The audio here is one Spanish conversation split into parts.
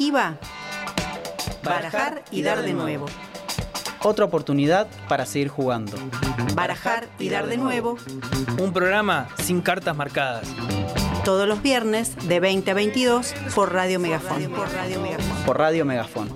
Aquí va. Barajar y dar de nuevo. Otra oportunidad para seguir jugando. Barajar y dar de nuevo. Un programa sin cartas marcadas. Todos los viernes de 20 a 22 por Radio Megafón. Por Radio Megafón. Por Radio Megafón.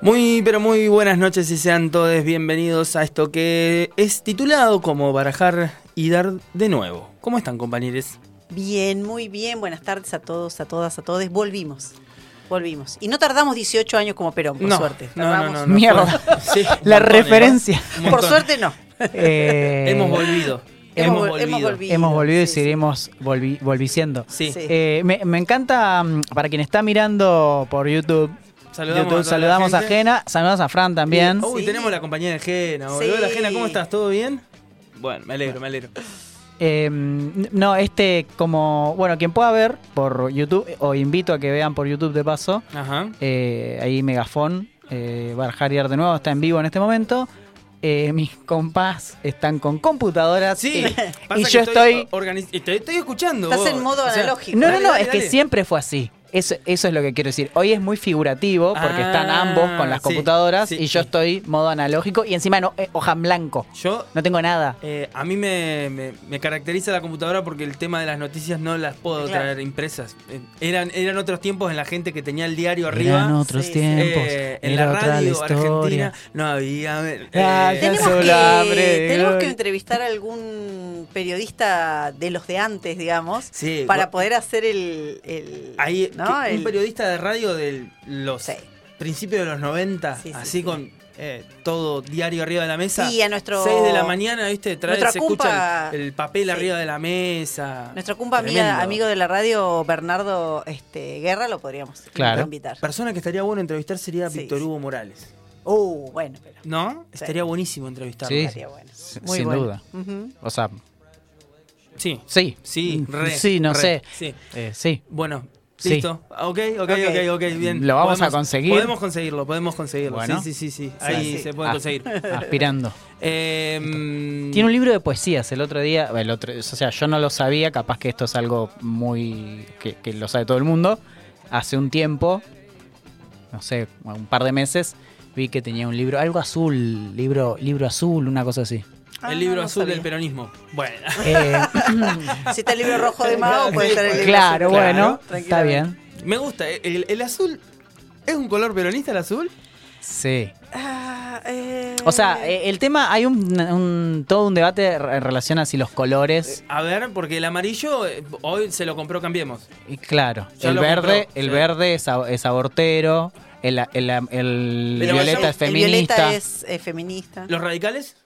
Muy, pero muy buenas noches y sean todos bienvenidos a esto que es titulado como Barajar y Dar de nuevo. ¿Cómo están, compañeros? Bien, muy bien. Buenas tardes a todos, a todas, a todos. Volvimos. Volvimos. Y no tardamos 18 años como Perón, por no, suerte. No, no, Tardamos- no, no Mierda. sí, La montón, referencia. Por suerte no. Eh, Hemos volvido. Hemos, Hemos, vol- hemos volvido. hemos volvido y Sí, seguiremos volvi- volviciendo. Sí. Eh, me, me encanta, mm, para quien está mirando por YouTube, Saludamos, YouTube, a, saludamos a. Jena, saludamos a Fran también. Uy, Sí. tenemos la compañía de Jena. Hola, Jena, ¿cómo estás? ¿Todo bien? Bueno, me alegro, me alegro. Eh, no, este como, bueno, quien pueda ver por YouTube, o invito a que vean por YouTube de paso, Ajá. eh, ahí Megafón, eh, Barjariar de nuevo, está en vivo en este momento. Eh, mis compás están con computadoras. Sí, y, pasa y que yo estoy... organiz- y te estoy escuchando. Estás vos. en modo O sea, analógico. No, no, dale, no, dale, es que siempre fue así. Eso, eso es lo que quiero decir. Hoy es muy figurativo porque Ah, están ambos con las sí, computadoras sí, y yo sí. estoy modo analógico y encima no, eh, hoja en blanco. Yo No tengo nada. Eh, a mí me, me- me caracteriza la computadora porque el tema de las noticias no las puedo Claro. traer impresas. Eh, eran, eran otros tiempos en la gente que tenía el diario arriba. Eran otros Sí, sí. tiempos. Eh, en era la otra la radio historia. argentina no había. eh, Ah, ya Tenemos Solo que, hambre de tenemos que gloria. entrevistar a algún periodista de los de antes, digamos, Sí, para poder hacer el... el Ahí, ¿no? que- El- un periodista de radio de los Sí. principios de los 90, Sí, sí, así sí. con eh, todo diario arriba de la mesa. Sí, a nuestro- 6 de la mañana, ¿viste? Trae, se escucha el, el papel Sí. arriba de la mesa. Nuestro cumpa amiga- amigo de la radio, Bernardo este, Guerra, lo podríamos Claro. invitar. Persona que estaría bueno entrevistar sería Sí, Víctor sí. Hugo Morales. Uh, bueno, pero ¿No? Sí. Estaría buenísimo entrevistarlo. Sí. estaría bueno. Muy sin bueno. duda. O sea, Sí. sí. Sí, re, Sí, no re, sé. Sí. Eh, sí. Bueno, Sí. listo. Ok, ok, ok, ok, bien. Lo vamos a conseguir. Podemos conseguirlo, podemos conseguirlo. Bueno. Sí, sí, sí, sí. Ahí sí. se puede Ah, conseguir. Aspirando. Eh, mm, Tiene un libro de poesías. El otro día, el otro, o sea, yo no lo sabía, capaz que esto es algo muy que, que lo sabe todo el mundo. Hace un tiempo, no sé, un par de meses, vi que tenía un libro, algo azul, libro, libro azul, una cosa así. Ah, el libro no, no azul sabía. del peronismo. Bueno. Eh, Si está el libro rojo de Mao, puede estar el libro claro, azul. bueno, está bien. Me gusta. eh, El, el azul. ¿Es un color peronista el azul? Sí. Ah, eh, O sea, eh, el tema, hay un, un- todo un debate en relación a si los colores. A ver, porque el amarillo hoy se lo compró Cambiemos. Y claro, Ya el verde, compró, el sí. verde es, ab- es abortero, el, el, el violeta es el violeta feminista. es eh, feminista. ¿Los radicales?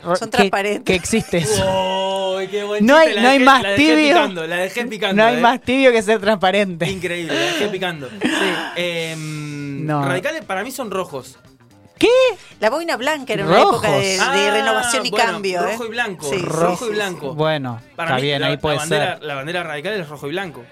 Son que- transparentes. Que existe eso. ¡Uy, qué buen No hay- La no hay más la dejé tibio. Picando, la dejé picando. no hay eh. más tibio que ser transparente. Increíble, la dejé picando. Em, No. Radicales para mí son rojos. ¿Qué? La boina blanca era una Rojos. época de, de Ah, renovación y bueno, cambio. rojo ¿eh? y blanco, Sí, rojo sí, y sí, blanco. Bueno, Para está mí, bien, la, ahí puede la bandera, ser. La bandera radical es rojo y blanco.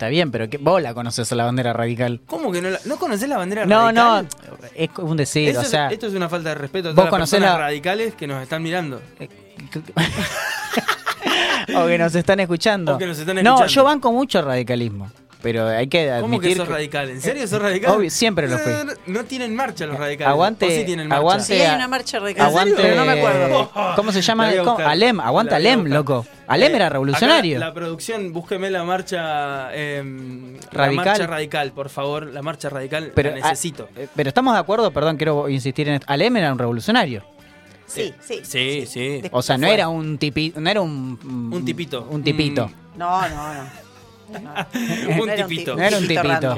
Está bien, pero que vos la conoces a la bandera radical. ¿Cómo que no la, no conoces la bandera No, no, radical? es un decir, o es- sea. esto es una falta de respeto a vos todas las conocés personas la- radicales que nos están mirando. o que nos están escuchando. O que nos están No, escuchando. yo banco mucho radicalismo. Pero hay que ¿Cómo que admitir sos radical? ¿En serio sos radical? Obvio, siempre lo fui. Eh, No tienen marcha los radicales. Aguante- ¿O sí tienen marcha? aguante- Sí, hay una marcha radical. Aguante. pero no me acuerdo. ¿Cómo se llama? La a ¿Cómo? Alem, aguanta La a Alem, loco. Alem Eh, era revolucionario. acá la producción, búsqueme la marcha. La Radical. marcha radical, por favor. La marcha radical pero, la necesito. ah, eh, pero estamos de acuerdo, perdón, quiero insistir en esto. Alem era un revolucionario. Sí, sí. Sí, sí. O sea, no era un tipito, no era un Un tipito. Un tipito. Mm. No, no, no. Un tipito. No era un tipito. random,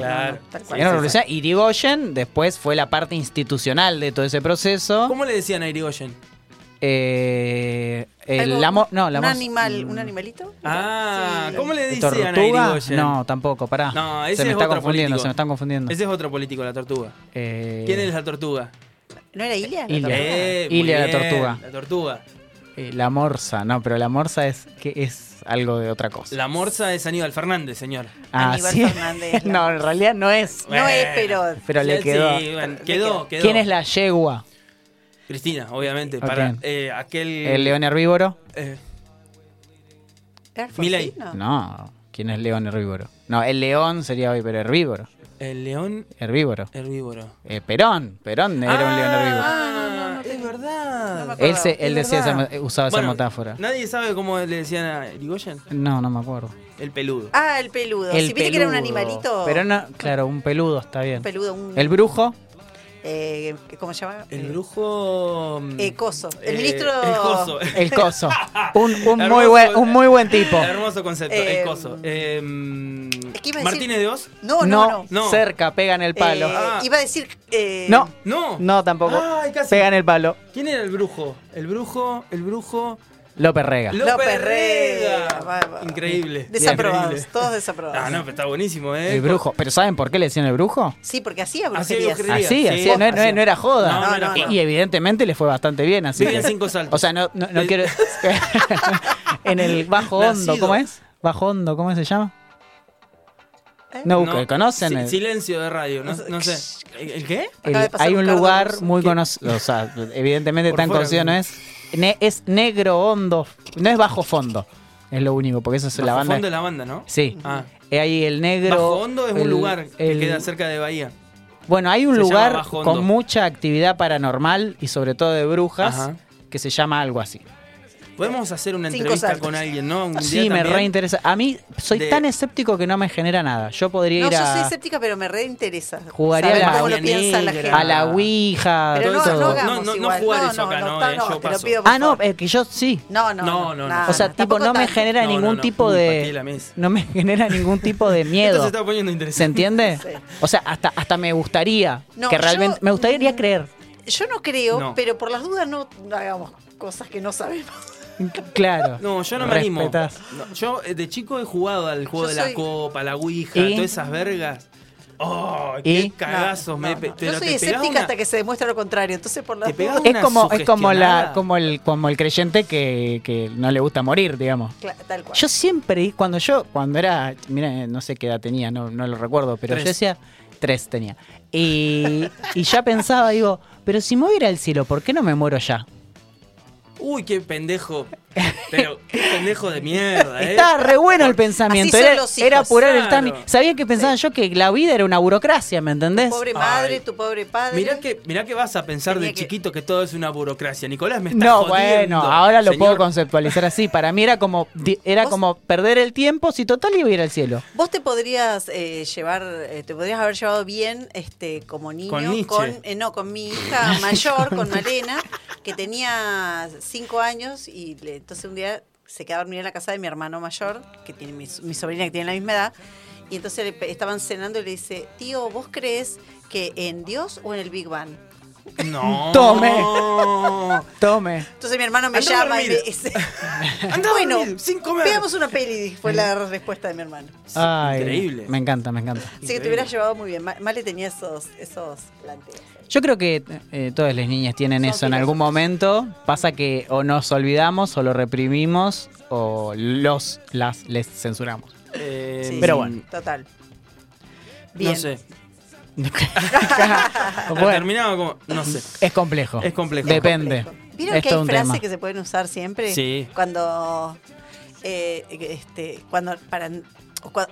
Claro. Irigoyen después fue la parte institucional de todo ese proceso. ¿Cómo le decían a Irigoyen? Eh, el amor, no, la un animal, mm, un animalito. Ah, Sí. ¿cómo le decían a ¿Tortuga? Irigoyen? No, tampoco, pará. No, ese se me es está otro confundiendo, político. se me están confundiendo. Ese es otro político, la tortuga. Eh, ¿Quién es la tortuga? ¿No era Ilia? Ilia. tortuga? Eh, Ilia la tortuga. La tortuga. Eh, la morsa, no, pero la morsa es que es algo de otra cosa. La morsa es Aníbal Fernández, señor. Ah, Aníbal sí. Fernández, la- no, en realidad no es. No es, pero. Pero le quedó. sí, bueno, quedó, quedó. quedó. ¿Quién es la yegua? Cristina, obviamente. Para eh, aquel. El león herbívoro. eh. No, ¿quién es león herbívoro? No, el león sería hoy, pero herbívoro. El león Herbívoro. herbívoro. Eh, Perón, Perón era un león herbívoro. Ah, verdad. No. Él, se- él decía esa, usaba Bueno, esa metáfora. Nadie sabe cómo le decían a Irigoyen. No, no me acuerdo. El peludo. Ah, el peludo. El si viste que era un animalito. Pero no, claro, un peludo, está bien. Un peludo, un. El brujo, eh, ¿Cómo se llama? El Eh, brujo. mm, eh, Coso. El eh, ministro. El coso. el coso. Un, un muy, buen, un muy buen tipo. Hermoso concepto, Eh, el coso. Eh, decir- Martínez de Oz. No, no, no. No. cerca, pega en el palo. Eh, Ah. Iba a decir. eh, No, No. no tampoco. Ay, casi. Pega en el palo. ¿Quién era el brujo? El brujo, el brujo. López Rega. López Rega. Rega. Va, va. Increíble. Desaprobados. Increíble. Todos desaprobados. Ah, no, pero está buenísimo, ¿eh? El brujo. ¿Pero saben por qué le decían el brujo? Sí, porque hacía Hacía brujerías. brujería. Así, Sí, así. No, no- hacía. no era joda. No, no era Y- evidentemente le fue bastante bien así. Cinco saltos. O sea, no, no, no quiero. en el bajo hondo. ¿cómo es? Bajo hondo, ¿cómo se llama? ¿Eh? No, No, ¿conocen? el- silencio de radio, no, no sé. ¿El, el qué? el- hay un lugar muy conocido. O sea, evidentemente Por tan fuera, conocido no es. Ne- es negro hondo. No es bajo fondo. Es lo único, porque eso es la Bajo banda. fondo de la banda, ¿no? Sí. Ah. Ahí el negro. Bajo Hondo es un el- lugar que el- queda cerca de Bahía. Bueno, hay un Se lugar con mucha actividad paranormal y sobre todo de brujas Ajá. que se llama algo así. Podemos hacer una Cinco entrevista saltos. con alguien, ¿no? Un día Sí, me reinteresa. A mí soy De- tan escéptico que no me genera nada. Yo podría No, ir yo soy a, escéptica, pero me reinteresa. Jugaría a la cómo lo Magia piensa la a la Ouija, Pero no, todo. no hagamos No, no, no igual. jugar no, eso acá, no, eh, yo te lo paso. Ah, no, es que yo sí. No, no, No, no. no, no. nada, O sea, tipo, no me genera No, no, ningún no. tipo de. No me genera ningún tipo de Esto miedo. se está poniendo ¿Se interesante. entiende? Sí. O sea, hasta, hasta me gustaría. No, que realmente. me gustaría creer. Yo no creo, No. pero por las dudas no hagamos cosas que no sabemos. Claro. No, yo no me animo. No, yo eh, de chico he jugado al juego Yo de la copa, la ouija, ¿Y? todas esas vergas. ¡Oh, ¿Y? qué cagazos! me No, no. pero Yo soy escéptica una- hasta que se demuestra lo contrario. Entonces, por dudas. Es como, es como la, como el, como el creyente que, que no le gusta morir, digamos. Cla- Tal cual. Yo siempre, cuando yo, cuando era, mira, no sé qué edad tenía, no, no lo recuerdo, pero Tres. yo decía, tres tenía. Y, y ya pensaba, digo, pero si me voy a ir al cielo, ¿por qué no me muero ya? Uy, qué pendejo. Pero qué pendejo de mierda, ¿eh? Estaba re bueno el pensamiento, Así son era, los hijos. era apurar el Claro. timing. ¿Sabían que pensaba yo que la vida era una burocracia, ¿me entendés? Tu pobre madre, Ay. tu pobre padre. Mirá que, mirá que vas a pensar Tenía de que- chiquito que todo es una burocracia. Nicolás me está No, jodiendo. bueno, ahora lo Señor, puedo conceptualizar así. Para mí era como di- era ¿Vos? como perder el tiempo si total iba a ir al cielo. Vos te podrías eh, llevar, eh, te podrías haber llevado bien este como niño Con Nietzsche. eh, no, con mi hija mayor, con Malena, que tenía cinco años y le- entonces un día se quedó a dormir en la casa de mi hermano mayor, que tiene mi, mi sobrina que tiene la misma edad, y entonces le estaban cenando y le dice, tío, ¿vos crees que en Dios o en el Big Bang? No. Tome. Tome. Entonces mi hermano me llama y me dice, Anda a bueno, dormir, sin comer. veamos una peli, fue la respuesta de mi hermano. Ay, Increíble. Me encanta, me encanta. Así que te hubieras llevado muy bien. Ma- Male tenía esos, esos planteos. Yo creo que eh, todas las niñas tienen Son eso en algún momento. Pasa que o nos olvidamos o lo reprimimos o los las les censuramos. Eh, Sí, Pero sí, bueno. Total. Bien. No sé. Bueno, Terminaba como. No sé. es complejo. Es complejo. Depende. ¿Vieron Es que hay un frases tema. que se pueden usar siempre? Sí. Cuando. eh, este, cuando para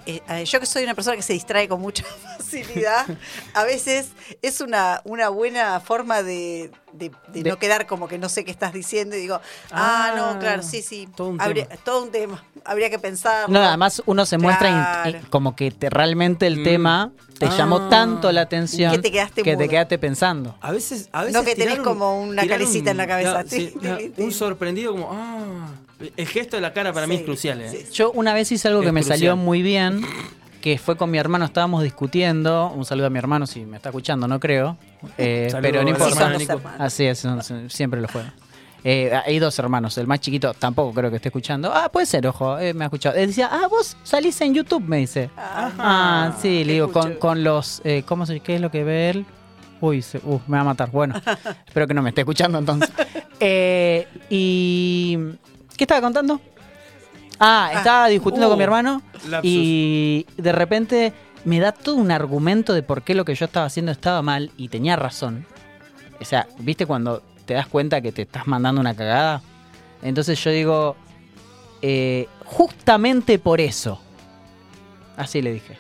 eh, yo que soy una persona que se distrae con mucha facilidad, a veces es una, una buena forma de, de- de De- no quedar como que no sé qué estás diciendo y digo, ah, Ah, no, claro, sí, sí, todo un habría- tema. todo un tema, habría que pensar. No, además uno se muestra in- Claro. in- como que te, realmente el Mm. tema te Ah. llamó tanto la atención Que te quedaste que te mudo. quedaste pensando. A veces, a veces No que tenés como una tirar calecita en la cabeza. sí, no, un sorprendido como, ah. El gesto de la cara para mí es crucial, ¿eh? sí. Yo una vez hice algo Es que me crucial. salió muy bien, que fue con mi hermano, estábamos discutiendo. Un saludo a mi hermano si me está escuchando, no creo. Eh, pero no importa. Así es, siempre lo juego. Eh, hay dos hermanos, el más chiquito tampoco creo que esté escuchando. Ah, puede ser, ojo, eh, me ha escuchado. Él decía, ah, vos salís en YouTube, me dice. Ah, Ah, sí, le digo, con, con los. eh, ¿Cómo se ¿Qué es lo que ve él? Uy, se- uh, me va a matar. Bueno, espero que no me esté escuchando entonces. Eh, y. ¿Qué estaba contando? Ah, estaba discutiendo uh, con mi hermano lapsus. y de repente me da todo un argumento de por qué lo que yo estaba haciendo estaba mal y tenía razón. O sea, ¿viste cuando te das cuenta que te estás mandando una cagada? Entonces yo digo, eh, justamente por eso. Así le dije.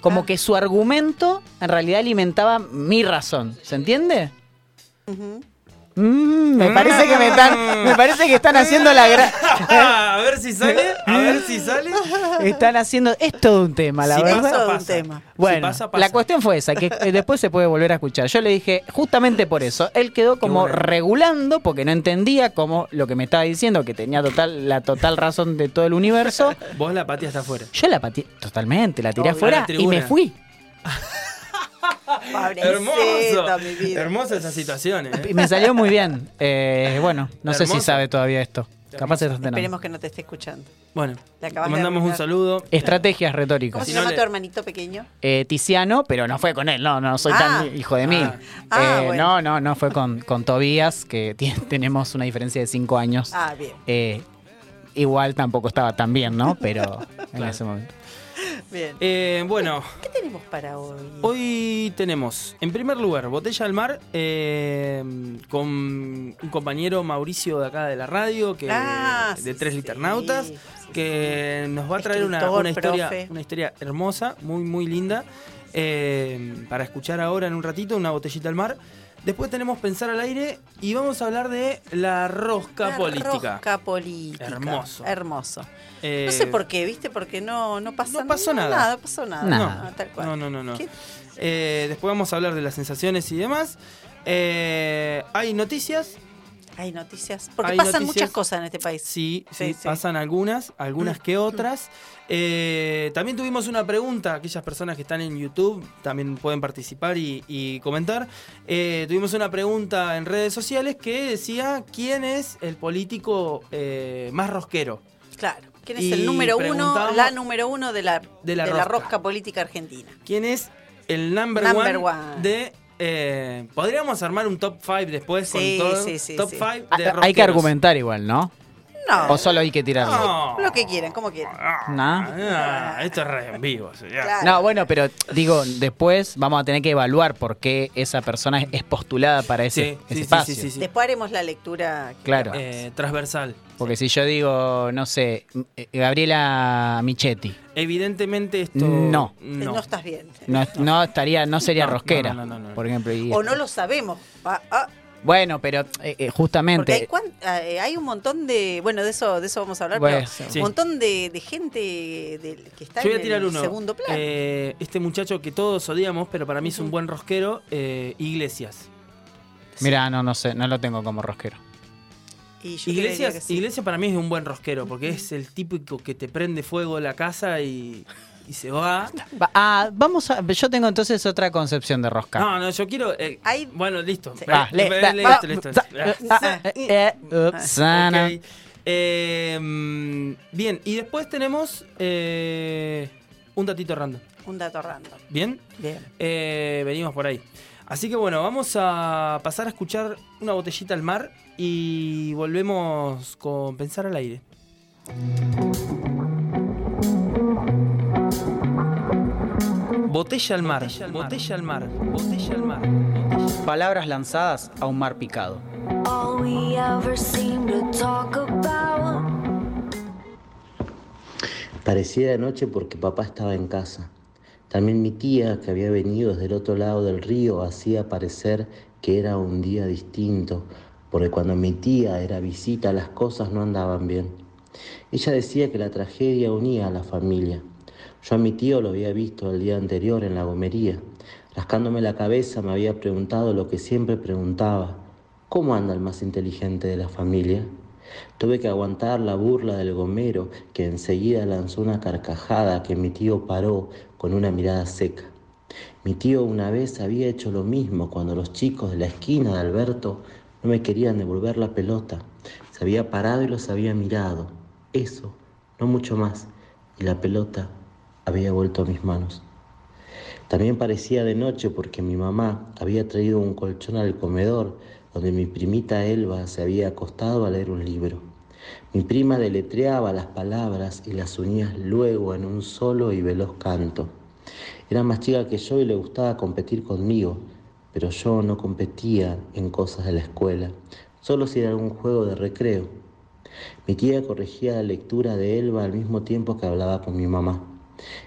Como Ah. que su argumento en realidad alimentaba mi razón. ¿Se entiende? Ujú. Mm, me parece que me están, me parece que están haciendo la gran, a ver si sale, a ver si sale. están haciendo, es todo un tema, la Si verdad. pasa, un pasa. tema. Bueno, pasa, pasa. la cuestión fue esa, que eh, después se puede volver a escuchar. Yo le dije, justamente por eso, él quedó como bueno. regulando, porque no entendía como lo que me estaba diciendo, que tenía total, la total razón de todo el universo. Vos la pateaste afuera. Yo la pateé totalmente, la tiré afuera la y me fui. Mi vida. Hermosa esa situación, ¿eh? Y me salió muy bien. Eh, bueno, no sé si Hermoso. sabe todavía esto. Capaz se. Esperemos que no te esté escuchando. Bueno, Le te mandamos un saludo. Estrategias ¿Cómo retóricas. se Si no llama le- tu hermanito pequeño? Eh, Tiziano, pero no fue con él, no, no soy Ah. tan hijo de mil. Ah. Ah, Eh, bueno. No, no, no fue con, con Tobías, que tenemos una diferencia de cinco años. Ah, bien, Eh, igual tampoco estaba tan bien, ¿no? Pero en Claro. ese momento. Bien. Eh, bueno, ¿Qué tenemos para hoy? hoy tenemos, en primer lugar, Botella al Mar, eh, con un compañero Mauricio de acá de la radio, que Ah, de sí, Tres Liternautas, sí, que nos va a traer una, una historia, profe. una historia hermosa, muy, muy linda, eh, para escuchar ahora en un ratito, una botellita al mar. Después tenemos Pensar al aire y vamos a hablar de la rosca La política. Rosca política. Hermoso. Hermoso. Eh, No sé por qué, ¿viste? Porque no, no pasa no pasó nada. Nada, pasó nada. Nada. No, tal cual. No, no, no, no. Eh, después vamos a hablar de las sensaciones y demás. Eh, hay noticias, Hay noticias. Porque Hay pasan noticias. muchas cosas en este país. sí, sí, Sí, sí. pasan algunas, algunas que otras. Eh, también tuvimos una pregunta, aquellas personas que están en YouTube también pueden participar y, y comentar. Eh, tuvimos una pregunta en redes sociales que decía quién es el político eh, más rosquero. Claro. ¿Quién es Y el número uno, la número uno de la, De la de rosca. la rosca política argentina? ¿Quién es el number, Number one, one. de... eh, Podríamos armar un top 5 después Sí, con todo. sí, sí, top sí. 5 Ah, de Hay que rosqueros. argumentar igual, ¿no? No, O solo hay que tirarlo. No. lo que quieran, como quieran. ¿No? Ah, esto es re en vivo. señor. Claro. No, bueno, pero digo, después vamos a tener que evaluar por qué esa persona es postulada para ese, Sí, ese sí, sí, espacio. sí, sí, sí. Después haremos la lectura. Claro. Eh, transversal. Porque si yo digo, no sé, eh, Gabriela Michetti, Evidentemente esto. No. No, No. estás bien. no, no estaría, no sería No, rosquera, no, no, no, no. por ejemplo. y- O no lo sabemos. Ah, ah, Bueno, pero eh, eh, porque hay, justamente. cuan- eh, hay un montón de. Bueno, de eso, de eso vamos a hablar, Bueno, pero sí. un montón de, de gente de- que está Yo voy a en tirar el uno. segundo plano. Eh, este muchacho que todos odiamos, pero para mí es un buen rosquero, eh, Iglesias. Mira, no, no sé, no lo tengo como rosquero. y Iglesias, sí. Iglesias para mí es un buen rosquero, porque es el típico que te prende fuego la casa y, y se va. Va- ah, vamos a. Yo tengo entonces otra concepción de rosca. No, no, yo quiero. eh, Hay- Bueno, listo. Bien, y después tenemos eh, un datito random. Un dato random. ¿Bien? Bien. Eh, venimos por ahí. Así que bueno, vamos a pasar a escuchar una botellita al mar y volvemos con Pensar al aire. Botella al mar, botella al mar, botella al mar. Palabras lanzadas a un mar picado. All we ever seem to talk about. Parecía de noche porque papá estaba en casa. También mi tía, que había venido desde el otro lado del río, hacía parecer que era un día distinto, porque cuando mi tía era visita las cosas no andaban bien. Ella decía que la tragedia unía a la familia. Yo a mi tío lo había visto el día anterior en la gomería. Rascándome la cabeza me había preguntado lo que siempre preguntaba. ¿Cómo anda el más inteligente de la familia? Tuve que aguantar la burla del gomero que enseguida lanzó una carcajada que mi tío paró con una mirada seca. Mi tío una vez había hecho lo mismo cuando los chicos de la esquina de Alberto no me querían devolver la pelota. Se había parado y los había mirado. Eso, no mucho más. Y la pelota había vuelto a mis manos. También parecía de noche porque mi mamá había traído un colchón al comedor donde mi primita Elba se había acostado a leer un libro. Mi prima deletreaba las palabras y las unía luego en un solo y veloz canto. Era más chica que yo y le gustaba competir conmigo, pero yo no competía en cosas de la escuela, solo si era algún juego de recreo. Mi tía corregía la lectura de Elba al mismo tiempo que hablaba con mi mamá.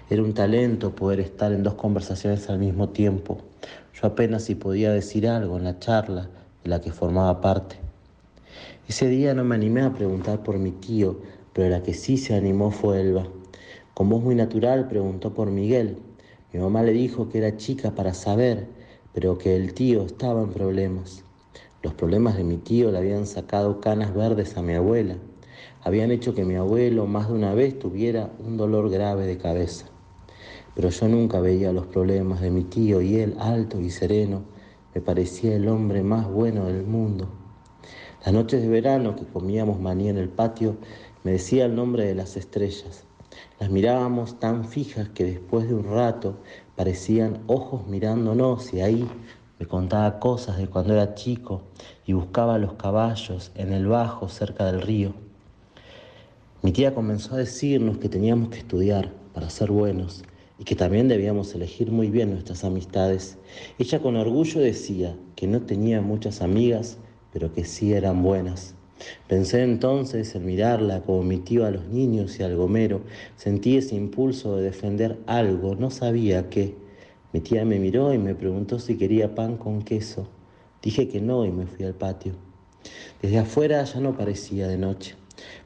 Era un talento poder estar en dos conversaciones al mismo tiempo. Yo apenas si podía decir algo en la charla de la que formaba parte. Ese día no me animé a preguntar por mi tío, pero la que sí se animó fue Elba. Con voz muy natural preguntó por Miguel. Mi mamá le dijo que era chica para saber, pero que el tío estaba en problemas. Los problemas de mi tío le habían sacado canas verdes a mi abuela. Habían hecho que mi abuelo más de una vez tuviera un dolor grave de cabeza. Pero yo nunca veía los problemas de mi tío y él, alto y sereno, me parecía el hombre más bueno del mundo. Las noches de verano que comíamos maní en el patio, me decía el nombre de las estrellas. Las mirábamos tan fijas que después de un rato parecían ojos mirándonos y ahí me contaba cosas de cuando era chico y buscaba los caballos en el bajo cerca del río. Mi tía comenzó a decirnos que teníamos que estudiar para ser buenos y que también debíamos elegir muy bien nuestras amistades. Ella con orgullo decía que no tenía muchas amigas, pero que sí eran buenas. Pensé entonces en mirarla como mi tío a los niños y al gomero. Sentí ese impulso de defender algo, no sabía qué. Mi tía me miró y me preguntó si quería pan con queso. Dije que no y me fui al patio. Desde afuera ya no parecía de noche.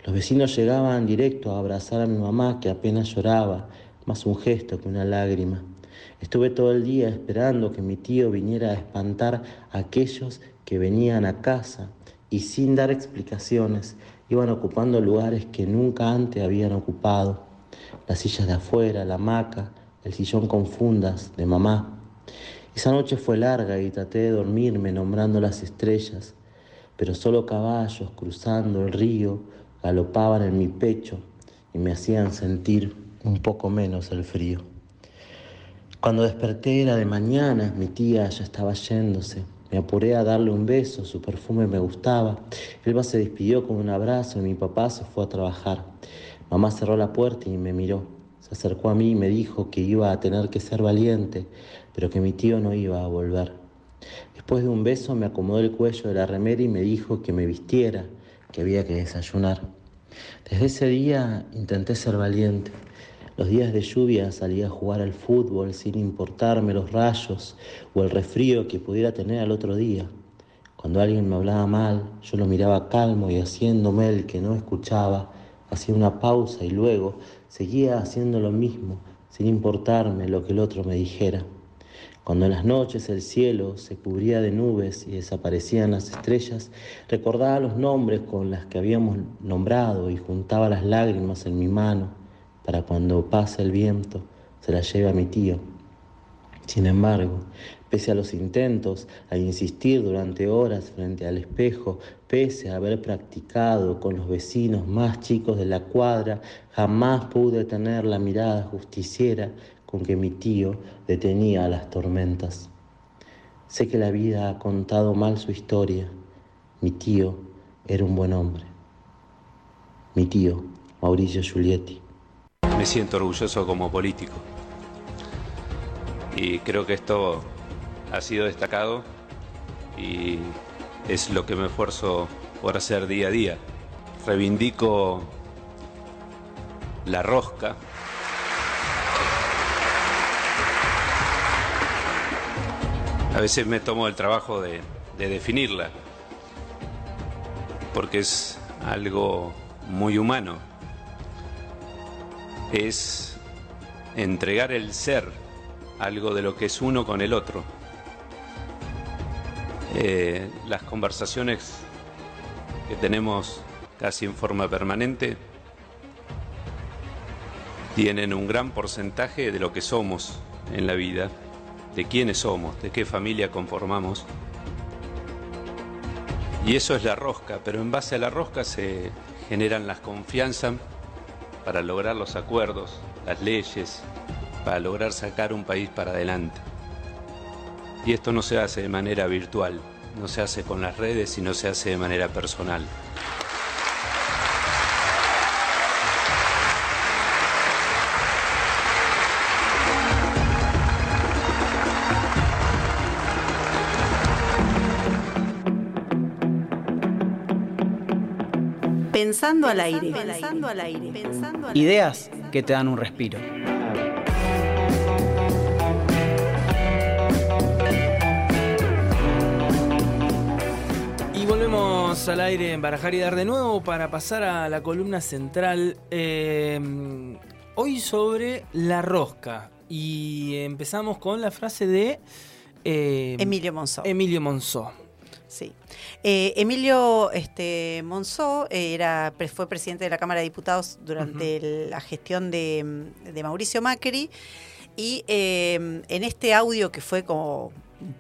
Los vecinos llegaban directo a abrazar a mi mamá que apenas lloraba, más un gesto que una lágrima. Estuve todo el día esperando que mi tío viniera a espantar a aquellos que venían a casa y sin dar explicaciones iban ocupando lugares que nunca antes habían ocupado. Las sillas de afuera, la hamaca, el sillón con fundas de mamá. Esa noche fue larga y traté de dormirme nombrando las estrellas, pero solo caballos cruzando el río galopaban en mi pecho y me hacían sentir un poco menos el frío. Cuando desperté era de mañana, mi tía ya estaba yéndose. Me apuré a darle un beso, su perfume me gustaba. Elba se despidió con un abrazo y mi papá se fue a trabajar. Mamá cerró la puerta y me miró. Se acercó a mí y me dijo que iba a tener que ser valiente, pero que mi tío no iba a volver. Después de un beso me acomodó el cuello de la remera y me dijo que me vistiera, que había que desayunar. Desde ese día intenté ser valiente. Los días de lluvia salía a jugar al fútbol sin importarme los rayos o el resfrío que pudiera tener al otro día. Cuando alguien me hablaba mal, yo lo miraba calmo y haciéndome el que no escuchaba, hacía una pausa y luego seguía haciendo lo mismo, sin importarme lo que el otro me dijera. Cuando en las noches el cielo se cubría de nubes y desaparecían las estrellas, recordaba los nombres con las que habíamos nombrado y juntaba las lágrimas en mi mano para cuando pase el viento se las lleve a mi tío. Sin embargo, pese a los intentos, a insistir durante horas frente al espejo, pese a haber practicado con los vecinos más chicos de la cuadra, jamás pude tener la mirada justiciera con que mi tío detenía las tormentas. Sé que la vida ha contado mal su historia. Mi tío era un buen hombre. Mi tío, Mauricio Giulietti. Me siento orgulloso como político. Y creo que esto ha sido destacado y es lo que me esfuerzo por hacer día a día. Reivindico la rosca. A veces me tomo el trabajo de, de definirla, porque es algo muy humano. Es entregar el ser, algo de lo que es uno con el otro. Eh, las conversaciones que tenemos casi en forma permanente tienen un gran porcentaje de lo que somos en la vida, de quiénes somos, de qué familia conformamos. Y eso es la rosca, pero en base a la rosca se generan las confianzas para lograr los acuerdos, las leyes, para lograr sacar un país para adelante. Y esto no se hace de manera virtual, no se hace con las redes, sino se hace de manera personal. Pensando al aire. Pensando al aire. Pensando al Ideas que te dan un respiro. Y volvemos al aire en Barajar y Dar de nuevo para pasar a la columna central. eh, hoy sobre la rosca. Y empezamos con la frase de eh, Emilio Monzó. Emilio Monzó. Sí. Eh, Emilio este, Monzó era, pre- fue presidente de la Cámara de Diputados durante la gestión de, de Mauricio Macri y eh, en este audio que fue como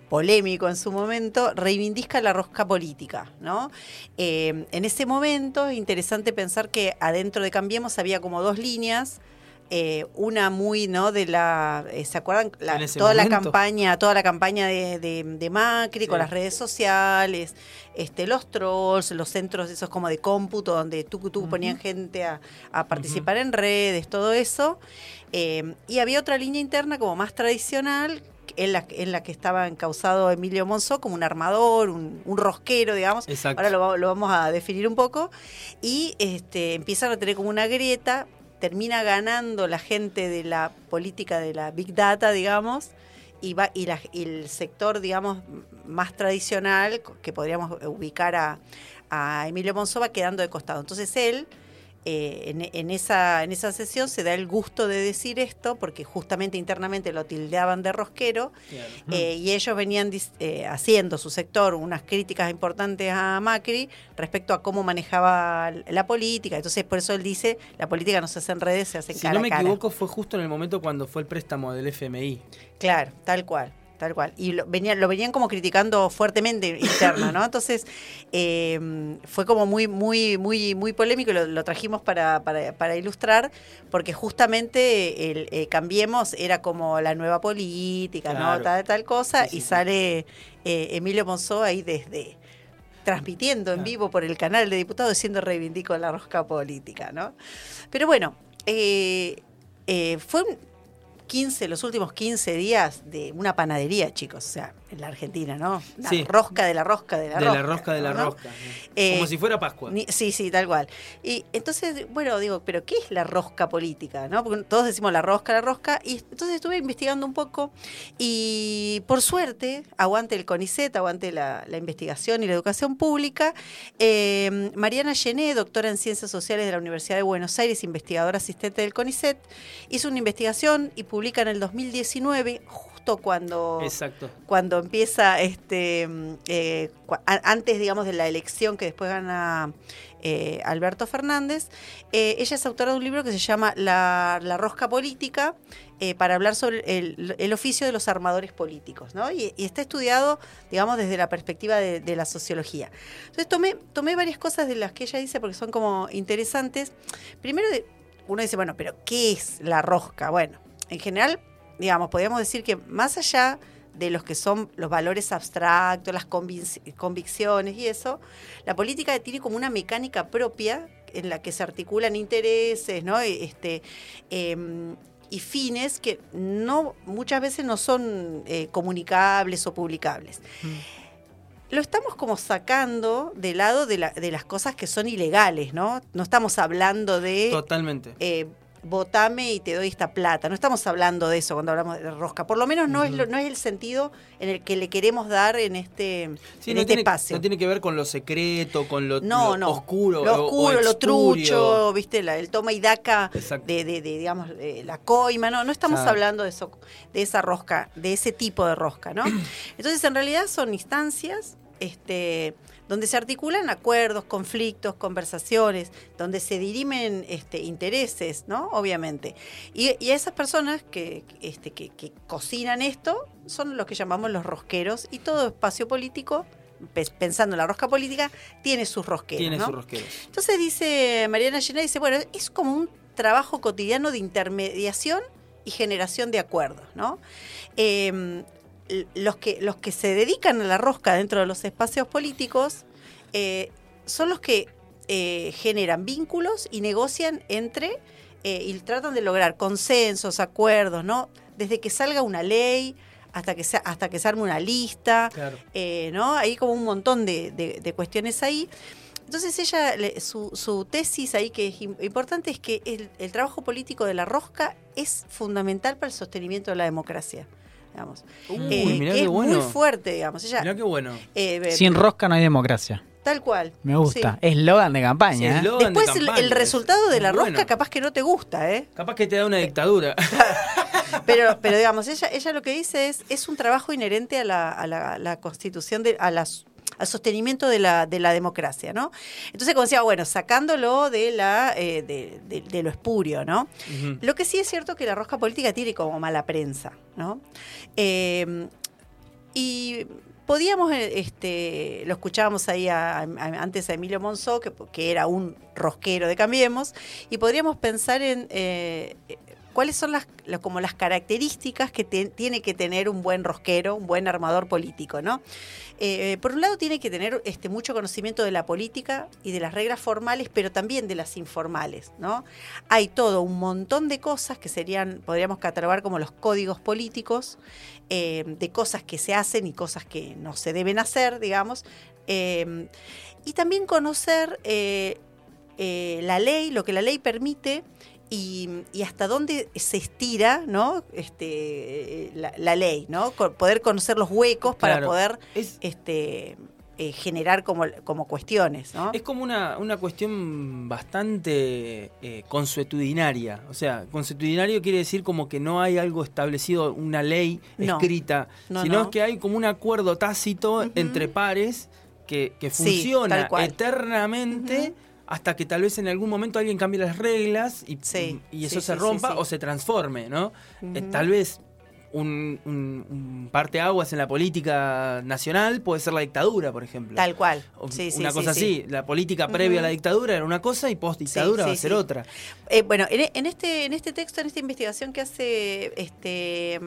polémico en su momento, reivindica la rosca política, ¿no? Eh, en ese momento es interesante pensar que adentro de Cambiemos había como dos líneas, eh, una muy, ¿no? De la, eh, ¿se acuerdan? La- toda la campaña, toda la campaña de, de- de Macri con las redes sociales, este, los trolls, los centros esos como de cómputo donde tú, tú ponían gente a, a participar en redes, todo eso. Eh, y había otra línea interna como más tradicional en la, en la que estaba encausado Emilio Monzó como un armador, un, un rosquero, digamos. Exacto. Ahora lo, lo vamos a definir un poco. Y este, empiezan a tener como una grieta, termina ganando la gente de la política de la Big Data, digamos, y, va, y, la- y el sector, digamos, más tradicional, que podríamos ubicar a, a Emilio Monzó, va quedando de costado. Entonces él, eh, en, en esa, en esa sesión, se da el gusto de decir esto, porque justamente internamente lo tildeaban de rosquero, eh, y ellos venían eh, haciendo su sector unas críticas importantes a Macri respecto a cómo manejaba la política. Entonces, por eso él dice, la política no se hace en redes, se hace Si cara no me cara. equivoco, fue justo en el momento cuando fue el préstamo del FMI. Claro, tal cual, tal cual. Y lo venían, lo venían como criticando fuertemente interna, ¿no? Entonces, eh, fue como muy, muy, muy, muy polémico y lo, lo trajimos para, para, para ilustrar, porque justamente el eh, Cambiemos era como la nueva política, Claro. ¿no? Tal, tal cosa, Sí, sí, y sí. sale eh, Emilio Monzó ahí desde transmitiendo en vivo por el canal de diputados diciendo reivindico la rosca política, ¿no? Pero bueno, eh, eh, fue un 15, los últimos 15 días de una panadería, chicos, o sea, en la Argentina, ¿no? La Sí. rosca de la rosca de la de rosca. la rosca de la ¿no? rosca. Eh, Como si fuera Pascua. Ni- sí, sí, tal cual. Y entonces, bueno, digo, ¿pero qué es la rosca política? ¿no? Porque todos decimos la rosca, la rosca. Y entonces estuve investigando un poco y por suerte, aguante el CONICET, aguante la, la investigación y la educación pública, eh, Mariana Llené, doctora en Ciencias Sociales de la Universidad de Buenos Aires, investigadora asistente del CONICET, hizo una investigación y publica en el 2019, justo cuando Exacto. cuando empieza este eh, antes digamos de la elección que después gana eh, Alberto Fernández eh, ella es autora de un libro que se llama La, la rosca política eh, para hablar sobre el, el oficio de los armadores políticos ¿no? y, y está estudiado digamos desde la perspectiva de, de la sociología entonces tomé tomé varias cosas de las que ella dice porque son como interesantes primero de- uno dice bueno pero qué es la rosca bueno en general digamos, podríamos decir que más allá de los que son los valores abstractos, las convicciones y eso, la política tiene como una mecánica propia en la que se articulan intereses, ¿no? E- Este, em, y fines que no muchas veces no son eh, comunicables o publicables. Lo estamos como sacando de lado de, la- de las cosas que son ilegales, ¿no? No estamos hablando de Totalmente. eh, votame y te doy esta plata. No estamos hablando de eso cuando hablamos de rosca. Por lo menos no, es, lo- no es el sentido en el que le queremos dar en este, Sí, en no, este tiene, espacio. no tiene que ver con lo secreto, con lo, No, lo no. oscuro. Lo o- o oscuro, lo trucho, ¿viste? La- el toma y daca de, de- de, digamos, la coima, no, no estamos hablando de eso, de esa rosca, de ese tipo de rosca, ¿no? Entonces, en realidad son instancias este, donde se articulan acuerdos, conflictos, conversaciones, donde se dirimen este, intereses, ¿no? Obviamente. Y, y a esas personas que, este, que, que cocinan esto son los que llamamos los rosqueros y todo espacio político, pe- pensando en la rosca política, tiene sus rosqueros. Tiene ¿no? sus rosqueros. Entonces dice Mariana Llena, dice, bueno, es como un trabajo cotidiano de intermediación y generación de acuerdos, ¿no? Eh, l- los, que, los que se dedican a la rosca dentro de los espacios políticos eh, son los que eh, generan vínculos y negocian entre eh, y tratan de lograr consensos, acuerdos, ¿no? Desde que salga una ley hasta que, se, hasta que se arme una lista, Claro. eh, ¿no? Hay como un montón de, de- de cuestiones ahí. Entonces ella, su, su tesis ahí que es im- importante es que el, el trabajo político de la rosca es fundamental para el sostenimiento de la democracia. Digamos. Uy, Eh, mirá que qué es bueno. muy fuerte, digamos. Ella, Mirá qué bueno. eh, eh, Sin rosca no hay democracia. Tal cual. Me gusta. Sí. Eslogan de Sí, campaña. ¿eh? de Después el, campaña, el resultado de la rosca bueno. capaz que no te gusta, ¿eh? Capaz que te da una dictadura. Pero, pero digamos, ella, ella lo que dice es, es un trabajo inherente a la, a la- a la constitución, de, a las al sostenimiento de la, de la democracia, ¿no? Entonces, como decía, bueno, sacándolo de la eh, de, de- de lo espurio, ¿no? Lo que sí es cierto que la rosca política tiene como mala prensa, ¿no? Eh, y podíamos, eh, este, lo escuchábamos ahí a- a- antes a Emilio Monzó, que, que era un rosquero de Cambiemos, y podríamos pensar en eh, cuáles son las, la- como las características que tiene que tener un buen rosquero, un buen armador político, ¿no? Eh, por un lado tiene que tener este, mucho conocimiento de la política y de las reglas formales, pero también de las informales, ¿no? Hay todo un montón de cosas que serían, podríamos catalogar como los códigos políticos, eh, de cosas que se hacen y cosas que no se deben hacer, digamos. Eh, y también conocer eh, la ley, lo que la ley permite y, y hasta dónde se estira ¿no? este, la, la ley, ¿no? Poder conocer los huecos para Claro. poder Es, este, eh, generar como, como cuestiones. ¿no? es como una, una cuestión bastante eh, consuetudinaria. O sea, consuetudinario quiere decir como que no hay algo establecido, una ley No. escrita, No, sino no. que hay como un acuerdo tácito entre pares que, funciona eternamente. Hasta que tal vez en algún momento alguien cambie las reglas y, Sí, y eso sí, se rompa sí, o se transforme, ¿no? Eh, tal vez un, un, un parteaguas en la política nacional puede ser la dictadura, por ejemplo. Tal cual. Sí, una sí, cosa sí. así, la política previa a la dictadura era una cosa y post dictadura va a ser otra. Eh, bueno, en, en este, en este texto, en esta investigación que hace este,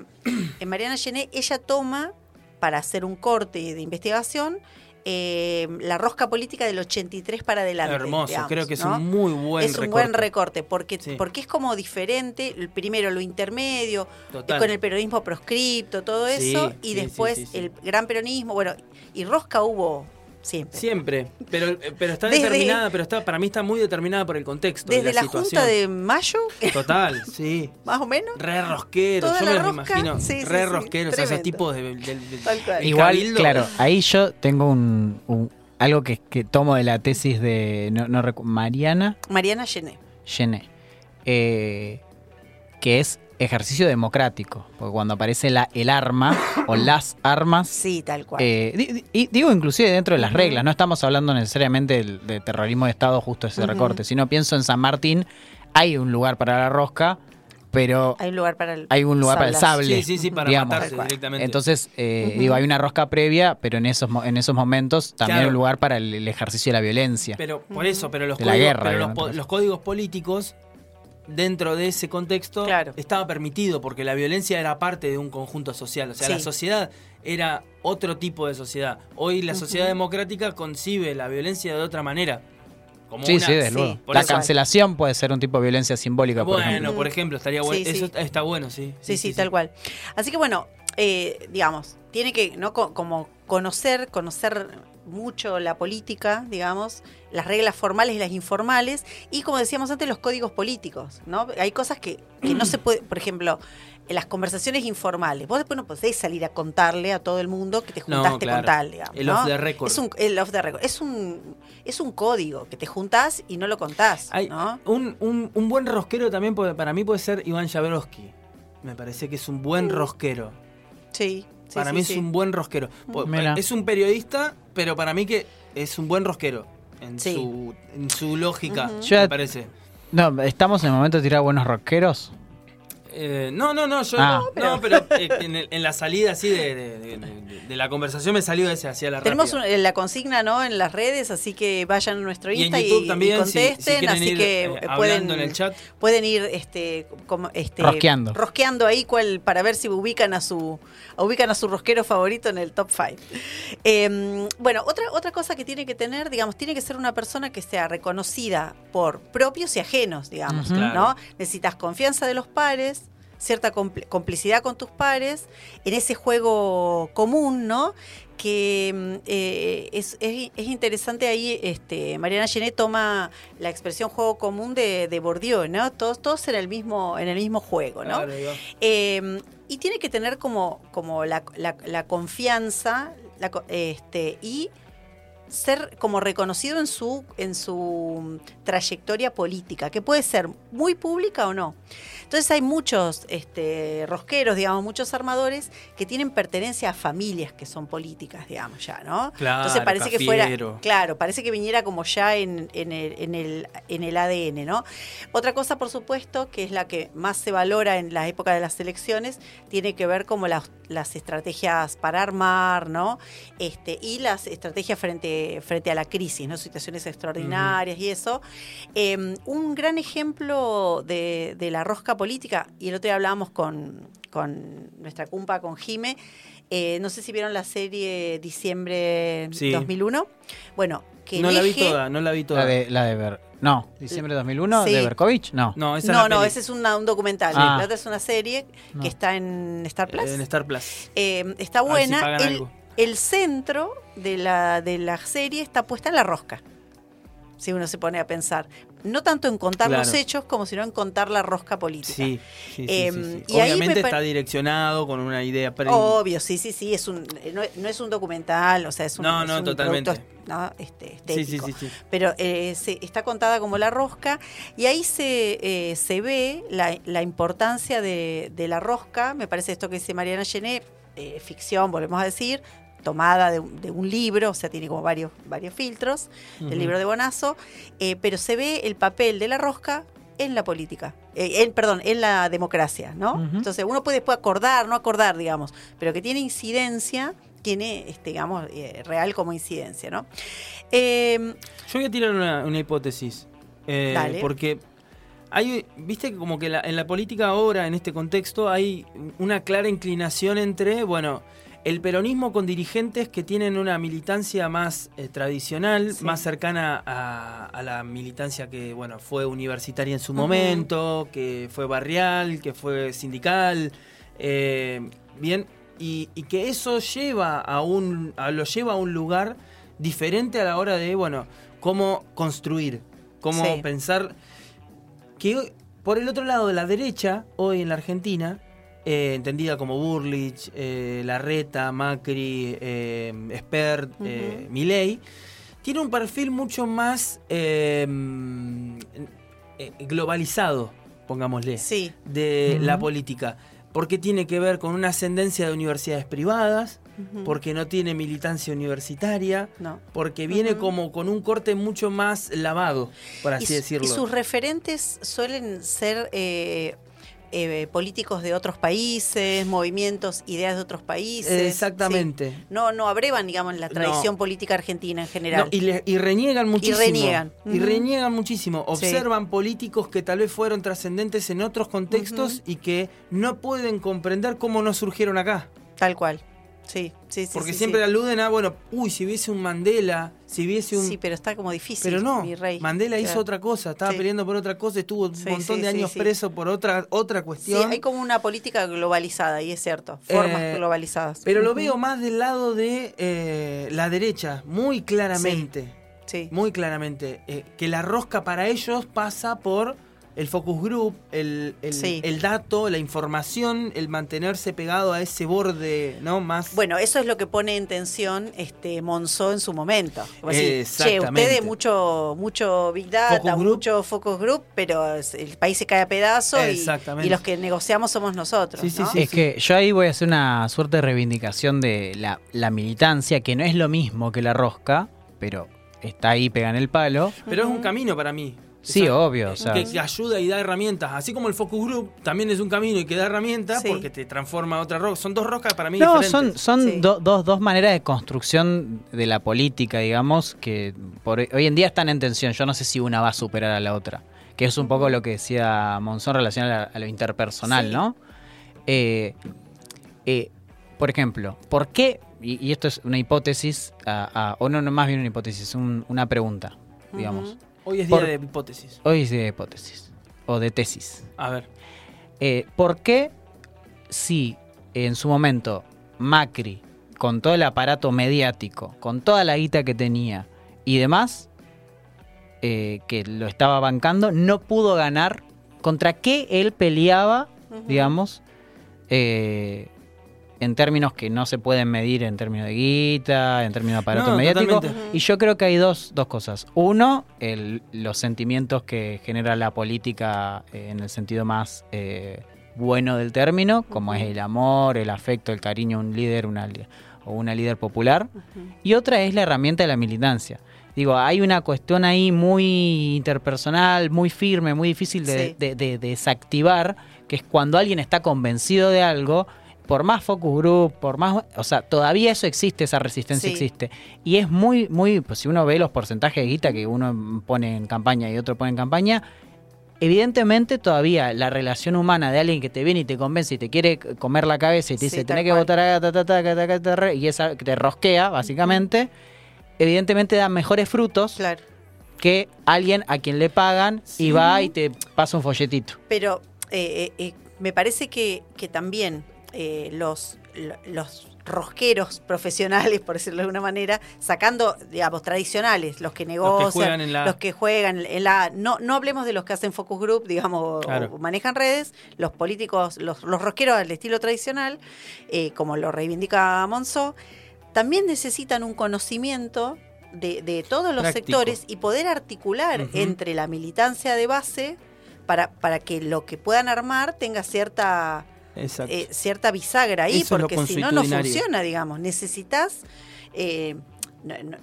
en Mariana Gené, ella toma para hacer un corte de investigación eh, la rosca política del 83 para adelante. Hermoso, digamos, creo que es ¿no? un muy buen es un recorte. buen recorte porque, Sí. porque es como diferente, primero lo intermedio, Total. con el peronismo proscripto, todo Sí, eso, y sí, después el gran peronismo, bueno, y rosca hubo siempre. Siempre, pero, eh, pero está Desde- determinada, pero está para mí está muy determinada por el contexto. y Desde la, situación. Junta de Mayo, Total, sí. más o menos. Re rosquero, Toda yo la me los rosca, imagino. sí, sí, re sí, rosqueros, o sea, esos tipos de, Tal cual. del Igual, cabildo. claro, ahí yo tengo un, un- algo que, que tomo de la tesis de no, no Mariana Mariana Gené. Gené, eh, que es ejercicio democrático, porque cuando aparece la, el arma o las armas, Sí, tal cual. eh, di- digo inclusive dentro de las reglas, no estamos hablando necesariamente de, terrorismo de Estado, justo ese recorte, sino pienso en San Martín, hay un lugar para la rosca, pero hay un lugar para el hay un lugar para el sable. Sí, sí, sí, para digamos. matarse directamente. Entonces, eh, digo, hay una rosca previa, pero en esos, mo- en esos momentos también Claro. hay un lugar para el, el ejercicio de la violencia. Pero por eso, pero la guerra, los códigos políticos dentro de ese contexto Claro. estaba permitido porque la violencia era parte de un conjunto social, o sea, Sí. la sociedad era otro tipo de sociedad. Hoy la sociedad democrática concibe la violencia de otra manera. Como sí, una- sí, desde sí, luego. por La eso- cancelación puede ser un tipo de violencia simbólica, por Bueno, ejemplo. por ejemplo, estaría bueno. Sí, Eso está bueno, sí. Sí, sí, tal cual. Así que bueno, eh, digamos, tiene que, ¿no? Co- como conocer, conocer mucho la política, digamos, las reglas formales y las informales, y como decíamos antes, los códigos políticos, ¿no? Hay cosas que, que no se puede, por ejemplo, en las conversaciones informales, vos después no podés salir a contarle a todo el mundo que te No, juntaste claro. con tal, digamos. El ¿no? off the record. Es un, el off the record. Es un, es un código que te juntás y no lo contás, Hay ¿no? un, un- un buen rosquero también puede- para mí puede ser Iván Jabrowski. Me parece que es un buen rosquero. Sí. Sí, para sí, mí sí. es un buen rosquero. Mira. Es un periodista, pero para mí que es un buen rosquero. En, Sí. su, en su lógica, me parece. No, estamos en el momento de tirar buenos rockeros. Eh, no, no, no, yo Ah. no, no, pero eh, en, el- en la salida así de, de- de- de- de la conversación me salió ese hacia la Tenemos un- eh, la consigna ¿no? en las redes, así que vayan a nuestro Y en Insta y, YouTube y también, si- si contesten, así ir, que eh, pueden, en el chat. pueden ir este, como, este, Rosqueando. rosqueando ahí cuál, para ver si ubican a su ubican a su rosquero favorito en el top 5. bueno, otra, otra cosa que tiene que tener, digamos, tiene que ser una persona que sea reconocida por propios y ajenos, digamos. ¿no? Claro. Necesitas confianza de los pares, cierta compl- complicidad con tus pares, en ese juego común, ¿no? que mm, eh, es, es- es interesante ahí, este, Mariana Genet toma la expresión juego común de, de Bourdieu, ¿no? Todos, todos en el mismo, en el mismo juego, ¿no? Claro. Eh, y tiene que tener como, como la, la- la confianza la este, y ser como reconocido en su, en su trayectoria política, que puede ser muy pública o no. Entonces hay muchos este, rosqueros, digamos, muchos armadores que tienen pertenencia a familias que son políticas, digamos, ya, ¿no? Claro, Entonces parece que fuera, claro, parece que viniera como ya en, en el, en, el, en el ADN, ¿no? Otra cosa, por supuesto, que es la que más se valora en la época de las elecciones, tiene que ver como las, las estrategias para armar, ¿no? Este, y las estrategias frente, frente a la crisis, ¿no? Situaciones extraordinarias y eso. Eh, un gran ejemplo de, de la rosca política, y el otro día hablábamos con, con nuestra cumpa, con Jime, eh, no sé si vieron la serie Diciembre Sí. 2001. Bueno, que No la vi toda, no la vi toda. La de, la de Ver. No, diciembre de 2001, Sí. de Berkovich, no. No, esa No, es no, ese es una- un documental. Ah. La otra es una serie No. que está en Star Plus. En Star Plus. Eh, está A ver si buena. pagan el, algo. El centro de la, de la serie está puesta en la rosca. Si uno se pone a pensar. No tanto en contar Claro. los hechos como sino en contar la rosca política. Sí, sí, sí, Em, sí, sí. y Obviamente está direccionado con una idea pre- Obvio, sí, sí, sí, es un, no, no es un documental, o sea, es un, No, es no, un totalmente. producto, ¿no? este, Sí, sí, estético. sí, sí. pero eh, se- está contada como la rosca y ahí se, eh, se ve la, la importancia de, de la rosca, me parece esto que dice Mariana Gené, eh, ficción, volvemos a decir, tomada de, un- de un libro, o sea, tiene como varios, varios filtros del Ujú. libro de Bonazo, eh, pero se ve el papel de la rosca en la política, eh, en, perdón, en la democracia, ¿no? Entonces uno puede después acordar, no acordar, digamos, pero que tiene incidencia, tiene, este, digamos, eh, real como incidencia, ¿no? Eh, Yo voy a tirar una, una hipótesis. eh, Dale. Porque hay, viste que como que la- en la política ahora, en este contexto, hay una clara inclinación entre, bueno, el peronismo con dirigentes que tienen una militancia más eh, tradicional, Sí. más cercana a, a la militancia que, bueno, fue universitaria en su momento, que fue barrial, que fue sindical, eh, bien, y, y que eso lleva a un, a- lo lleva a un lugar diferente a la hora de, bueno, cómo construir, cómo Sí. pensar que por el otro lado de la derecha, hoy en la Argentina, eh, entendida como Burlich, eh, Larreta, Macri, eh, Spert, eh. Milei, tiene un perfil mucho más globalizado, pongámosle, sí, de la política. Porque tiene que ver con una ascendencia de universidades privadas, porque no tiene militancia universitaria, no. porque viene como con un corte mucho más lavado, por así y, su- decirlo. y sus referentes suelen ser eh, políticos de otros países, movimientos, ideas de otros países. Exactamente. sí. No, no abrevan, digamos, la No. tradición política argentina en general. No, y, le- y reniegan muchísimo. reniegan. Y reniegan muchísimo. Sí. Observan políticos que tal vez fueron trascendentes en otros contextos y que no pueden comprender cómo no surgieron acá. Tal cual. Sí, sí, sí. Porque sí, siempre aluden a, bueno, uy, si hubiese un Mandela, si hubiese un... Sí, pero está como difícil. Pero no, mi rey. Mandela hizo otra cosa, estaba Sí. peleando por otra cosa, estuvo un Sí, montón sí, de sí, años sí. preso por otra, otra Sí, cuestión. hay como una política globalizada, y es cierto. Formas Eh, globalizadas. Pero lo veo más del lado de eh, la derecha, muy claramente. Sí. Muy claramente. eh, que la rosca para ellos pasa por el focus group, el, el- Sí. el dato, la información, el mantenerse pegado a ese borde, ¿no? Más. Bueno, eso es lo que pone en tensión este Monzó en su momento. Como decir, che, ustedes mucho, mucho Big Data, Focus group. mucho Focus Group, pero el país se cae a pedazos y, Exactamente. y los que negociamos somos nosotros. Sí, sí, ¿no? sí. es que yo ahí voy a hacer una suerte de reivindicación de la, la militancia, que no es lo mismo que la rosca, pero está ahí, pega en el palo. Pero es un camino para mí. Sí, obvio. O sea, que, que ayuda y da herramientas. Así como el focus group también es un camino y que da herramientas Sí. porque te transforma a otra rosca. Son dos roscas para mí no, diferentes. son, son Sí. do- dos, dos maneras de construcción de la política, digamos, que por, hoy en día están en tensión. Yo no sé si una va a superar a la otra. Que es un poco lo que decía Monzón relacionado a, a lo interpersonal, Sí. ¿no? Eh, eh, por ejemplo, ¿por qué? Y, y esto es una hipótesis, a- a- o no, no, más bien una hipótesis, un- una pregunta, digamos. Hoy es día por- de hipótesis. Hoy es de hipótesis, o de tesis. A ver. Eh, ¿Por qué si en su momento Macri con todo el aparato mediático, con toda la guita que tenía y demás, eh, que lo estaba bancando, no pudo ganar contra qué él peleaba, digamos, eh, en términos que no se pueden medir en términos de guita, en términos de aparato No, mediático. totalmente. Y yo creo que hay dos, dos cosas. Uno, el- los sentimientos que genera la política eh, en el sentido más eh, bueno del término, como es el amor, el afecto, el cariño a un líder una, o una líder popular. Y otra es la herramienta de la militancia. Digo, hay una cuestión ahí muy interpersonal, muy firme, muy difícil de, Sí. de- de desactivar, que es cuando alguien está convencido de algo, por más focus group, por más... O sea, todavía eso existe, esa resistencia Sí. existe. Y es muy, muy... Pues si uno ve los porcentajes de guita que uno pone en campaña y otro pone en campaña, evidentemente todavía la relación humana de alguien que te viene y te convence y te quiere comer la cabeza y te Sí, dice, tenés que cual. votar a ta, ta, ta, ta, ta, ta, ta, ta", y esa que te rosquea, básicamente, evidentemente da mejores frutos Claro. que alguien a quien le pagan y va y te pasa un folletito. Pero eh, eh, eh, me parece que, que también eh, los, lo- los rosqueros profesionales, por decirlo de alguna manera, sacando, digamos, tradicionales, los que negocian, juegan en la- los que juegan en la... No, no hablemos de los que hacen focus group, digamos, o- Claro. o manejan redes, los políticos, los, los rosqueros al estilo tradicional, eh, como lo reivindica Monzó, también necesitan un conocimiento de, de todos los Práctico. sectores y poder articular entre la militancia de base para, para que lo que puedan armar tenga cierta. Eh, cierta bisagra ahí, Eso porque si no, no funciona, digamos. Necesitas. eh, no, no-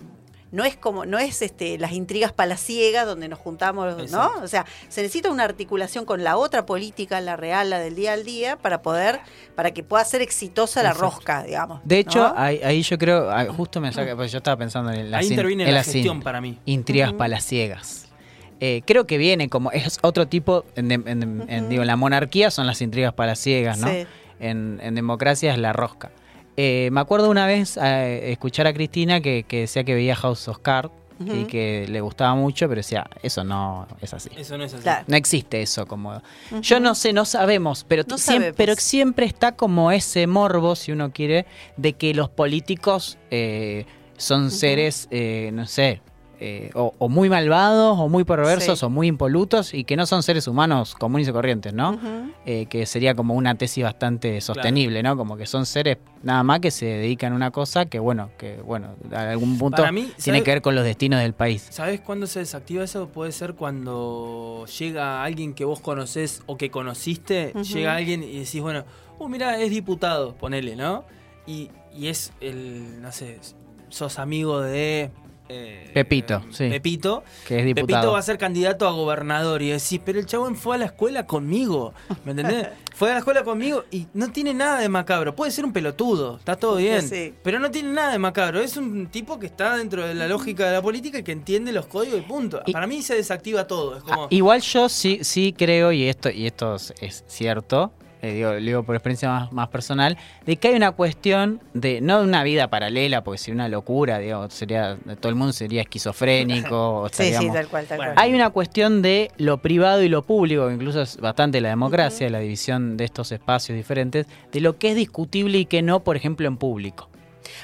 no es como, no es este, las intrigas palaciegas donde nos juntamos, ¿no? O sea, se necesita una articulación con la otra política, la real, la del día al día, para poder, para que pueda ser exitosa la Exacto. rosca, digamos. De hecho, ¿no? ahí, ahí yo creo, ah, justo me saca, pues yo estaba pensando en Ahí interviene la las in- gestión para mí. intrigas Ujú. palaciegas. Eh, creo que viene como, es otro tipo, en, en- en- en- Ujú. digo, en la monarquía son las intrigas palaciegas, ¿no? Sí. En, en democracia es la rosca. Eh, me acuerdo una vez eh, escuchar a Cristina que, que decía que veía House of Cards y que le gustaba mucho, pero decía, eso no es así. Eso no es así. Claro. No existe eso como... Yo no sé, no sabemos, pero, No siem- sabemos. pero siempre está como ese morbo, si uno quiere, de que los políticos eh, son seres, eh, no sé, eh, o, o muy malvados, o muy perversos, Sí. o muy impolutos, y que no son seres humanos comunes y corrientes, ¿no? Eh, que sería como una tesis bastante sostenible, ¿no? Como que son seres nada más que se dedican a una cosa que, bueno, que, bueno, a algún punto mí, tiene ¿sabe- que ver con los destinos del país. ¿Sabes cuándo se desactiva eso? Puede ser cuando llega alguien que vos conocés o que conociste, llega alguien y decís, bueno, uh, mira, es diputado, ponele, ¿no? Y, y es el, no sé, sos amigo de... eh, Pepito, sí. Pepito. Que es diputado. Pepito va a ser candidato a gobernador y decís, pero el chabón fue a la escuela conmigo, ¿me entendés? fue a la escuela conmigo y no tiene nada de macabro. Puede ser un pelotudo, está todo bien, Sí. pero no tiene nada de macabro. Es un tipo que está dentro de la lógica de la política y que entiende los códigos y punto. Y- Para mí se desactiva todo, es como... Ah, igual yo sí, sí creo, y esto, y esto es- es cierto, eh, digo, por experiencia más, más personal, de que hay una cuestión de, no de una vida paralela, porque sería una locura, digo, sería, todo el mundo sería esquizofrénico, o Sí, sí, tal cual, tal Bueno. cual. hay una cuestión de lo privado y lo público, que incluso es bastante la democracia, la división de estos espacios diferentes, de lo que es discutible y que no, por ejemplo, en público.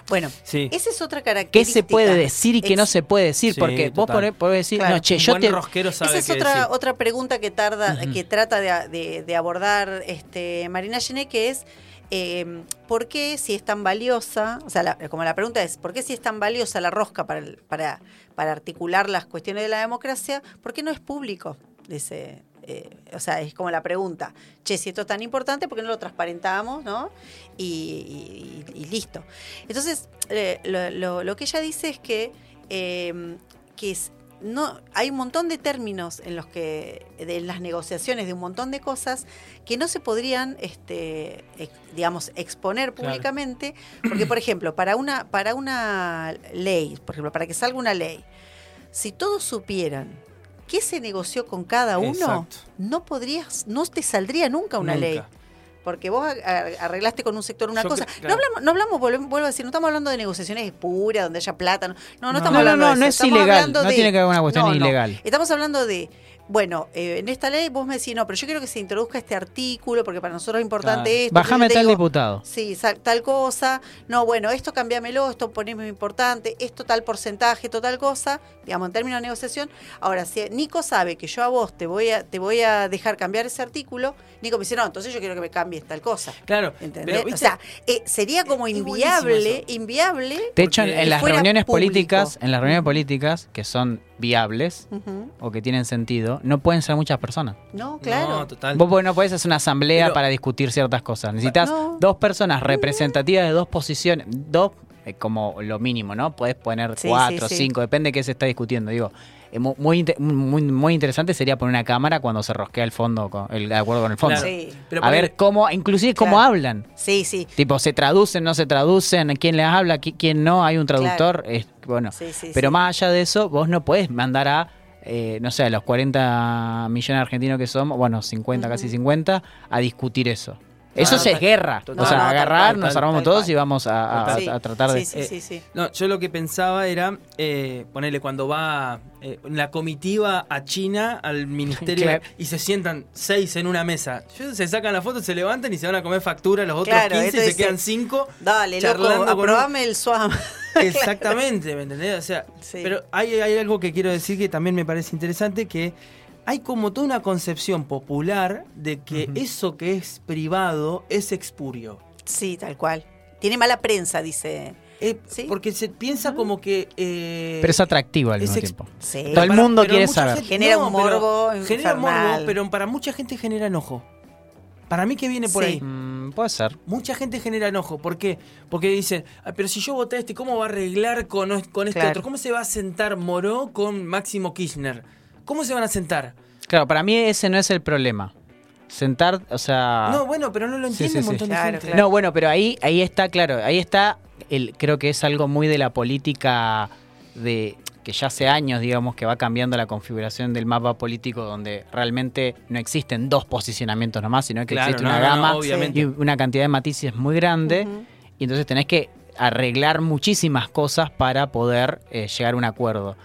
Bueno, Sí. esa es otra ¿Qué característica. se puede decir y qué no se puede decir? Sí, Porque vos total. podés, podés decir, Claro. no, che, yo te... rosquero sabe Esa es qué otra, decir. otra pregunta que tarda, que trata de, de- de abordar este Marina Gené, que es eh, ¿por qué si es tan valiosa? O sea, la- como la pregunta es, ¿por qué si es tan valiosa la rosca para, el- para, para articular las cuestiones de la democracia? ¿Por qué no es público? Dice, eh, o sea, es como la pregunta, che, si esto es tan importante, ¿por qué no lo transparentamos, no? Y, y- y listo. Entonces, eh, lo, lo- lo que ella dice es que, eh, que es- no, hay un montón de términos en los que, de, en las negociaciones de un montón de cosas que no se podrían, este, ex- digamos, exponer Claro. públicamente, porque, por ejemplo, para una, para una ley, por ejemplo, para que salga una ley, si todos supieran qué se negoció con cada uno, Exacto. no podrías, no te saldría nunca una Nunca. ley. Porque vos arreglaste con un sector una Yo cosa. No hablamos, no hablamos, volvemos- vuelvo a decir, no estamos hablando de negociaciones puras, donde haya plata. No, no, no No. estamos No, hablando no, de no es Estamos ilegal, no de- tiene que haber una cuestión ilegal. Estamos hablando de bueno, eh, en esta ley vos me decís, no, pero yo quiero que se introduzca este artículo porque para nosotros es importante Claro. esto. Bájame tal digo, diputado. Sí, tal cosa. No, bueno, esto cambiámelo, esto poneme importante, esto tal porcentaje, esto tal cosa, digamos, en términos de negociación. Ahora, si Nico sabe que yo a vos te voy a, te voy a dejar cambiar ese artículo, Nico me dice, no, entonces yo quiero que me cambies tal cosa. Claro, ¿Entendés? pero, o sea, eh, sería como inviable, inviable. De hecho, en, las reuniones público. políticas, en las reuniones políticas que son viables o que tienen sentido, no pueden ser muchas personas. No, claro. No, total. Vos no podés hacer una asamblea Pero- para discutir ciertas cosas. Necesitas No. dos personas representativas de dos posiciones, dos eh, como lo mínimo, ¿no? Podés poner Sí, cuatro, sí, sí. cinco, depende de qué se está discutiendo. Digo, muy, inte- muy, muy interesante sería poner una cámara cuando se rosquea el fondo, con, el de acuerdo con el fondo. Claro. Sí. Pero A ver cómo, inclusive cómo Claro. hablan. Sí, sí. Tipo, se traducen, no se traducen, quién les habla, qui- quién no, hay un traductor. es- bueno, Sí, sí, pero sí. más allá de eso, vos no podés mandar a, eh, no sé, a los 40 millones de argentinos que somos, bueno, 50, casi 50, a discutir eso. Eso sí es guerra. total. o sea, No, no, tal agarrar, nos tal- armamos tal todos y vamos a, a- Sí. a tratar de... Sí, sí, sí, sí. No, yo lo que pensaba era eh, ponerle cuando va eh, la comitiva a China al ministerio Claro. y se sientan seis en una mesa. Se sacan la foto, se levantan y se van a comer factura los otros Claro, 15 y se dice, quedan cinco. Dale, charlando loco, un- aprobame el SWAM. Exactamente, ¿me entendés? O sea, Sí. pero hay, hay algo que quiero decir que también me parece interesante, que hay como toda una concepción popular de que eso que es privado es expurio. Sí, tal cual. Tiene mala prensa, dice. Eh, Sí. Porque se piensa como que... eh, Pero es atractivo al es mismo tiempo. Sí. Todo el mundo pero quiere saber. gente- Genera un pero morbo Genera un morbo, pero para mucha gente genera enojo. Para mí que viene por Sí. ahí. Mm, puede ser. Mucha gente genera enojo. ¿Por qué? Porque dicen, "Ah, pero si yo voté a este, ¿cómo va a arreglar con, con este Claro. otro? ¿Cómo se va a sentar Moró con Máximo Kirchner? ¿Cómo se van a sentar? Claro, para mí ese no es el problema. Sentar, o sea... No, bueno, pero no lo. Sí, entiende sí, un sí. montón Claro, de gente. claro. No, bueno, pero ahí, ahí está, claro, ahí está, el, creo que es algo muy de la política de que ya hace años, digamos, que va cambiando la configuración del mapa político donde realmente no existen dos posicionamientos nomás, sino que Claro, existe no, una no, gama y una cantidad de matices muy grande. Y entonces tenés que arreglar muchísimas cosas para poder eh, llegar a un acuerdo.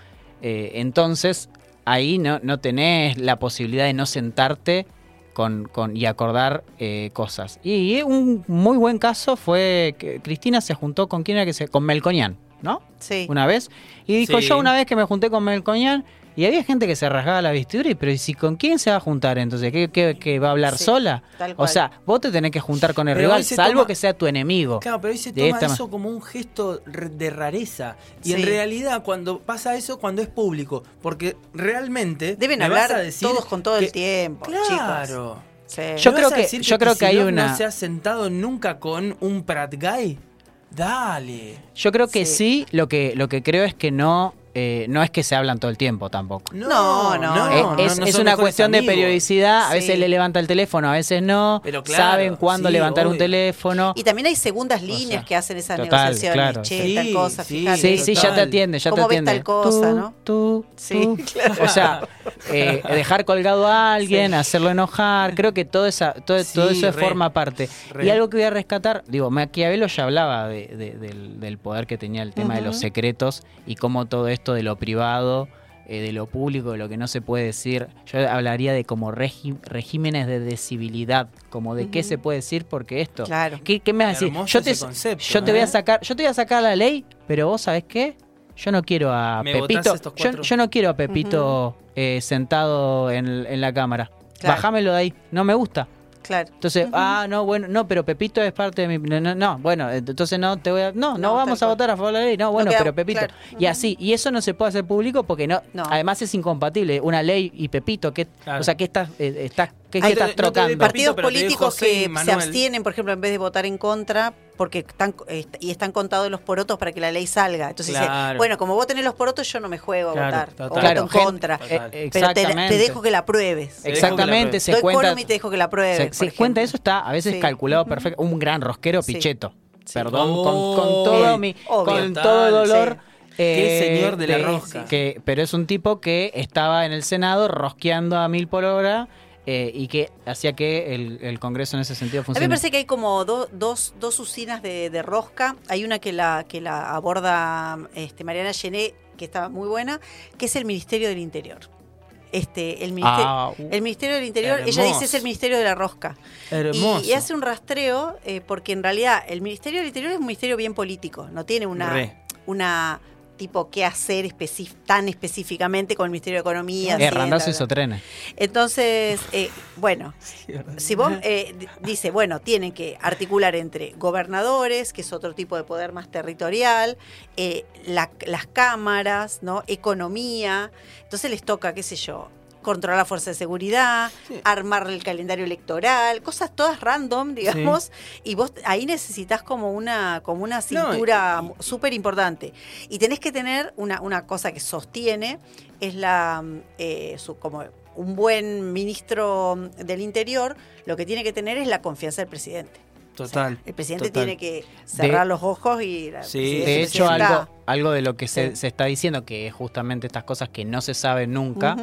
Eh, entonces, ahí no, no tenés la posibilidad de no sentarte con, con- y acordar eh, cosas. Y un muy buen caso fue que Cristina se juntó con quién era que se. con Melconian, ¿no? Sí. Una vez. Y dijo, Sí. yo una vez que me junté con Melconian. Y había gente que se rasgaba la vestidura, y pero ¿y si con quién se va a juntar entonces? ¿Qué, qué- qué va a hablar Sí, sola? O sea, vos te tenés que juntar con el Pero rival, salvo toma- que sea tu enemigo. Claro, pero hoy se toma esta eso como un gesto de rareza. Y Sí. en realidad, cuando pasa eso, cuando es público. Porque realmente. Deben hablar decir todos con todo que- el tiempo, Claro. chicos. Sí. Yo ¿Me creo que- yo creo que hay Kicillof una- no se ha sentado nunca con un Prat Guy? Dale. Yo creo que Sí. sí, lo que, lo que creo es que no, eh, no es que se hablan todo el tiempo tampoco. No, no, no, es no es son una cuestión de periodicidad, a Sí. veces le levanta el teléfono, a veces no, Pero claro, saben cuándo sí, levantar un teléfono. Y también hay segundas O líneas sea, que hacen esas total, negociaciones. claro, che, sí. tal cosa, Sí, fíjate. Sí, sí, ya te atiende, ya te ¿Cómo ves atiende. tal cosa, Tú, no? tú, Sí, tú. claro. O sea, eh, dejar colgado a alguien, Sí. hacerlo enojar, creo que todo, esa, todo, Sí, todo eso re, forma parte. re. Y algo que voy a rescatar, digo, Maquiavelo ya hablaba de- de- del, del poder que tenía el tema de los secretos y cómo todo esto de lo privado, eh, de lo público, de lo que no se puede decir, yo hablaría de como regi- regímenes de decibilidad, como de qué se puede decir porque esto. Claro. ¿Qué, qué me vas a decir? Yo te, ese concepto, yo te voy a ¿eh? sacar, yo te voy a sacar la ley, pero vos sabés qué? Yo no quiero a Me Pepito. Yo, no quiero a Pepito eh, sentado en, en la cámara. Claro. Bájamelo de ahí. No me gusta. Claro. Entonces, ah, no, bueno, no, pero Pepito es parte de mi. No, no, no, bueno, entonces no te voy a. No, no, No, vamos a cual. votar a favor de la ley. No, bueno, queda- pero Pepito. claro. Y así. Y eso no se puede hacer público porque no. No. Además es incompatible. Una ley y Pepito. ¿qué, Claro. O sea, ¿qué estás, eh, estás, qué, Ay, qué no estás trocando? Partidos políticos José que se abstienen, por ejemplo, en vez de votar en contra, porque están est- y están contados los porotos para que la ley salga. Entonces dice, bueno, como vos tenés los porotos, yo no me juego a Claro, votar. total. O voto en contra. Total. eh, Pero te, exactamente. te dejo que la pruebes. Exactamente, se Doy cuenta. y te dejo que la pruebes. Se, cuenta eso está a veces Sí. calculado perfecto. Un gran rosquero Sí. picheto. Sí. Perdón, con, Oh, con todo mi, obvio. con todo dolor. sí. Qué eh, señor de la de- rosca. que- pero es un tipo que estaba en el Senado rosqueando a mil por hora eh, y que hacía que el, el Congreso en ese sentido A mí me parece que hay como do- dos, dos usinas de, de rosca. Hay una que la, que la aborda este, Mariana Gené, que está muy buena, que es el Ministerio del Interior. este, el, ministerio, Ah, uh. el Ministerio del Interior, ella dice es el Ministerio de la Rosca. Y, Hermoso. y hace un rastreo, eh, porque en realidad el Ministerio del Interior es un ministerio bien político, no tiene una, Re. una tipo qué hacer tan específicamente con el Ministerio de Economía. Eh, Randazzo hizo trenes. Entonces, eh, bueno, si vos eh, dice, bueno, tienen que articular entre gobernadores, que es otro tipo de poder más territorial, eh, la- las cámaras, ¿no? Economía. Entonces les toca, qué sé yo, controlar la fuerza de seguridad, armar el calendario electoral, cosas todas random, digamos, y vos ahí necesitas como una, como una cintura y- súper importante. Y tenés que tener una, una cosa que sostiene, es la mm, eh, su- como un buen ministro del interior, lo que tiene que tener es la confianza del presidente. Total. El presidente total. tiene que cerrar los ojos y la Sí. De hecho, algo, algo de lo que se, Sí. se está diciendo, que es justamente estas cosas que no se saben nunca.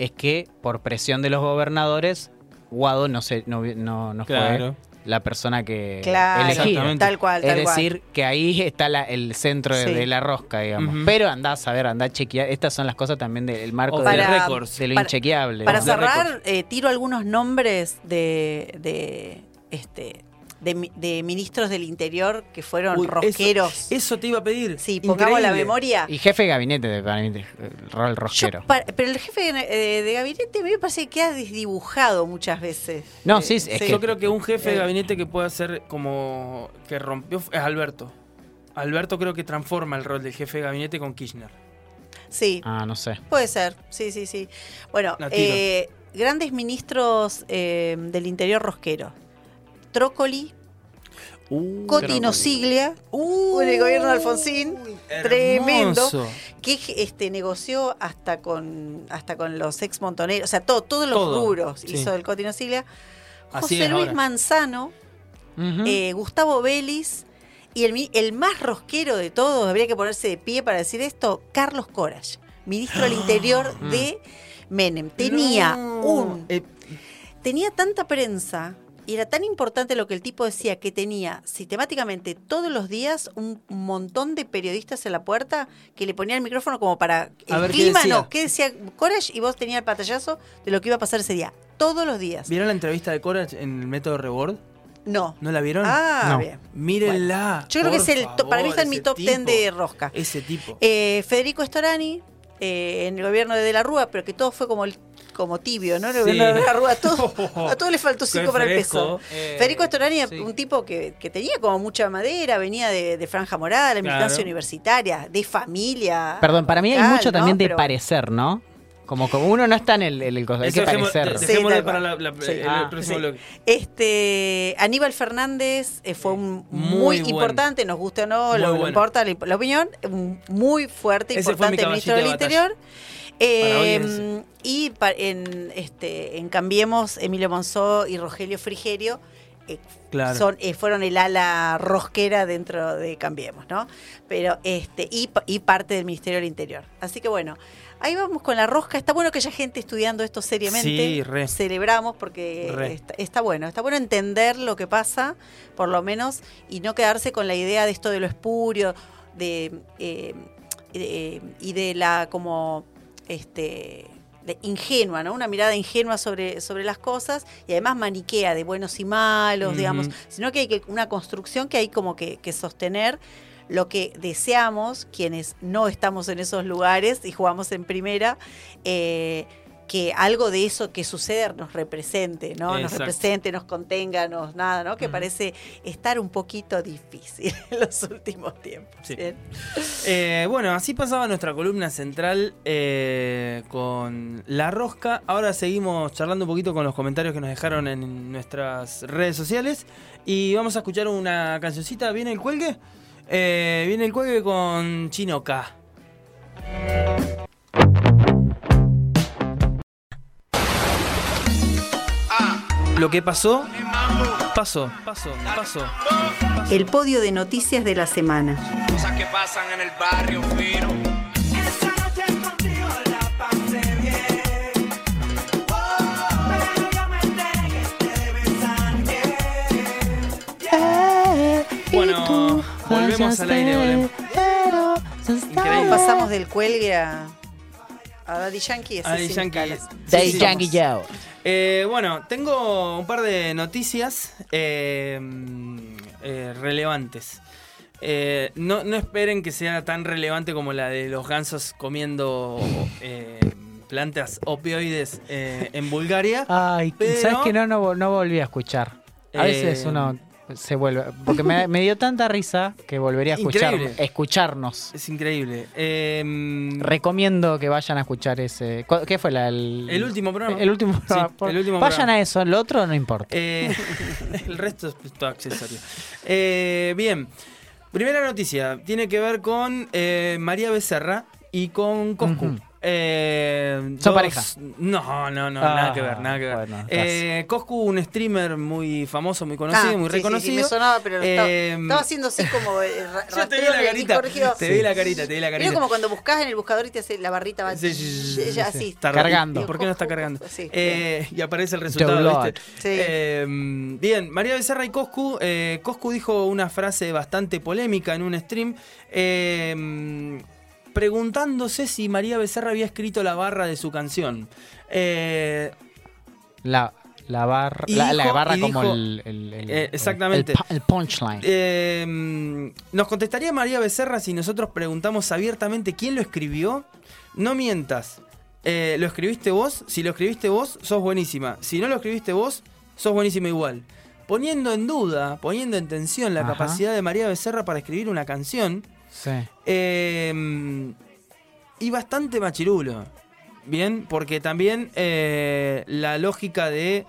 Es que por presión de los gobernadores, Guado no, se, no, no, no Claro. fue la persona que Claro, tal cual, tal Es cual. decir, que ahí está la- el centro de, Sí. de la rosca, digamos. Pero andá a saber, andá a chequear. Estas son las cosas también del marco de, Para- records. de lo para- inchequeable. Para the cerrar, eh, tiro algunos nombres de, de este de, mi- de ministros del interior que fueron Uy, rosqueros. Eso, te iba a pedir. sí, pongamos la Increíble. memoria. Y jefe de gabinete, de, de- el Yo rosquero. pero el jefe eh, de gabinete a mí me parece que ha desdibujado muchas veces. No, Eh, sí, es que- Yo creo que un jefe de Eh. gabinete que pueda ser como que rompió es Alberto. Alberto creo que transforma el rol del jefe de gabinete con Kirchner. Sí, Ah, no sé. puede ser. Sí, sí, sí. Bueno, La eh, grandes ministros eh, del interior rosquero. Trócoli, Uh, Cotino Siglia, en el gobierno de Alfonsín, tremendo. hermoso. que este, negoció hasta con hasta con los ex montoneros, o sea, todo, todos los Todo, rubros sí. hizo el Cotino Siglia. Así José es Luis ahora. Manzano, eh, Gustavo Vélez y el, más rosquero de todos, habría que ponerse de pie para decir esto, Carlos Corach, ministro del Interior de Menem. Tenía No. un Eh, tenía tanta prensa y era tan importante lo que el tipo decía que tenía sistemáticamente todos los días un montón de periodistas en la puerta que le ponían el micrófono como para A el ver, ¿qué clima, decía? no, ¿qué decía Courage? Y vos tenías el pantallazo de lo que iba a pasar ese día, todos los días. ¿Vieron la entrevista de Corach en el método Rebord? No. ¿No la vieron? Ah, No. bien. Mírenla. Yo creo que es el para mí está en mi top 10 tipo. de rosca. Ese tipo. Eh, Federico Storani, eh, en el gobierno de De la Rúa, pero que todo fue como el- como tibio, ¿no? Sí. gobierno de De la Rúa, todo, a todo le faltó cinco para el peso. Eh, Federico Storani, sí. un tipo que, que tenía como mucha madera, venía de, de Franja Morada, la militancia Claro. universitaria, de familia. Perdón, para mí hay mucho ¿no? también de Pero- parecer, ¿no? Como, como uno no está en el, en el coso, hay que dejemos- parecer. de- Sí, para la- la- Sí. el Ah, próximo sí. bloque. Este, Aníbal Fernández eh, fue un Muy muy, bueno. importante, nos guste o no, Muy lo, lo bueno. importa la, la opinión, un muy fuerte, Ese fue mi importante ministro del de batalla. Eh, ese. y en, este, en Cambiemos, Emilio Monzó y Rogelio Frigerio eh, Claro. son, eh, fueron el ala rosquera dentro de Cambiemos, ¿no? Pero este, y, pa- y parte del Ministerio del Interior. Así que bueno, ahí vamos con la rosca. Está bueno que haya gente estudiando esto seriamente. Sí, re. Celebramos porque Re. está, está bueno. Está bueno entender lo que pasa, por lo menos, y no quedarse con la idea de esto de lo espurio, de eh, eh, y de la como este de ingenua, ¿no? Una mirada ingenua sobre, sobre las cosas y además maniquea de buenos y malos, digamos, sino que hay que, una construcción que hay como que, que sostener lo que deseamos quienes no estamos en esos lugares y jugamos en primera, eh, que algo de eso que sucede nos represente, ¿no? Nos represente, nos contenga, nos nada, ¿no? Que parece estar un poquito difícil en los últimos tiempos. Sí. Eh, bueno, así pasaba nuestra columna central eh, con La Rosca. Ahora seguimos charlando un poquito con los comentarios que nos dejaron en nuestras redes sociales. Y vamos a escuchar una cancioncita. ¿Viene el cuelgue? Eh, viene el cuelgue con Chino K. Lo que pasó, pasó, pasó, pasó. El podio de noticias de la semana. Cosas que pasan en el barrio fino. Bueno, volvemos al aire, volvemos. Increíble. Pasamos del cuelgue a, a Daddy Yankee. A Daddy Yankee. Sí, sí, Yankee somos. Eh, bueno, tengo un par de noticias eh, eh, relevantes. Eh, no, no esperen que sea tan relevante como la de los gansos comiendo eh, plantas opioides eh, en Bulgaria. Ay, Pero- ¿sabes que no, no, no volví a escuchar? A veces uno se vuelve. Porque me, me dio tanta risa que volvería a escuchar, Increíble. escucharnos. Es increíble. Eh, Recomiendo que vayan a escuchar ese. ¿cu- ¿Qué fue la, el, El último programa. El último Sí, programa. el último vayan programa. a eso, lo otro no importa. Eh, el resto es todo accesorio. Eh, bien, primera noticia. Tiene que ver con eh, María Becerra y con Coscu. Ujú. Eh, ¿Son dos- pareja? No, no, no, Ah, nada que ver, nada que ver. bueno, Eh, Coscu, un streamer muy famoso, muy conocido, Ah, muy sí, sí, sí, reconocido. me sonaba, pero estaba, Eh, estaba haciendo así como. eh, Yo te vi la carita, te vi la carita, te vi la carita. como cuando buscas en el buscador y te hace la barrita va Sí, sí, sí, sí, sí. así. Está Cargando. ¿Y ¿Por qué no está cargando? Sí, Eh, y aparece el resultado. ¿viste? Sí. Eh, bien, María Becerra y Coscu. eh, Coscu dijo una frase bastante polémica en un stream. eh, preguntándose si María Becerra había escrito la barra de su canción. Eh, La, la barra, la, la barra como dijo- el, el- el- Eh, exactamente. El, pu- el punchline. Eh, ¿Nos contestaría María Becerra si nosotros preguntamos abiertamente quién lo escribió? No mientas. Eh, ¿Lo escribiste vos? Si lo escribiste vos, sos buenísima. Si no lo escribiste vos, sos buenísima igual. Poniendo en duda, poniendo en tensión la Ajá. capacidad de María Becerra para escribir una canción. Sí. eh, y bastante machirulo. Bien, porque también eh, la lógica de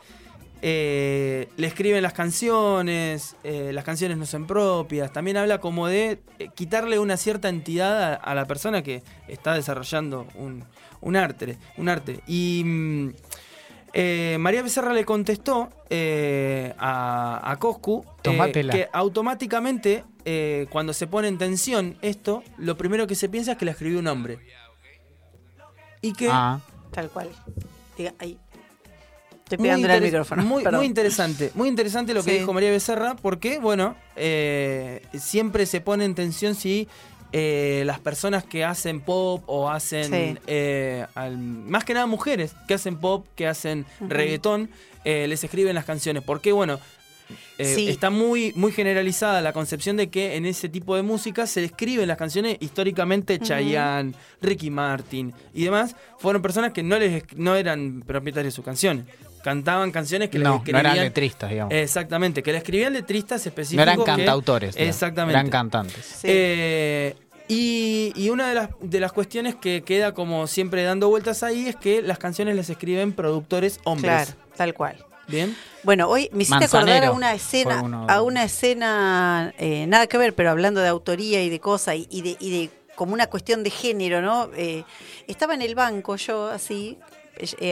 eh, le escriben las canciones, eh, las canciones no son propias, también habla como de quitarle una cierta entidad a, a la persona que está desarrollando un, un arte, un arte. Y mm, eh, María Becerra le contestó eh, a, a Coscu eh, que automáticamente eh, cuando se pone en tensión esto, lo primero que se piensa es que la escribió un hombre. Y que Ah, Tal cual. Diga, ahí. Estoy muy, pegándole al micrófono. muy, interesante, muy interesante lo que Sí. dijo María Becerra, porque, bueno, eh, siempre se pone en tensión si eh, las personas que hacen pop o hacen, Sí. eh, al- más que nada mujeres que hacen pop, que hacen Ujú. reggaetón, eh, les escriben las canciones. Porque, bueno, Sí. está muy, muy generalizada la concepción de que en ese tipo de música se escriben las canciones históricamente Chayanne, Ricky Martin y demás fueron personas que no les no eran propietarios de sus canciones. Cantaban canciones que les no, no escribían eran letristas, digamos. Exactamente, que le escribían letristas específicos. no eran cantautores. exactamente. Eran cantantes. Sí. Eh, y, y una de las, de las cuestiones que queda como siempre dando vueltas ahí es que las canciones las escriben productores hombres. Claro, tal cual. Bien. Bueno, hoy me hiciste acordar a una escena, uno a una escena, eh, nada que ver, pero hablando de autoría y de cosas y, y de, y de como una cuestión de género, ¿no? Eh, estaba en el banco yo así,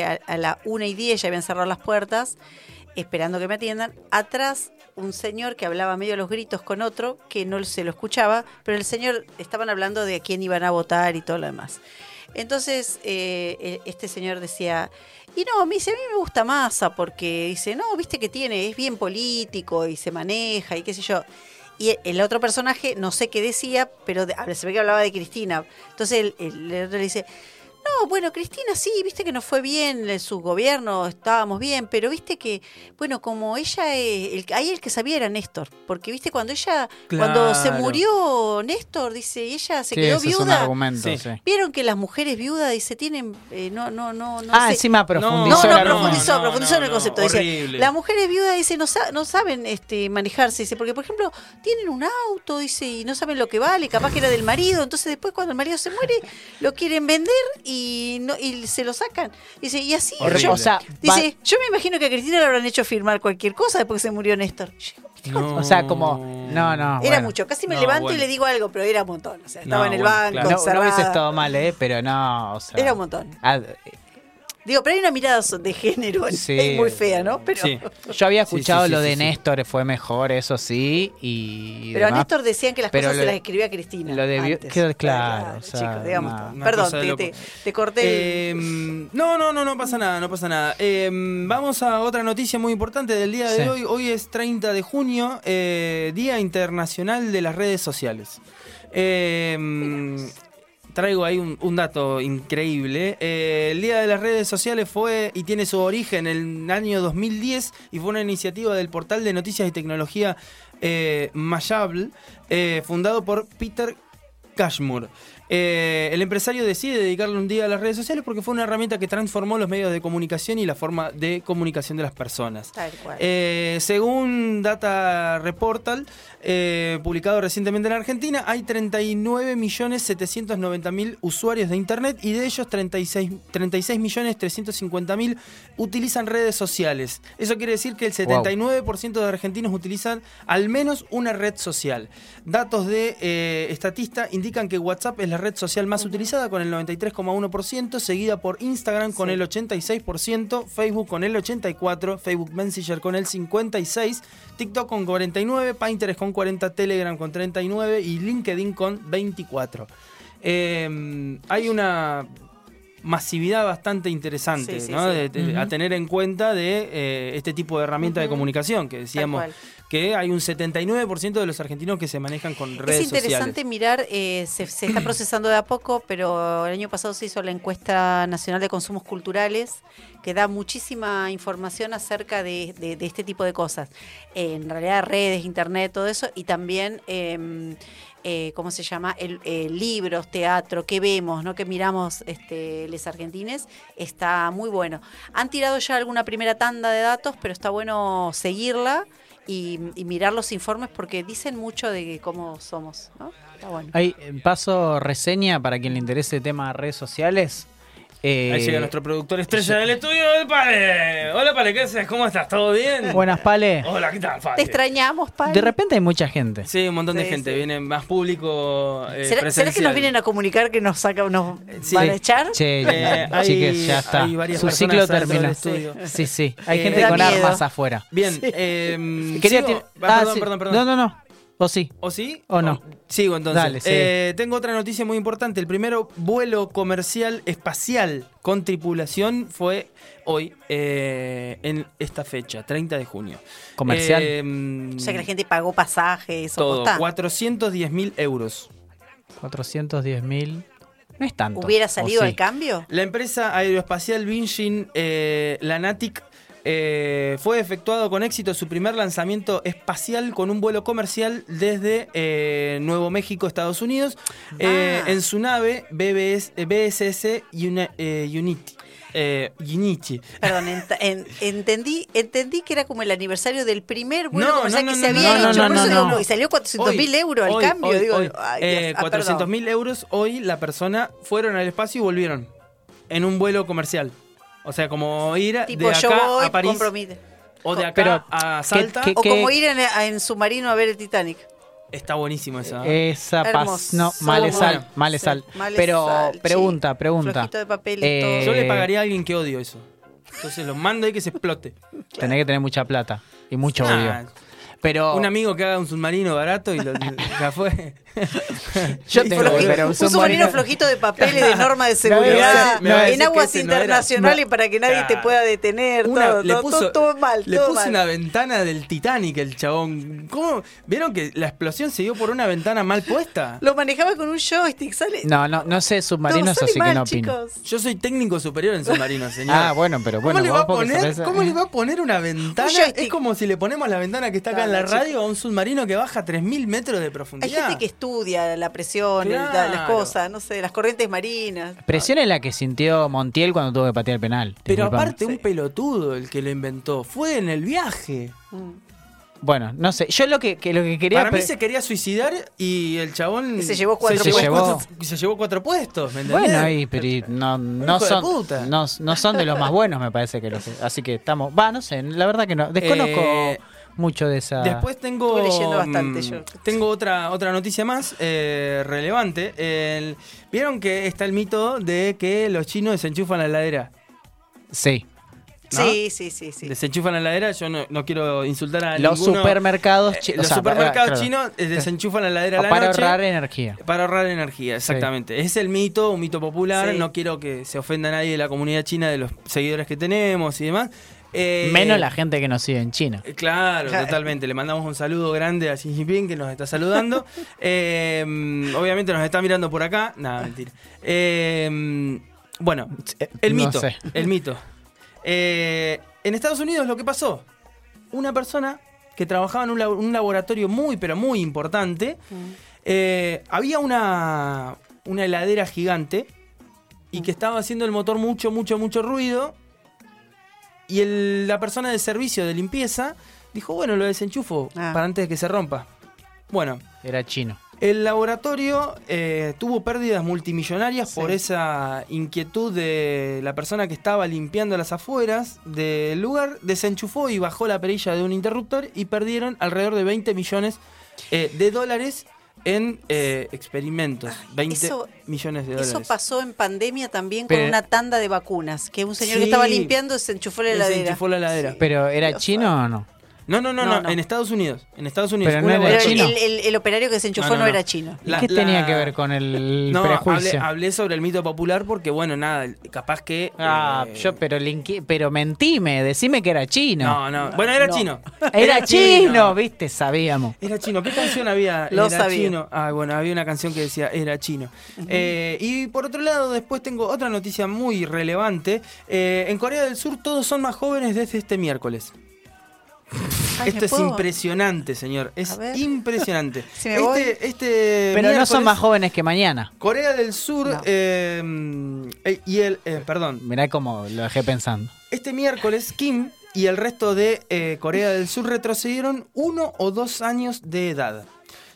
a, a la una y diez ya habían cerrado las puertas, esperando que me atiendan. Atrás un señor que hablaba medio a los gritos con otro, que no se lo escuchaba, pero el señor, estaban hablando de a quién iban a votar y todo lo demás. Entonces, eh, eh, este señor decía, y no, me dice, a mí me gusta Massa porque dice, no, viste que tiene, es bien político y se maneja y qué sé yo. Y el otro personaje, no sé qué decía, pero se ve que hablaba de Cristina. Entonces el, el- el otro le dice, no, bueno, Cristina sí, viste que nos fue bien en su gobierno, estábamos bien, pero viste que, bueno, como ella, eh, el, ahí el que sabía era Néstor, porque viste cuando ella, cuando se murió Néstor, dice, y ella se Sí, quedó ese es un viuda. argumento. Sí. sí. Vieron que las mujeres viudas, dice, tienen, eh, no, no, no, no ah, sé. encima No, profundizó. no, el argumento. profundizó, no, profundizó en el no, concepto. Dice, las mujeres viudas dice, no, sa- no saben este, manejarse, dice, porque por ejemplo, tienen un auto, dice, y no saben lo que vale, capaz que era del marido, entonces después cuando el marido se muere, lo quieren vender y no, y se lo sacan. Dice, y así Horrible. yo, O sea, dice, yo me imagino que a Cristina le habrán hecho firmar cualquier cosa después que se murió Néstor. No. O sea, como. No, no. era bueno. mucho, casi me No, levanto bueno. y le digo algo, pero era un montón. O sea, estaba No, en el bueno, banco, claro. No, no hubiese estado mal, ¿eh? Pero no, o sea. Era un montón. Digo, pero hay una mirada de género Sí. muy fea, ¿no? Pero, Sí. Yo había escuchado sí, sí, lo de sí. Néstor, fue mejor, eso sí. Y pero a demás. Néstor decían que las Pero cosas lo- se las escribía Cristina. lo debió- antes. claro, o sea, chicos, digamos. no. Una Perdón, te, te- te corté. el- Eh, no, no, no, no pasa nada, no pasa nada. Eh, vamos a otra noticia muy importante del día de Sí. hoy. Hoy es 30 de junio, eh, Día Internacional de las Redes Sociales. Eh, traigo ahí un, dato increíble. Eh, el Día de las Redes Sociales fue y tiene su origen en el año 2010 y fue una iniciativa del portal de noticias y tecnología eh, Mashable, eh, fundado por Peter Cashmore. Eh, el empresario decide dedicarle un día a las redes sociales porque fue una herramienta que transformó los medios de comunicación y la forma de comunicación de las personas. Tal cual. Eh, según Data Reportal, eh, publicado recientemente en Argentina, hay 39.790.000 usuarios de Internet y de ellos 36 36.350.000 utilizan redes sociales. Eso quiere decir que el 79% de argentinos utilizan al menos una red social. Datos de eh, Estatista indican que WhatsApp es la red social más utilizada con el 93,1%, seguida por Instagram con Sí. el 86%, Facebook con el 84%, Facebook Messenger con el 56%, TikTok con 49%, Pinterest con 40%, Telegram con 39% y LinkedIn con 24%. Eh, hay una masividad bastante interesante Sí, sí, ¿no? sí. De- de- a tener en cuenta de eh, este tipo de herramienta de comunicación que decíamos cual. Que hay un 79% de los argentinos que se manejan con redes Es interesante sociales. mirar, eh, se, se está procesando de a poco, pero el año pasado se hizo la encuesta nacional de consumos culturales, que da muchísima información acerca de, de- de este tipo de cosas. Eh, en realidad, redes, internet, todo eso, y también, eh, eh, ¿cómo se llama? El, eh, libros, teatro, que vemos, ¿no? que miramos este, les argentines, está muy bueno. Han tirado ya alguna primera tanda de datos, pero está bueno seguirla. Y, y mirar los informes porque dicen mucho de cómo somos, ¿no? Está bueno. Hay eh, paso reseña para quien le interese el tema de redes sociales. Eh, Ahí llega nuestro productor estrella del estudio, el Pale. Hola, Pale, ¿qué haces? ¿Cómo estás? ¿Todo bien? Buenas, Pale. Hola, ¿qué tal, Te Pale? extrañamos, Pali. De repente hay mucha gente. Sí, un montón de Sí, gente. sí. Viene más público eh, ¿Será, será que presencial. nos vienen a comunicar que nos saca, nos Sí. van a echar? Che, Eh, hay- chiques, ya está. hay varias Su personas ciclo del estudio. Sí, sí. Hay Eh, gente da con miedo. armas afuera. Bien, eh, Quería sigo. tir- Ah, ah, perdón, sí. perdón, perdón. No, no, no. ¿O sí? ¿O sí? ¿O no? Sigo entonces. Dale, sí. Eh, tengo otra noticia muy importante. El primero vuelo comercial espacial con tripulación fue hoy, eh, en esta fecha, 30 de junio. ¿Comercial? Eh, O sea que la gente pagó pasajes o Todo, posta. 410 mil euros. 410 mil. No es tanto. ¿Hubiera ¿o salido sí? al cambio? La empresa aeroespacial Vinci, eh, la Natic, eh, fue efectuado con éxito su primer lanzamiento espacial con un vuelo comercial desde eh, Nuevo México, Estados Unidos, eh, Ah. en su nave BBS, BSS eh, Unity. eh, Unity. Perdón, ent- en- entendí, entendí que era como el aniversario del primer vuelo No, comercial no, que no, se no, había hecho. por eso y salió 400 mil euros al hoy, cambio. hoy, digo, hoy. ay, Eh, Dios. Ah, 400 perdón. mil euros hoy la persona fueron al espacio y volvieron en un vuelo comercial. O sea, como ir Tipo, de acá yo voy, a París compromite. o de acá Pero, a ¿qué- Salta. qué- O como ir en, en submarino a ver el Titanic. Está buenísimo eso. ¿eh? Esa pas no, malesal, malesal. sí, Pero sí. pregunta, pregunta. De papel y Eh, Yo le pagaría a alguien que odio eso. Entonces lo mando ahí que se explote. Tenés que tener mucha plata y mucho odio. Pero Un amigo que haga un submarino barato y lo, ya fue. yo tengo, floji- pero un submarino flojito de papel y de norma de seguridad en aguas internacionales no. para que nadie te pueda detener. Una- todo, le todo, puso, todo- todo mal. le todo puso mal. una ventana del Titanic el chabón. ¿Cómo? ¿Vieron que la explosión se dio por una ventana mal puesta? Lo manejaba con un joystick, sale. No, no, no sé submarinos, así mal, que no opino. chicos. Yo soy técnico superior en submarinos, señor. Ah, bueno, pero ¿Cómo, bueno, le va a poner, ¿Cómo le va a poner una ventana? Es como si le ponemos la ventana que está acá en la radio a un submarino que baja 3.000 metros de Hay profundidad. gente que estudia la presión, el- las cosas, no sé, las corrientes marinas. Presión es la que sintió Montiel cuando tuvo que patear el penal. Pero aparte, un pelotudo el que lo inventó. Fue en el viaje. Mm. Bueno, no sé. Yo lo que, que lo que quería. Para mí se quería suicidar y el chabón. Y se llevó cuatro se llevó puestos. cuatro- se llevó cuatro puestos, ¿me entendés? Bueno, ahí, pero y no, no son puta. no, no son de los más buenos, me parece que los. Así que estamos. Va, no sé, la verdad que no. Desconozco Eh, mucho de esa. Después tengo. Estuve leyendo bastante mm, yo. Tengo otra, otra noticia más eh, relevante. El- Vieron que está el mito de que los chinos desenchufan la heladera. Sí. ¿No? Sí, sí, sí, sí. Desenchufan la heladera, yo no, no quiero insultar a Los ninguno. supermercados Eh, chi- o los sea, supermercados para- chinos desenchufan la heladera a la para noche ahorrar energía. para ahorrar energía, exactamente. Es el mito, un mito popular. Sí. No quiero que se ofenda a nadie de la comunidad china, de los seguidores que tenemos y demás. Eh, Menos la gente que nos sigue en China. eh, Claro, totalmente. Le mandamos un saludo grande a Xi Jinping que nos está saludando. Eh, mm, obviamente nos está mirando por acá. Nada, mentira. Eh, mm, bueno, el no mito. sé. El mito. Eh, en Estados Unidos lo que pasó, una persona que trabajaba en un, labo- un laboratorio muy, pero muy importante, eh, había una, una heladera gigante y que estaba haciendo el motor mucho, mucho, mucho ruido. Y el- la persona de servicio de limpieza dijo, bueno, lo desenchufo Ah. para antes de que se rompa. Bueno, Era chino. el laboratorio eh, tuvo pérdidas multimillonarias Sí. por esa inquietud de la persona que estaba limpiando las afueras del lugar, desenchufó y bajó la perilla de un interruptor y perdieron alrededor de 20 millones eh, de dólares en eh, experimentos. 20 eso- millones de dólares. Eso pasó en pandemia también Pero- con una tanda de vacunas, que un señor Sí. que estaba limpiando se enchufó la heladera. Desenchufó la heladera. ¿Pero era Dios chino o no? No, no, no, No, en Estados Unidos. En Estados Unidos. Pero no era Pero laboratorio- el, chino. el- el operario que se enchufó No, no, no, no. era chino. La- ¿Qué tenía que ver con el No, hablé, prejuicio? hablé sobre el mito popular porque, bueno, nada, capaz que... Ah, eh, yo, pero, linki- pero mentime, decime que era chino. No, no. Bueno, era No. chino. Era chino, viste, sabíamos. Era chino. ¿Qué canción había? Lo era sabía. chino. Ah, bueno, había una canción que decía era chino. Eh, y por otro lado, después tengo otra noticia muy relevante. Eh, en Corea del Sur todos son más jóvenes desde este miércoles. Ay, Esto ¿me es puedo? impresionante, señor. Es impresionante. Si me voy. este, este Pero no son más jóvenes que mañana. Corea del Sur No. eh, eh, y el, eh, perdón, Mirá cómo lo dejé pensando. Este miércoles, Kim y el resto de eh, Corea del Sur retrocedieron uno o dos años de edad,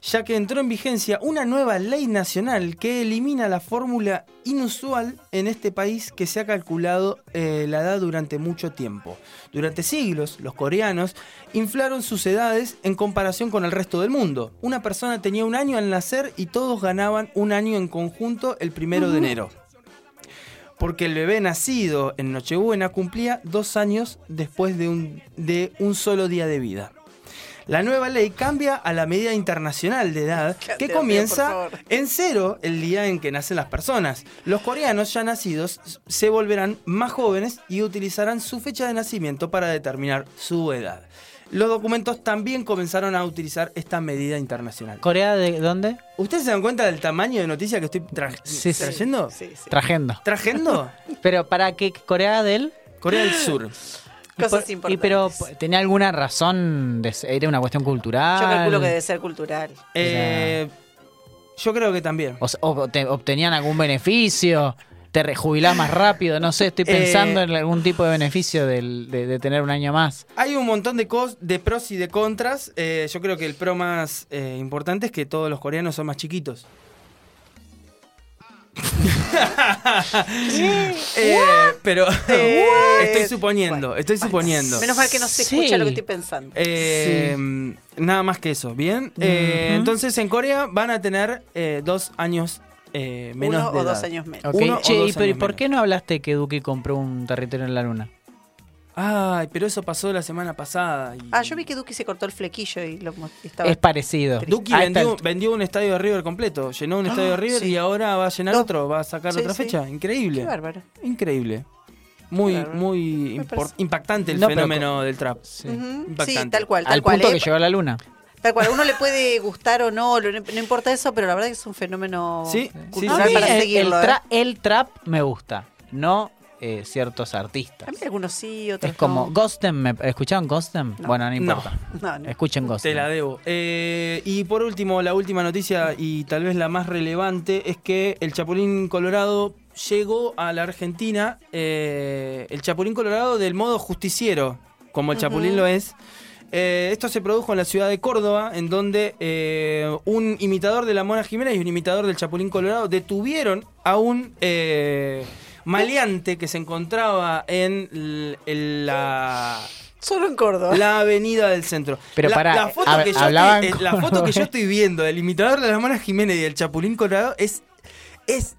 ya que entró en vigencia una nueva ley nacional que elimina la fórmula inusual en este país que se ha calculado eh, la edad durante mucho tiempo. Durante siglos, los coreanos inflaron sus edades en comparación con el resto del mundo. Una persona tenía un año al nacer y todos ganaban un año en conjunto el primero de enero porque el bebé nacido en Nochebuena cumplía dos años después de un, de un solo día de vida. La nueva ley cambia a la medida internacional de edad que comienza en cero el día en que nacen las personas. Los coreanos ya nacidos se volverán más jóvenes y utilizarán su fecha de nacimiento para determinar su edad. Los documentos también comenzaron a utilizar esta medida internacional. ¿Corea de dónde? ¿Ustedes se dan cuenta del tamaño de noticia que estoy tra- Sí, sí. trayendo? Sí, sí. Trajendo. ¿Trajendo? Pero para qué Corea del Corea del Sur. Y Cosas por- importantes. Y pero tenía alguna razón de ser- era una cuestión cultural. Yo calculo que debe ser cultural. Eh, yo creo que también. o, s- o te- obtenían algún beneficio, te rejubilás más rápido, no sé, estoy Eh, pensando en algún tipo de beneficio del- de, de tener un año más. Hay un montón de, cos de pros y de contras. Eh, yo creo que el pro más eh, importante es que todos los coreanos son más chiquitos. Eh, pero estoy suponiendo, estoy suponiendo. Menos mal que no se Sí. escucha lo que estoy pensando. Eh, Nada más que eso, ¿bien? Eh. Entonces en Corea van a tener eh, dos años eh, menos Uno de o dos edad. años menos. Ok, Uno o dos ¿y, pero, ¿y años por menos. qué no hablaste que Duque compró un territorio en la luna? Ay, pero eso pasó la semana pasada. y- Ah, yo vi que Duki se cortó el flequillo y lo estaba. Es parecido. Duki A esta vendió, un estadio de River completo, llenó un estadio de River sí. y ahora va a llenar No. otro, va a sacar Sí, otra sí. fecha. Increíble. Qué bárbaro. Increíble. Muy, Bárbaro. muy impactante el No, pero fenómeno del trap. Sí. Sí, Impactante. tal cual, tal Al cual. punto ¿eh? que llegó a la luna. Tal cual, a uno le puede gustar o no, no importa eso, pero la verdad que es un fenómeno Sí, cultural sí, sí. para el, seguirlo. el ¿eh? tra- el trap me gusta, no eh, ciertos artistas. A mí algunos sí, otros Es como no. Ghostem, ¿me, ¿escucharon Ghostem? No. Bueno, no importa. No, no. Escuchen Te Ghostem. la debo. Eh, y por último, la última noticia y tal vez la más relevante es que el Chapulín Colorado llegó a la Argentina. eh, el Chapulín Colorado del modo justiciero, como el Chapulín lo es. Eh, esto se produjo en la ciudad de Córdoba, en donde eh, un imitador de la Mona Jiménez y un imitador del Chapulín Colorado detuvieron a un eh, maleante que se encontraba en l- en la Solo en Córdoba. la avenida del centro. Pero la, pará, la foto hab- que yo hablaban estoy, eh, la foto que yo estoy viendo del imitador de la Mona Jiménez y del Chapulín Colorado es es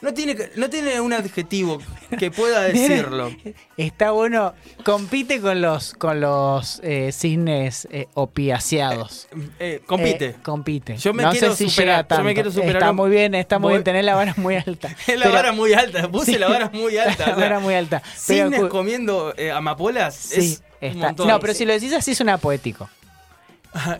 No tiene, no tiene un adjetivo que pueda decirlo. Está bueno. Compite con los con los eh, cisnes eh, opiaceados. Eh, compite. Eh, compite. Yo me no quiero sé si superar, yo me quiero superar. Está muy bien, está muy Voy- bien. Tener la vara muy alta. la Pero- vara muy alta, puse Sí. la vara muy alta. La vara muy alta. Pero Cisnes comiendo amapolas Sí, es está. No, pero si lo decís así suena poético.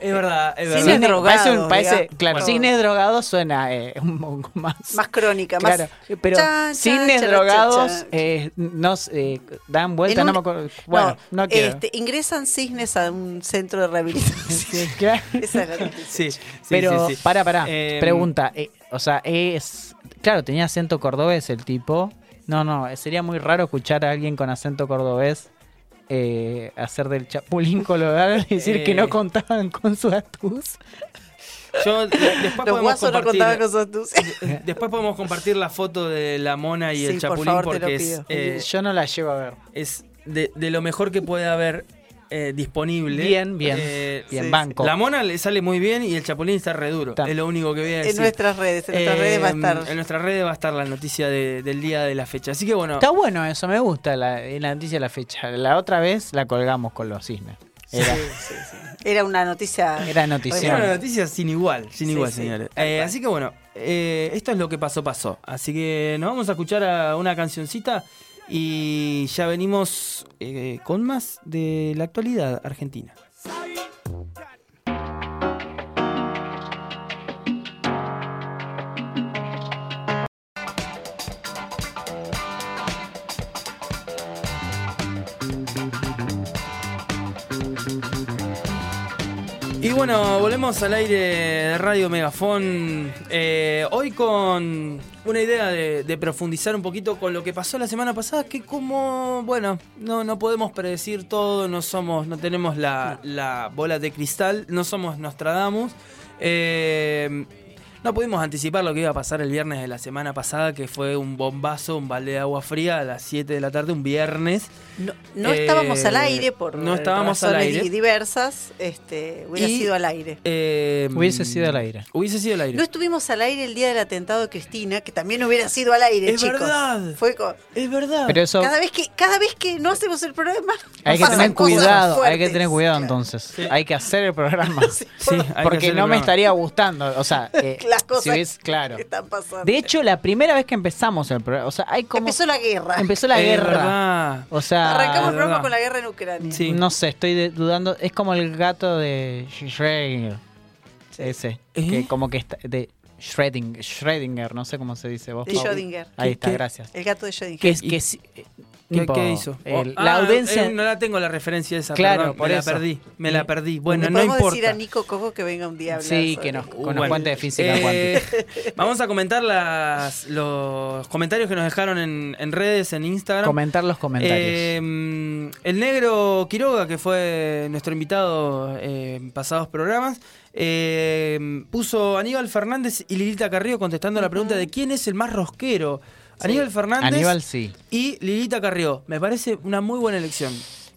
Es verdad, es verdad. Parece parece- digamos. claro, Bueno. cisnes drogados suena eh, un poco más. Más crónica, más. Claro, pero Chan, chan, drogados chan. eh, nos eh, dan vuelta, En no me acuerdo. Bueno, no, quiero. este, ingresan cisnes a un centro de rehabilitación. Claro. Esa es la noticia. Sí, sí, Pero, sí, sí. para, para. Eh, Pregunta. eh, o sea, es. Claro, tenía acento cordobés el tipo. No, no, sería muy raro escuchar a alguien con acento cordobés eh, hacer del chapulín colorado y decir que no contaban con su atus. Yo, de- después Los podemos no compartir- con sus Después podemos compartir la foto de la mona y Sí, el por chapulín favor, te lo porque es, eh, Yo no la llevo a ver. es de, de lo mejor que puede haber eh, disponible. Bien, bien. Eh, Bien, sí, banco. La mona le sale muy bien y el chapulín está re duro. Está. Es lo único que voy a decir. En nuestras redes, en nuestras Eh, redes va a estar. En nuestras redes va a estar la noticia de- del día de la fecha. Así que bueno. Está bueno eso, me gusta la, la noticia de la fecha. La otra vez la colgamos con los cisnes. Era, Era una noticia. era noticia. una noticia sin igual, sin Sí, igual, sí, señores. Eh, cual. así que bueno, eh, esto es lo que pasó, pasó. Así que nos vamos a escuchar a una cancioncita y ya venimos eh, con más de la actualidad argentina. Y bueno, volvemos al aire de Radio Megafón. eh, hoy con una idea de, profundizar un poquito con lo que pasó la semana pasada, que como, bueno, no, no podemos predecir todo, no somos, no tenemos la, la bola de cristal, no somos Nostradamus. eh, no pudimos anticipar lo que iba a pasar el viernes de la semana pasada, que fue un bombazo, un balde de agua fría a las 7 de la tarde, un viernes. No, no Eh, estábamos al aire por no estábamos al aire. di- diversas. Este, hubiera Y- sido al aire. Eh, Hubiese sido al aire. Hubiese sido al aire. No estuvimos al aire el día del atentado de Cristina, que también hubiera sido al aire, Es chicos. verdad. Fue Es verdad. Pero eso cada vez que cada vez que no hacemos el programa hay que tener cuidado, hay que tener cuidado Claro. entonces. Hay que hacer el programa. Sí, Porque no me estaría gustando. O sea, eh, Las cosas si ves, claro. que están pasando. De hecho, la primera vez que empezamos el programa, o sea, hay como empezó la guerra. empezó la Es guerra. verdad. O sea, Arrancamos el programa con la guerra en Ucrania. Sí. no sé, estoy de- dudando. Es como el gato de Schrödinger. Ese. ¿Eh? Que como que está. De Schrödinger, Schrödinger, no sé cómo se dice vos. De. Schrödinger. Ahí ¿Qué- está, qué? gracias. El gato de Schrödinger. Que es ¿Y que sí, eh, ¿Qué, qué hizo? el- Oh, la ah, audiencia. eh, no la tengo la referencia esa, Claro, perdón, por me eso. la perdí, me la perdí. Bueno, Le no importa. decir a Nico Coco que venga un día a hablar Sí, sobre- que nos, Uh, bueno. cuente de física Eh, vamos a comentar las, los comentarios que nos dejaron en, en redes, en Instagram. Comentar los comentarios. Eh, el negro Quiroga, que fue nuestro invitado eh, en pasados programas, eh, puso Aníbal Fernández y Lilita Carrillo contestando la pregunta de quién es el más rosquero. Aníbal Fernández Aníbal sí. y Lilita Carrió. Me parece una muy buena elección.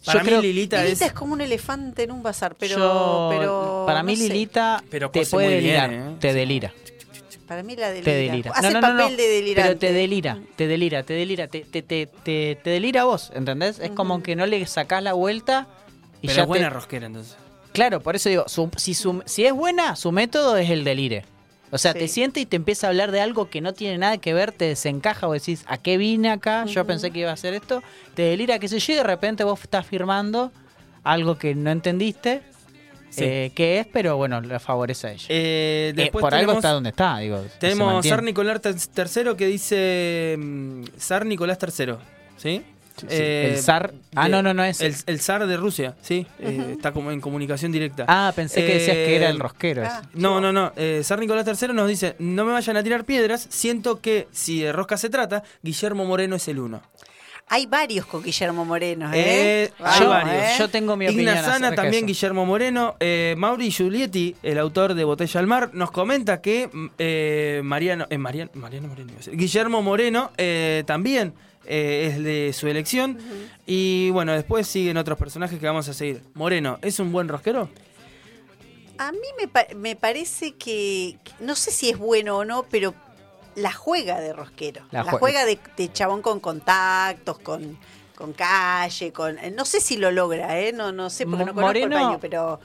Para Yo mí creo- Lilita, Lilita es... es... como un elefante en un bazar, pero, Yo- pero para no mí sé. Lilita Pero te puede muy bien, delirar, ¿eh? te delira, Para mí la delira. te delira. Hace no, no, no, papel no, de delirante. pero te delira, te delira, te delira, te, te, te, te, te delira a vos, ¿entendés? Es como que no le sacás la vuelta y Pero ya es buena te... rosquera entonces. Claro, por eso digo, su- si, su- si es buena, su método es el delire. O sea, Sí. te siente y te empieza a hablar de algo que no tiene nada que ver, te desencaja o decís, ¿a qué vine acá? Yo pensé que iba a hacer esto. Te delira, qué sé yo, y de repente vos estás firmando algo que no entendiste Sí. eh, qué es, pero bueno, le favorece a ella. Eh, Eh, por algo está donde está, digo. se Tenemos mantiene. Sar Nicolás III que dice mm, Zar Nicolás III, ¿sí? Eh, el zar- ah, no, no, no es- El, el zar de Rusia, sí. eh, está como en comunicación directa. Ah, pensé que decías que era el Eh, rosquero. ah. No, no, no. Eh, Zar Nicolás III nos dice, no me vayan a tirar piedras, siento que si de rosca se trata, Guillermo Moreno es el uno. Hay varios con Guillermo Moreno, ¿eh? Eh, hay yo, varios. ¿eh? yo tengo mi opinión. Igna Sana, también eso. Guillermo Moreno. Eh, Mauri Giulietti, el autor de Botella al Mar, nos comenta que mm, eh, Mariano, eh, Mariano, Mariano Moreno, Guillermo Moreno eh, también eh, es de su elección. Y bueno, después siguen otros personajes que vamos a seguir. Moreno, ¿es un buen rosquero? A mí me, pa- me parece que, no sé si es bueno o no, pero la juega de rosquero. La La, jue- juega de, de chabón con contactos, con, con calle, con. eh, No sé si lo logra, ¿eh? No, no sé, porque Mo- no conozco Moreno- el paño, pero.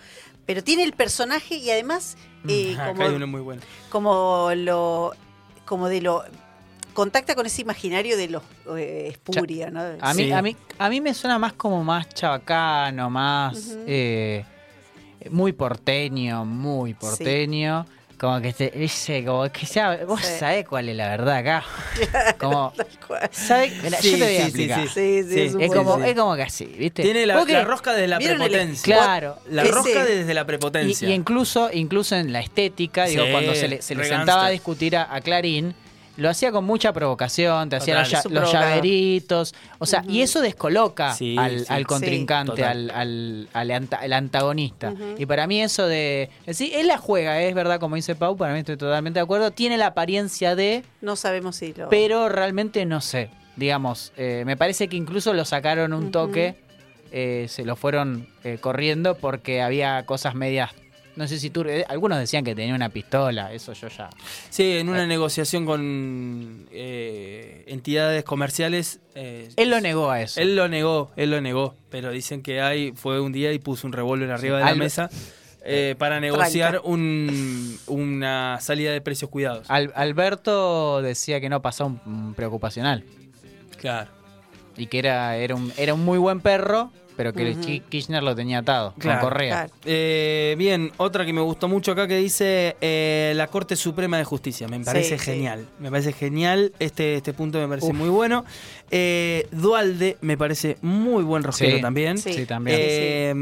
Pero tiene el personaje y además eh, Acá como, hay uno muy bueno. como lo como de lo contacta con ese imaginario de los eh, espuria, ¿no? A mí, Sí. a, mí, a mí me suena más como más chabacano, más eh, muy porteño, muy porteño. Como que te, ese, como que ya, vos Sí. sabés cuál es la verdad acá. Como. ¿sabés? Mira, Sí, yo te voy a sí, sí, explicar. sí. Sí, sí, Sí. es como, sí. es como que así, ¿viste? Tiene la, rosca desde la ¿Vieron el- prepotencia. Claro. La Ese- rosca desde la prepotencia. y incluso, incluso en la estética, digo, cuando se le, se le sentaba a discutir a, a Clarín, lo hacía con mucha provocación, te hacía los, Es llaveritos. O sea, y eso descoloca Sí, al, sí. al contrincante, al, al, al anta- al antagonista. Y para mí eso de... Sí, él la juega, es verdad, como dice Pau, para mí estoy totalmente de acuerdo. Tiene la apariencia de, No sabemos si lo. pero realmente no sé. Digamos, eh, me parece que incluso lo sacaron un toque, eh, se lo fueron eh, corriendo porque había cosas medias... No sé si tú... eh, algunos decían que tenía una pistola, eso yo ya... Sí, en una negociación con eh, entidades comerciales. eh, Él lo negó a eso. Él lo negó, él lo negó, pero dicen que hay fue un día y puso un revólver arriba de la mesa eh, para negociar un, una salida de precios cuidados. Al- Alberto decía que no pasó un, un preocupacional Claro. y que era, era, un, era un muy buen perro, pero que Kirchner lo tenía atado Claro. con correa. Claro. Eh, bien, otra que me gustó mucho acá que dice eh, la Corte Suprema de Justicia. Me parece sí. genial. Me parece genial. Este, este punto me parece Uf. muy bueno. Eh, Dualde me parece muy buen rosquero Sí. también. Sí. Sí, también. Eh,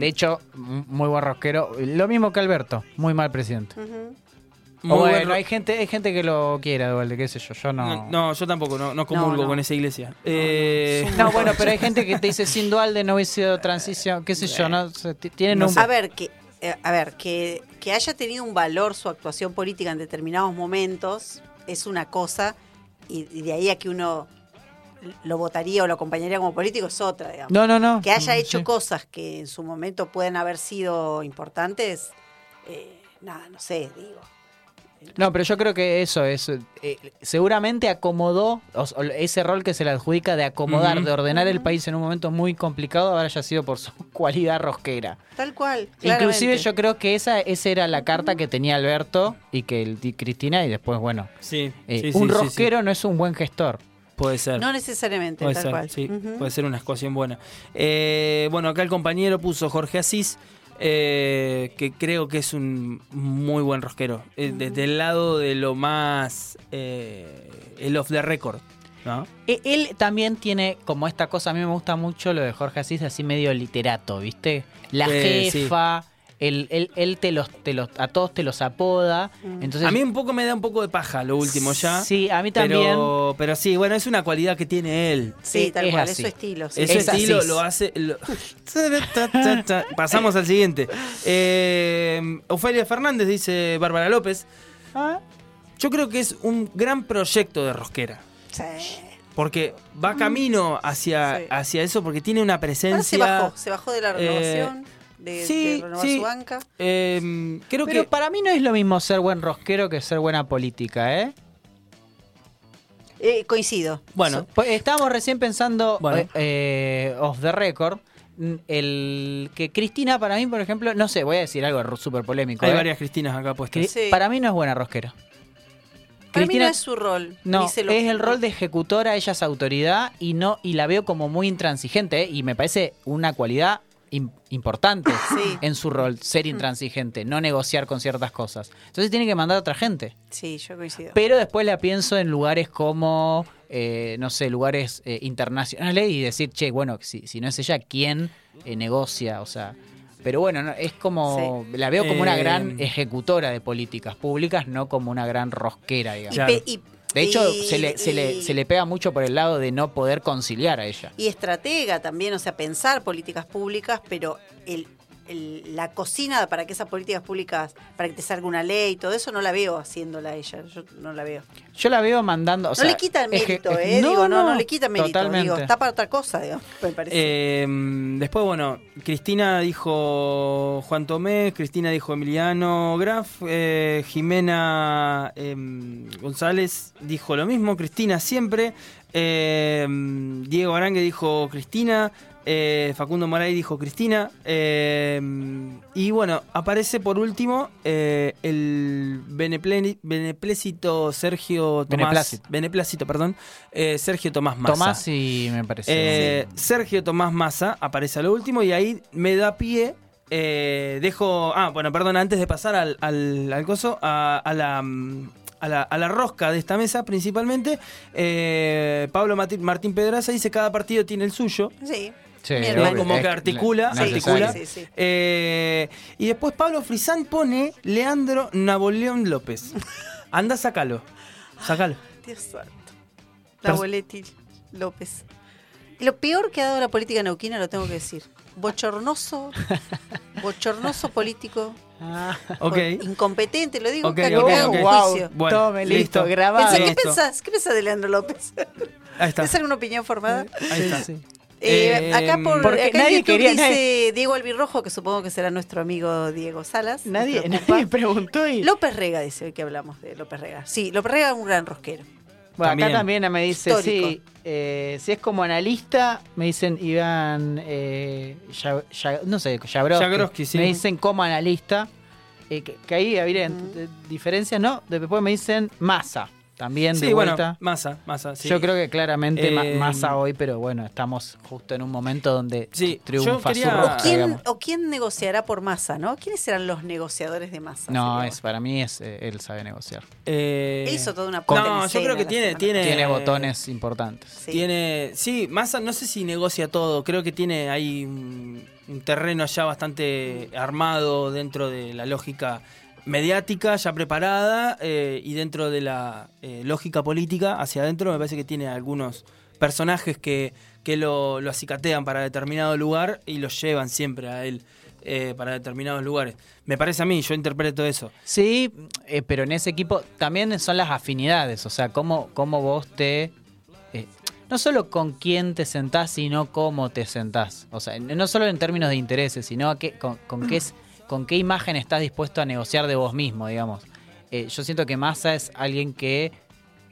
De hecho, muy buen rosquero. Lo mismo que Alberto, muy mal presidente. Ujú. Muy O buen bueno, hay gente, hay gente que lo quiera, Dualde, qué sé yo, yo no. no, no, yo tampoco, no, no comulgo No, no. con esa iglesia. Eh, No, bueno, pero hay gente que te dice sin Dualde no hubiese sido transición, qué sé yo, no tienen No un. A ver, que, eh, a ver que, que haya tenido un valor su actuación política en determinados momentos es una cosa, y, y de ahí a que uno lo votaría o lo acompañaría como político es otra, digamos. No, no, no. que haya Mm, hecho sí. cosas que en su momento pueden haber sido importantes, eh, nada, no sé, digo. No, pero yo creo que eso es. eh, seguramente acomodó o- o ese rol que se le adjudica de acomodar, de ordenar el país en un momento muy complicado, ahora haya sido por su cualidad rosquera. Tal cual. Inclusive claramente. yo creo que esa, esa era la carta que tenía Alberto y que el, y Cristina, y después, bueno. sí, eh, sí, sí, un sí, sí. rosquero no es un buen gestor. Puede ser. No necesariamente, Puede tal ser, cual. sí, puede ser una ecuación buena. Eh, bueno, acá el compañero puso Jorge Asís, eh, que creo que es un muy buen rosquero. Eh, Desde el lado de lo más. eh, el off the record, ¿no? E- Él también tiene como esta cosa, a mí me gusta mucho lo de Jorge Asís, así medio literato, ¿viste? La sí. Él, él, él te los, te los, a todos te los apoda. Entonces, A mí un poco me da un poco de paja lo último ya. Sí, a mí también. Pero, pero sí, bueno, es una cualidad que tiene él. Sí, tal es cual, así. es su estilo. sí. Ese Es estilo Asís. lo hace. lo- Pasamos al siguiente. Eh, Ofelia Fernández dice Bárbara López. Ah, Yo creo que es un gran proyecto de rosquera. Sí. Porque va camino hacia, Sí. hacia eso, porque tiene una Ahora presencia. se bajó, se bajó de la eh, renovación, de, sí, de renovar sí. su banca. eh, creo Pero que. para mí no es lo mismo ser buen rosquero que ser buena política, ¿eh? Eh, coincido. Bueno, Pues estábamos recién pensando, Bueno. eh, off the record, el que Cristina para mí, por ejemplo, no sé, voy a decir algo súper polémico. hay ¿eh? varias Cristinas acá puestas. Cri- Sí. Para mí no es buena rosquera. Para mí Cristina- no es su rol. No, ni se lo- es el rol de ejecutora, ella es autoridad y no y la veo como muy intransigente ¿eh? y me parece una cualidad importante Sí. en su rol, ser intransigente, no negociar con ciertas cosas. Entonces tiene que mandar a otra gente. Sí, yo coincido. Pero después la pienso en lugares como, eh, no sé, lugares eh, internacionales y decir, che, bueno, si, si no es ella, ¿quién eh, negocia? O sea, pero bueno, no, es como, la veo como una Eh, gran ejecutora de políticas públicas, no como una gran rosquera, digamos. Pe- y- De hecho, y- se, le, se, le, se le pega mucho por el lado de no poder conciliar a ella. Y estratega también, o sea, pensar políticas públicas, pero el, el- la cocina para que esas políticas públicas, para que te salga una ley y todo eso, no la veo haciéndola ella. Yo no la veo. Yo la veo mandando. o no sea, le quita el es que- mérito, es- ¿eh? digo, no, no le quita mérito. Totalmente. Digo, está para otra cosa, digo, me parece. Eh, después, bueno, Cristina dijo Juan Tomé, Cristina dijo Emiliano Graf, eh, Jimena em, González dijo lo mismo, Cristina siempre, eh, Diego Arangue dijo Cristina, eh, Facundo Moray dijo Cristina, eh, y bueno, aparece por último eh, el beneplácito Sergio Tomás, Beneplácito. beneplácito, perdón, eh, Sergio Tomás Massa. Tomás y me parece. Eh, Sergio Tomás Massa aparece a lo último y ahí me da pie. eh, dejo. Ah, bueno, perdón, antes de pasar al, al, al coso, a, a la. mm, A la, a la rosca de esta mesa principalmente, eh, Pablo Mati- Martín Pedraza dice cada partido tiene el suyo. sí. Sí, mi hermano. como que articula, necesario. articula. Sí, sí, sí. Eh, y después Pablo Frisán pone Leandro Napoleón López. Anda, sacalo. Sacalo. Dios santo. La Pers- Boletti López. Lo peor que ha dado la política neuquina, lo tengo que decir. Bochornoso, bochornoso político, Ah, Ok. incompetente, lo digo, Ok, que ok, haga un ok. juicio. Bueno, Tome, listo, listo. grabado. ¿Qué Listo. pensás? ¿Qué pensás de Leandro López? Ahí está. ¿Es alguna opinión formada? Ahí está. Sí. Eh, acá por porque acá nadie quería- dice nadie- Diego Albirrojo, que supongo que será nuestro amigo Diego Salas. Nadie, nadie preguntó y. López Rega dice hoy que hablamos de López Rega. Sí, López Rega es un gran rosquero. Bueno, También. acá también me dice, Histórico. sí, eh, si es como analista, me dicen Iván, eh, Ya- Ya- no sé, Jabrowski, Jabrowski, sí. me dicen como analista, eh, que, que ahí habría eh, diferencias, ¿no? Después me dicen Massa, también de Sí, bueno, vuelta. masa, masa. Sí. Yo creo que claramente Eh, Massa hoy, pero bueno, estamos justo en un momento donde Sí, triunfa yo quería- su Ah, rosca, ¿Quién, digamos. ¿O quién negociará por masa, no? ¿Quiénes serán los negociadores de masa? No, es para mí es eh, él sabe negociar. Eh, Él hizo toda una No, yo creo que tiene, tiene. Tiene botones importantes. Sí. Tiene. Sí, Massa, no sé si negocia todo. Creo que tiene ahí un, un terreno ya bastante armado dentro de la lógica mediática, ya preparada, eh, y dentro de la eh, lógica política hacia adentro, me parece que tiene algunos personajes que, que lo, lo acicatean para determinado lugar y lo llevan siempre a él eh, para determinados lugares. Me parece a mí, yo interpreto eso. Sí, pero en ese equipo también son las afinidades, o sea, cómo, cómo vos te... no solo con quién te sentás, sino cómo te sentás. O sea, no solo en términos de intereses, sino con, con qué, con qué imagen estás dispuesto a negociar de vos mismo, digamos. Eh, yo siento que Massa es alguien que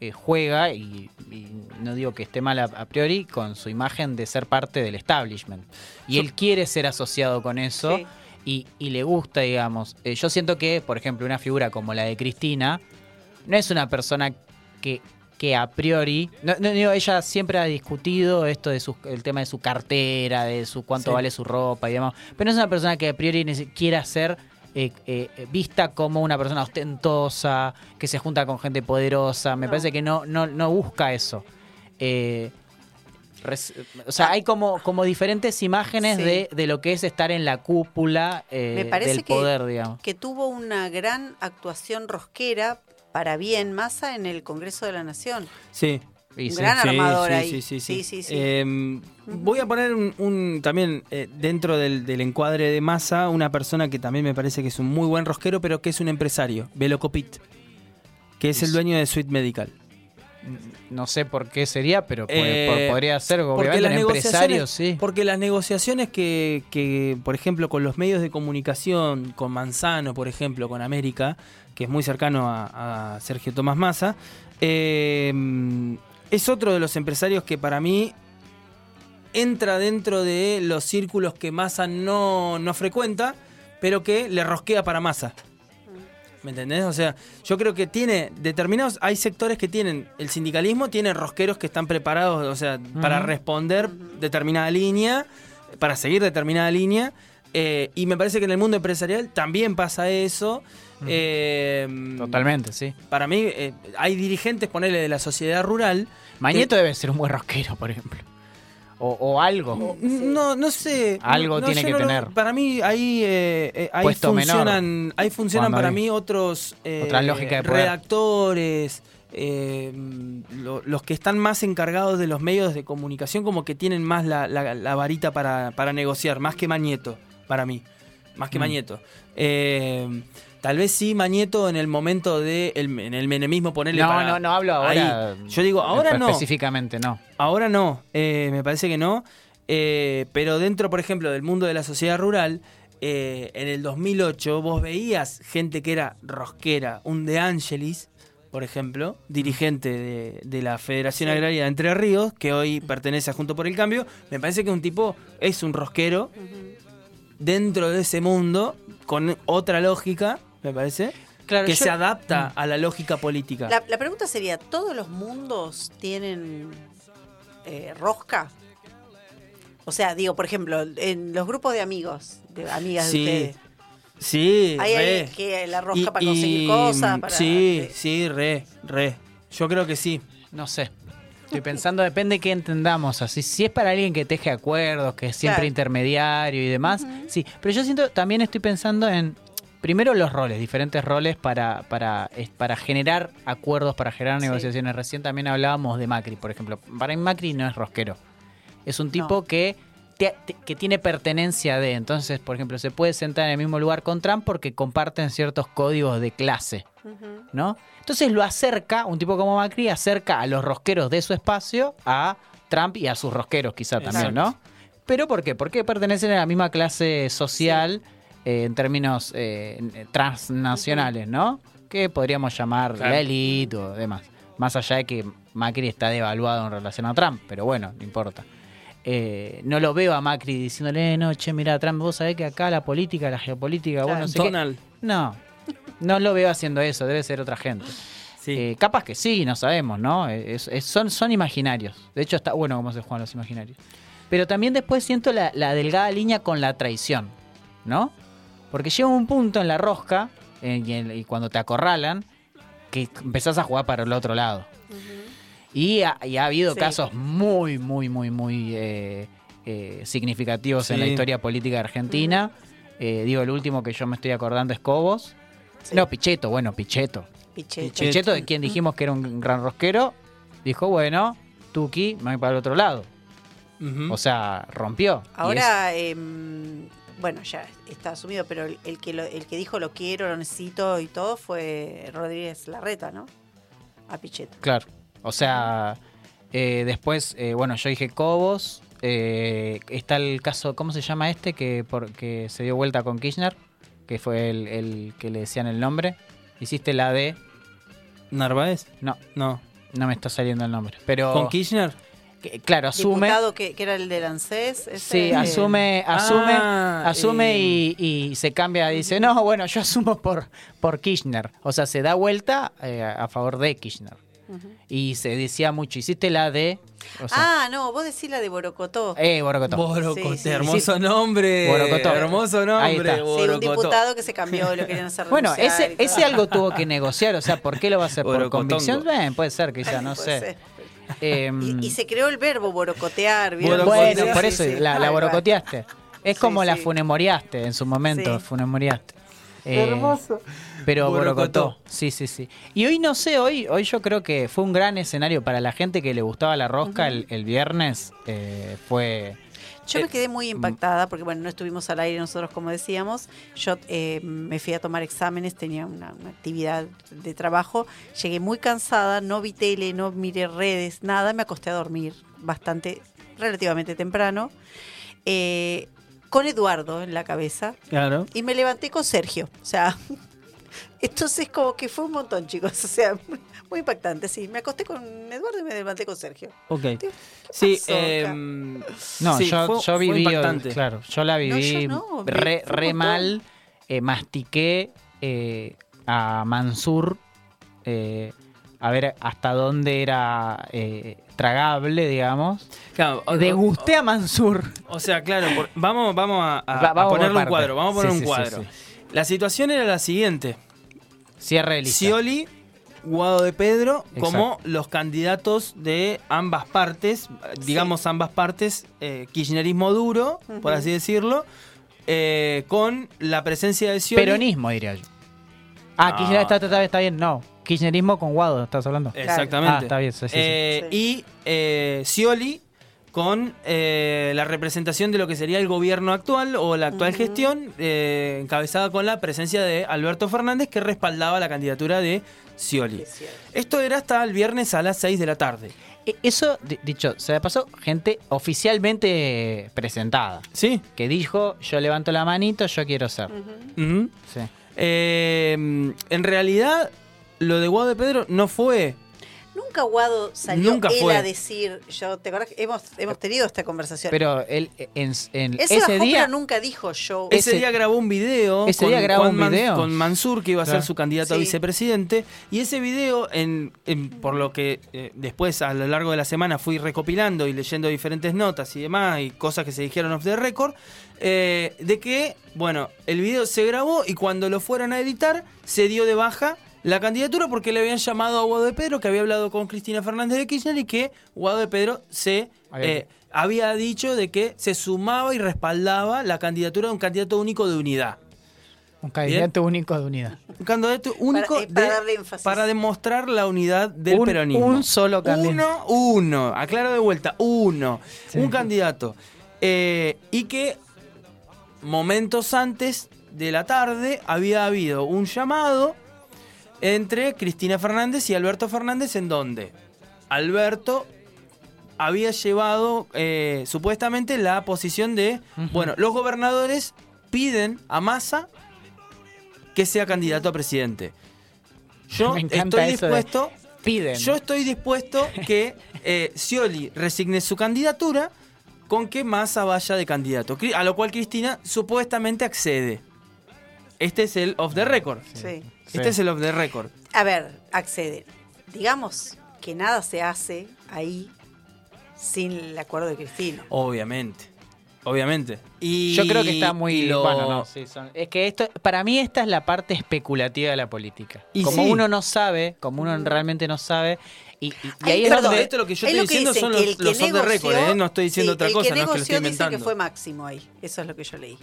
eh, juega, y, y no digo que esté mal a, a priori, con su imagen de ser parte del establishment. Y él quiere ser asociado con eso Sí. y, y le gusta, digamos. Eh, yo siento que, por ejemplo, una figura como la de Cristina no es una persona que, que a priori. No, no, digo, ella siempre ha discutido esto de su, el tema de su cartera, de su cuánto Sí. vale su ropa y demás. Pero no es una persona que a priori quiera ser. eh, eh, vista como una persona ostentosa, que se junta con gente poderosa. Me No. parece que no, no, no busca eso. Eh, o sea, hay como, como diferentes imágenes Sí. de, de lo que es estar en la cúpula eh, Me parece del que- poder, digamos. Que tuvo una gran actuación rosquera para bien masa en el Congreso de la Nación. Sí. Un sí. gran Sí, armador sí, ahí. Sí, sí, sí. Sí, sí, sí. Eh, voy a poner un, un- también eh, dentro del, del encuadre de masa una persona que también me parece que es un muy buen rosquero, pero que es un empresario, Velo Copit, que es el dueño de Suite Medical. No sé por qué sería, pero Eh, por- podría ser un las empresario, negociaciones- sí. Porque las negociaciones que, que, por ejemplo, con los medios de comunicación, con Manzano, por ejemplo, con América, que es muy cercano a, a Sergio Tomás Massa, eh, es otro de los empresarios que para mí entra dentro de los círculos que Massa no, no frecuenta, pero que le rosquea para Massa. ¿Me entendés? O sea, yo creo que tiene determinados, hay sectores que tienen, el sindicalismo tiene rosqueros que están preparados, o sea, para responder determinada línea, para seguir determinada línea, eh, y me parece que en el mundo empresarial también pasa eso. Eh, Totalmente, sí. Para mí, eh, hay dirigentes, ponele, de la sociedad rural. Mañeto debe ser un buen rosquero, por ejemplo. O, o algo. No, no sé. Algo No, tiene que no tener. para mí ahí, eh, eh, ahí Puesto funcionan, ahí funcionan Cuando para hay mí otros eh, otra lógica de redactores, eh, lo- los que están más encargados de los medios de comunicación, como que tienen más la, la- la varita para, para negociar, más que Mañeto, para mí. más que Mm. Mañeto. Eh, tal vez sí Mañeto en el momento de el- en el menemismo ponerle No, para- no, no hablo ahora. ahí. Yo digo, ahora no. Específicamente no. Ahora no, eh, me parece que no. Eh, pero dentro, por ejemplo, del mundo de la sociedad rural, eh, en el 2008 vos veías gente que era rosquera, un De Angelis, por ejemplo, dirigente de, de la Federación Sí. Agraria de Entre Ríos, que hoy pertenece a Junto por el Cambio. Me parece que un tipo es un rosquero dentro de ese mundo, con otra lógica, me parece, Claro, que yo- se adapta a la lógica política. La, la pregunta sería, ¿todos los mundos tienen eh, rosca? O sea, digo, por ejemplo, en los grupos de amigos, de amigas Sí. de ustedes, Sí, ¿hay re. alguien que la rosca Y- para conseguir y, cosas? Para, sí, sí, re, re. Yo creo que sí. No sé. Estoy pensando, depende de qué entendamos. Así, si es para alguien que teje acuerdos, que es siempre Claro. intermediario y demás, sí. Pero yo siento, también estoy pensando en, primero los roles, diferentes roles para, para, para generar acuerdos, para generar Sí. negociaciones. Recién también hablábamos de Macri, por ejemplo. Para mí Macri no es rosquero. Es un tipo No. que, te- te- que tiene pertenencia de. Entonces, por ejemplo, se puede sentar en el mismo lugar con Trump porque comparten ciertos códigos de clase. ¿no? Entonces lo acerca, un tipo como Macri acerca a los rosqueros de su espacio a Trump y a sus rosqueros quizá también, ¿no? ¿Pero por qué? Porque pertenecen a la misma clase social eh, en términos eh, transnacionales, ¿no? Que podríamos llamar Claro. la élite o demás. Más allá de que Macri está devaluado en relación a Trump, pero bueno, no importa. Eh, no lo veo a Macri diciéndole, no, che, mira, Trump, vos sabés que acá la política, la geopolítica, Claro. bueno, no sé qué". Donald. No, no lo veo haciendo eso, debe ser otra gente. Sí. Eh, capaz que sí, no sabemos, ¿no? Es- es- son, son imaginarios. De hecho, está bueno cómo se juegan los imaginarios. Pero también después siento la, la delgada línea con la traición, ¿no? Porque llega un punto en la rosca, eh, y, en- y cuando te acorralan, que empezás a jugar para el otro lado. Y ha, y ha habido Sí. casos muy, muy, muy, muy eh, eh, significativos en la historia política de Argentina. Eh, digo, el último que yo me estoy acordando es Cobos. Sí. No, Pichetto, bueno, Pichetto. Pichetto. Pichetto. Pichetto, de quien dijimos que era un gran rosquero, dijo, bueno, Tuki, me voy para el otro lado. O sea, rompió. Y Ahora, em, bueno, ya está asumido, pero el, el que lo- el que dijo lo quiero, lo necesito y todo fue Rodríguez Larreta, ¿no? A Pichetto. claro. O sea, eh, después, eh, bueno, yo dije Cobos. eh, está el caso, ¿cómo se llama este? Que, por, que se dio vuelta con Kirchner, que fue el, el que le decían el nombre. Hiciste la de... ¿Narváez? No, No. no me está saliendo el nombre. Pero, ¿Con Kirchner? Que- claro, asume... Diputado que, que era el del ANSES. ese, Sí, eh, asume, asume, Ah, asume eh, y, y se cambia, dice, no, bueno, yo asumo por, por Kirchner. O sea, se da vuelta eh, a favor de Kirchner. Y se decía mucho, hiciste la de... O sea, Ah, no, vos decís la de Borocotó. eh, Borocotó. Sí, sí. hermoso nombre. Borocotó. Hermoso Ahí nombre. Sí, un Borocotó. diputado que se cambió lo querían hacer Bueno, ese, ese algo tuvo que negociar, o sea, ¿por qué lo va a hacer? ¿Por convicción? Bien, puede ser, quizá, no Puede sé. ser. Em, Y, y se creó el verbo borocotear. ¿vieron? Bueno, Sí, por eso sí. la, la borocoteaste. Es Sí, como la funemoriaste en su momento, Sí. funemoriaste. Eh, Hermoso. Pero Borocotó. borocotó. Sí, sí, sí. Y hoy no sé, hoy, hoy yo creo que fue un gran escenario para la gente que le gustaba la rosca el, el viernes. eh, fue. Yo Eh, me quedé muy impactada porque, bueno, no estuvimos al aire nosotros, como decíamos. Yo eh, me fui a tomar exámenes, tenía una, una actividad de trabajo. Llegué muy cansada, no vi tele, no miré redes, nada. Me acosté a dormir bastante, relativamente temprano, eh, con Eduardo en la cabeza. Claro. Y me levanté con Sergio. O sea, entonces como que fue un montón, chicos. O sea, muy impactante, sí. Me acosté con Eduardo y me levanté con Sergio. Ok. Digo, ¿qué Sí, pasó No, sí, yo, fue- yo fue viví. impactante. Claro, yo la viví yo no, me- re, mal. eh, mastiqué eh, a Mansur. eh, a ver hasta dónde era eh, tragable, digamos. Claro, o- Degusté a Mansur. O sea, claro, por- vamos, vamos a, a- Va- vamos ponerle un cuadro. Vamos a poner Sí, un sí, cuadro. sí, La situación era la siguiente: Cierre de lista. Scioli, Guado de Pedro, Exacto. como los candidatos de ambas partes, digamos ambas partes, eh, kirchnerismo duro, por así decirlo, eh, con la presencia de Scioli. Peronismo, diría yo. Ah, No. Kirchner está, está, está bien, no. Kirchnerismo con Guado, estás hablando. Exactamente. Ah, está bien, sí, sí, sí. Eh, Sí. Y eh, Scioli con eh, la representación de lo que sería el gobierno actual o la actual gestión, eh, encabezada con la presencia de Alberto Fernández, que respaldaba la candidatura de Scioli. Esto era hasta el viernes a las 6 de la tarde. E- Eso, di- dicho, se le pasó gente oficialmente presentada. ¿Sí? Que dijo, yo levanto la manito, yo quiero ser. Sí. Eh, en realidad, lo de Guado de Pedro no fue. Nunca Guado salió Nunca él fue. a decir, yo, ¿te acordás que hemos, hemos tenido esta conversación? Pero él en, en Él se ese bajó, día... pero nunca dijo yo. Ese, Ese- día grabó un video, ese día grabó un Man- video. con Mansur, que iba a Claro. ser su candidato a vicepresidente. Y ese video, en, en- por lo que eh, después a lo largo de la semana fui recopilando y leyendo diferentes notas y demás, y cosas que se dijeron off the record, eh, de que, bueno, el video se grabó y cuando lo fueron a editar, se dio de baja la candidatura porque le habían llamado a Guado de Pedro, que había hablado con Cristina Fernández de Kirchner y que Guado de Pedro se... Había- eh, había dicho de que se sumaba y respaldaba la candidatura de un candidato único de unidad. Un candidato único de unidad. Un candidato único para de- darle énfasis. para demostrar la unidad del Un- peronismo. un solo candidato. Uno, uno. Aclaro de vuelta, uno. Un candidato. Eh, y que momentos antes de la tarde había habido un llamado entre Cristina Fernández y Alberto Fernández en donde Alberto había llevado eh, supuestamente la posición de, bueno, los gobernadores piden a Massa que sea candidato a presidente. Yo estoy de- dispuesto, Piden. yo estoy dispuesto que eh, Scioli resigne su candidatura con que Massa vaya de candidato. A lo cual Cristina supuestamente accede. Este es el off the record. Sí. Este Sí. es el off the record. A ver, acceden. Digamos que nada se hace ahí sin el acuerdo de Cristina. Obviamente. Obviamente. Y Yo creo que está muy... lo- Bueno, no, sí, son- es que esto, para mí esta es la parte especulativa de la política. Y como sí. uno no sabe, como uno realmente no sabe, y, y- y Ay, ahí es perdón, donde... esto lo que yo Es estoy diciendo dicen, son los, el los off the record, negoció- ¿eh? No estoy diciendo sí, otra el cosa, que no es que lo negoció dice que fue Máximo ahí. Eso es lo que yo leí.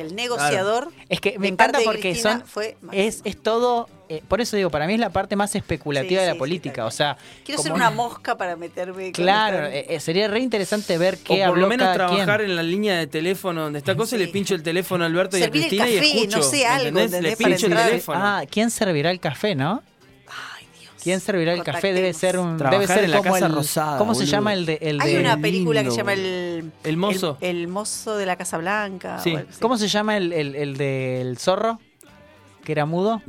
Que el negociador. Es que me encanta porque Cristina son Fue es, es todo, eh, por eso digo, para mí es la parte más especulativa Sí, de la sí, política. o sea, Quiero ser una mosca para meterme. con Claro, eh, eh, sería re interesante ver O qué por habló lo menos cada trabajar quien. en la línea de teléfono donde está cosa y le pincho el teléfono a Alberto y a Servir el Cristina y café, escucho. no sé, algo, ¿entendés? Le pincho el teléfono. Ah, ¿quién servirá el café, no? ¿Quién servirá el café? Debe ser un Trabajar debe ser en la como Casa el Rosada, ¿Cómo se llama el de el Hay de una película que se llama. El, El mozo. El, el mozo de la Casa Blanca. Sí. ¿Cómo se llama el, el, el del zorro? Que era mudo,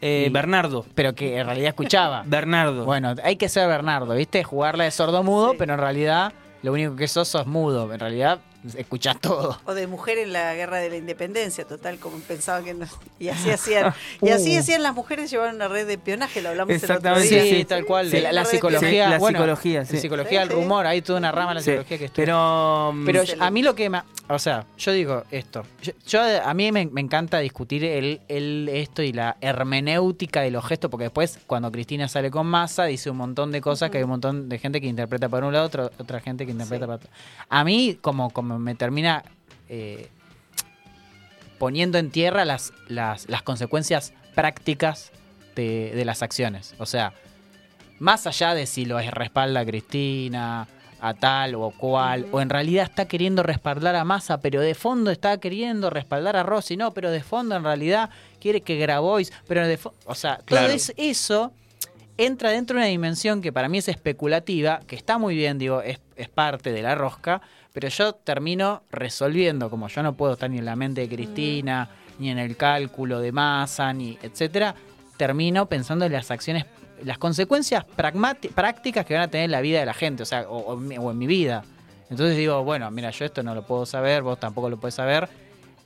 Eh, Y- Bernardo. pero que en realidad escuchaba. Bernardo. Bueno, hay que ser Bernardo, ¿viste? Jugarla de sordo mudo, Sí. pero en realidad lo único que sos sos mudo. En realidad escuchás todo. O de mujer en la guerra de la independencia, total, como pensaba que no. Y así hacían. Y así Uh. hacían las mujeres, llevaban una red de espionaje, lo hablamos el otro Exactamente, día. Sí, sí. tal cual. Sí. la, la psicología. la bueno, psicología, sí. La psicología sí. rumor, hay toda una rama de la Sí, psicología que estudia. Pero, Pero a mí lo que me... O sea, yo digo esto. Yo, yo- a mí me, me encanta discutir el, el esto y la hermenéutica de los gestos, porque después cuando Cristina sale con masa dice un montón de cosas que hay un montón de gente que interpreta para un lado, otra, otra gente que interpreta Sí. para otro. A mí como, como me termina eh, poniendo en tierra las, las, las consecuencias prácticas de, de las acciones. O sea, más allá de si lo respalda a Cristina, a tal o cual, o en realidad está queriendo respaldar a Massa, pero de fondo está queriendo respaldar a Rossi, no, pero de fondo en realidad quiere que Grabois, pero de o sea, Claro. todo es- eso entra dentro de una dimensión que para mí es especulativa, que está muy bien, digo, es, es parte de la rosca, pero yo termino resolviendo, como yo no puedo estar ni en la mente de Cristina, ni en el cálculo de masa, ni etcétera, termino pensando en las acciones, las consecuencias prácticas que van a tener en la vida de la gente, o sea, o, o en mi- o en mi vida. Entonces digo, bueno, mira, yo esto no lo puedo saber, vos tampoco lo puedes saber.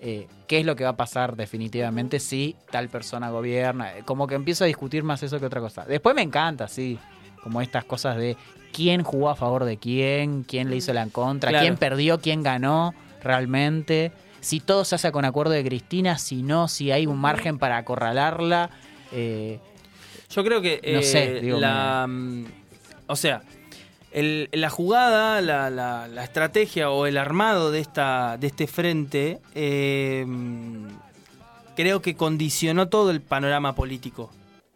eh, ¿Qué es lo que va a pasar definitivamente si tal persona gobierna? Como que empiezo a discutir más eso que otra cosa. Después me encanta, sí, como estas cosas de quién jugó a favor de quién, quién le hizo la contra, Claro. quién perdió, quién ganó realmente. Si todo se hace con acuerdo de Cristina, si no, si hay un margen para acorralarla. eh, Yo creo que No eh, sé, digo, la, mm, o sea, el- la jugada, la, la- la estrategia o el armado de esta de este frente eh, mm, creo que condicionó todo el panorama político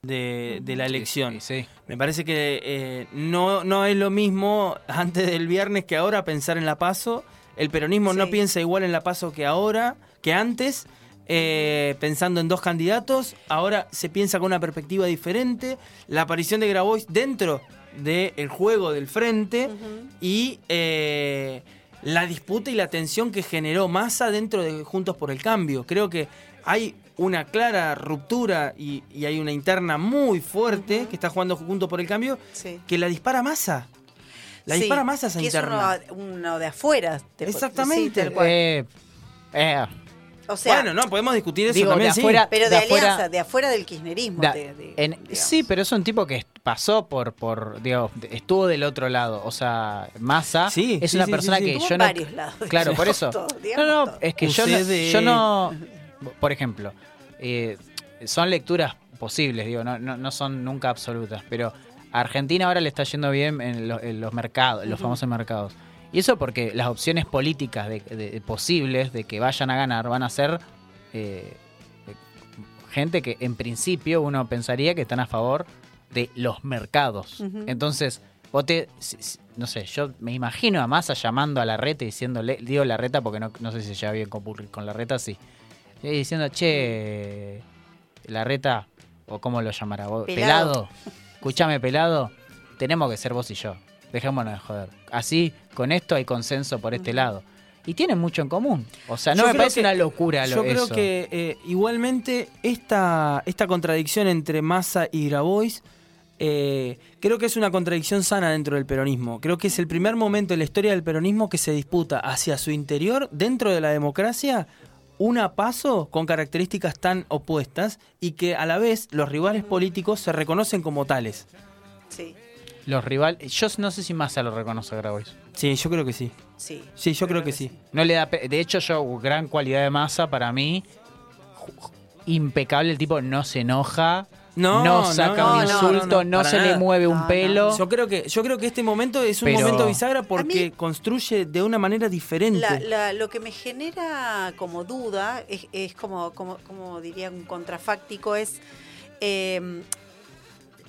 de, de la elección. Sí, sí. Me parece que eh, no, no es lo mismo antes del viernes que ahora pensar en la paso. El peronismo no piensa igual en la paso que ahora, que antes, eh, pensando en dos candidatos. Ahora se piensa con una perspectiva diferente. La aparición de Grabois dentro del juego del frente y eh, la disputa y la tensión que generó Massa dentro de Juntos por el Cambio. Creo que hay una clara ruptura y, y hay una interna muy fuerte que está jugando Juntos por el Cambio Sí. que la dispara Massa. La Sí, dispara Massa esa que es interna. uno, uno de afuera. te- Exactamente. sí, cual. Eh, eh, o sea, bueno, no, podemos discutir eso digo, también, de sí. afuera- pero de, de afuera- alianza, de afuera del kirchnerismo. Da- de- de- en- sí, pero es un tipo que pasó por, por digamos, estuvo del otro lado. O sea, Massa Sí, es sí, una sí, persona sí, sí. que Estuvo yo en no. varios lados, Claro, por eso. todo, no, no, todo. es que yo no, yo no. Por ejemplo, eh, son lecturas posibles, digo, no, no, no son nunca absolutas, pero a Argentina ahora le está yendo bien en, lo- en los mercados, en los famosos mercados. Y eso porque las opciones políticas de, de- posibles de que vayan a ganar van a ser eh, eh, gente que en principio uno pensaría que están a favor de los mercados. Entonces, vos te, no sé, yo me imagino a Massa llamando a la reta y diciéndole, digo la reta porque no, no sé si se lleva bien con, con la reta, sí. Y diciendo, che, la reta, o cómo lo llamará vos, Pelado. pelado, escúchame pelado, tenemos que ser vos y yo, dejémonos de joder. Así, con esto hay consenso por este lado. Y tienen mucho en común. O sea, no Yo me parece que- una locura lo Yo creo eso. que eh, igualmente esta, esta contradicción entre Massa y Grabois eh, creo que es una contradicción sana dentro del peronismo. Creo que es el primer momento en la historia del peronismo que se disputa hacia su interior, dentro de la democracia, una paso con características tan opuestas y que a la vez los rivales políticos se reconocen como tales. Sí, Los rivales, yo no sé si Massa lo reconoce a Grabois. Sí, yo creo que sí. sí. Sí, yo creo que sí. No le da de hecho yo gran cualidad de Massa para mí impecable el tipo no se enoja, No, no, saca no, un insulto, no, no, no, para se le mueve un No, no. pelo. Yo creo que yo creo que este momento es un Pero- momento bisagra porque mí- construye de una manera diferente. La- la- lo que me genera como duda es, es como, como, como diría un contrafáctico, es. eh,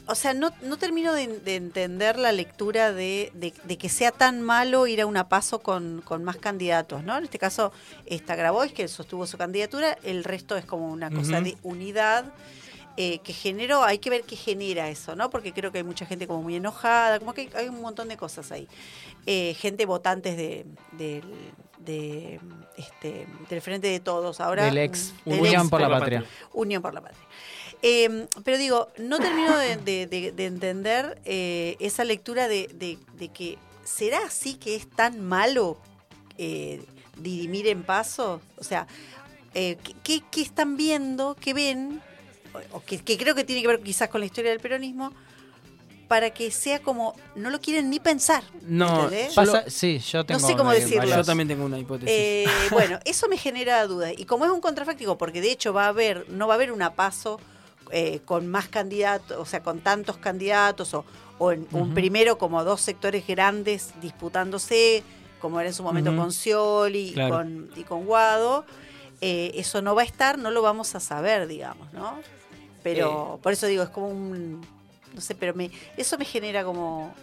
o sea, no, no termino de, de entender la lectura de, de- de que sea tan malo ir a una paso con, con más candidatos, ¿no? En este caso está Grabois, que sostuvo su candidatura, el resto es como una cosa de unidad. Eh, que generó, hay que ver qué genera eso, ¿no? Porque creo que hay mucha gente como muy enojada, como que hay, un montón de cosas ahí. Eh, gente votantes de, del- de, este, del Frente de Todos, ahora del ex del Unión ex por la Patria. Unión por la Patria. Eh, pero digo, no termino de, de- de- de entender eh, esa lectura de, de- de que será así que es tan malo dirimir en paso. O sea, eh, ¿qué- ¿qué, qué están viendo? ¿Qué ven? O, que, que creo que tiene que ver quizás con la historia del peronismo para que sea como no lo quieren ni pensar. No. Pasa- sí, yo tengo sé cómo decirlo. Yo también tengo una hipótesis. Eh, bueno, eso me genera dudas. Y como es un contrafáctico, porque de hecho va a haber, no va a haber una paso eh, con más candidatos, o sea, con tantos candidatos, o, o en un primero como dos sectores grandes disputándose, como era en su momento con Scioli y, Claro. con, y con Guado. eh, eso no va a estar, no lo vamos a saber, digamos, ¿no? Pero por eso digo, es como un. No sé, pero me, eso me genera como.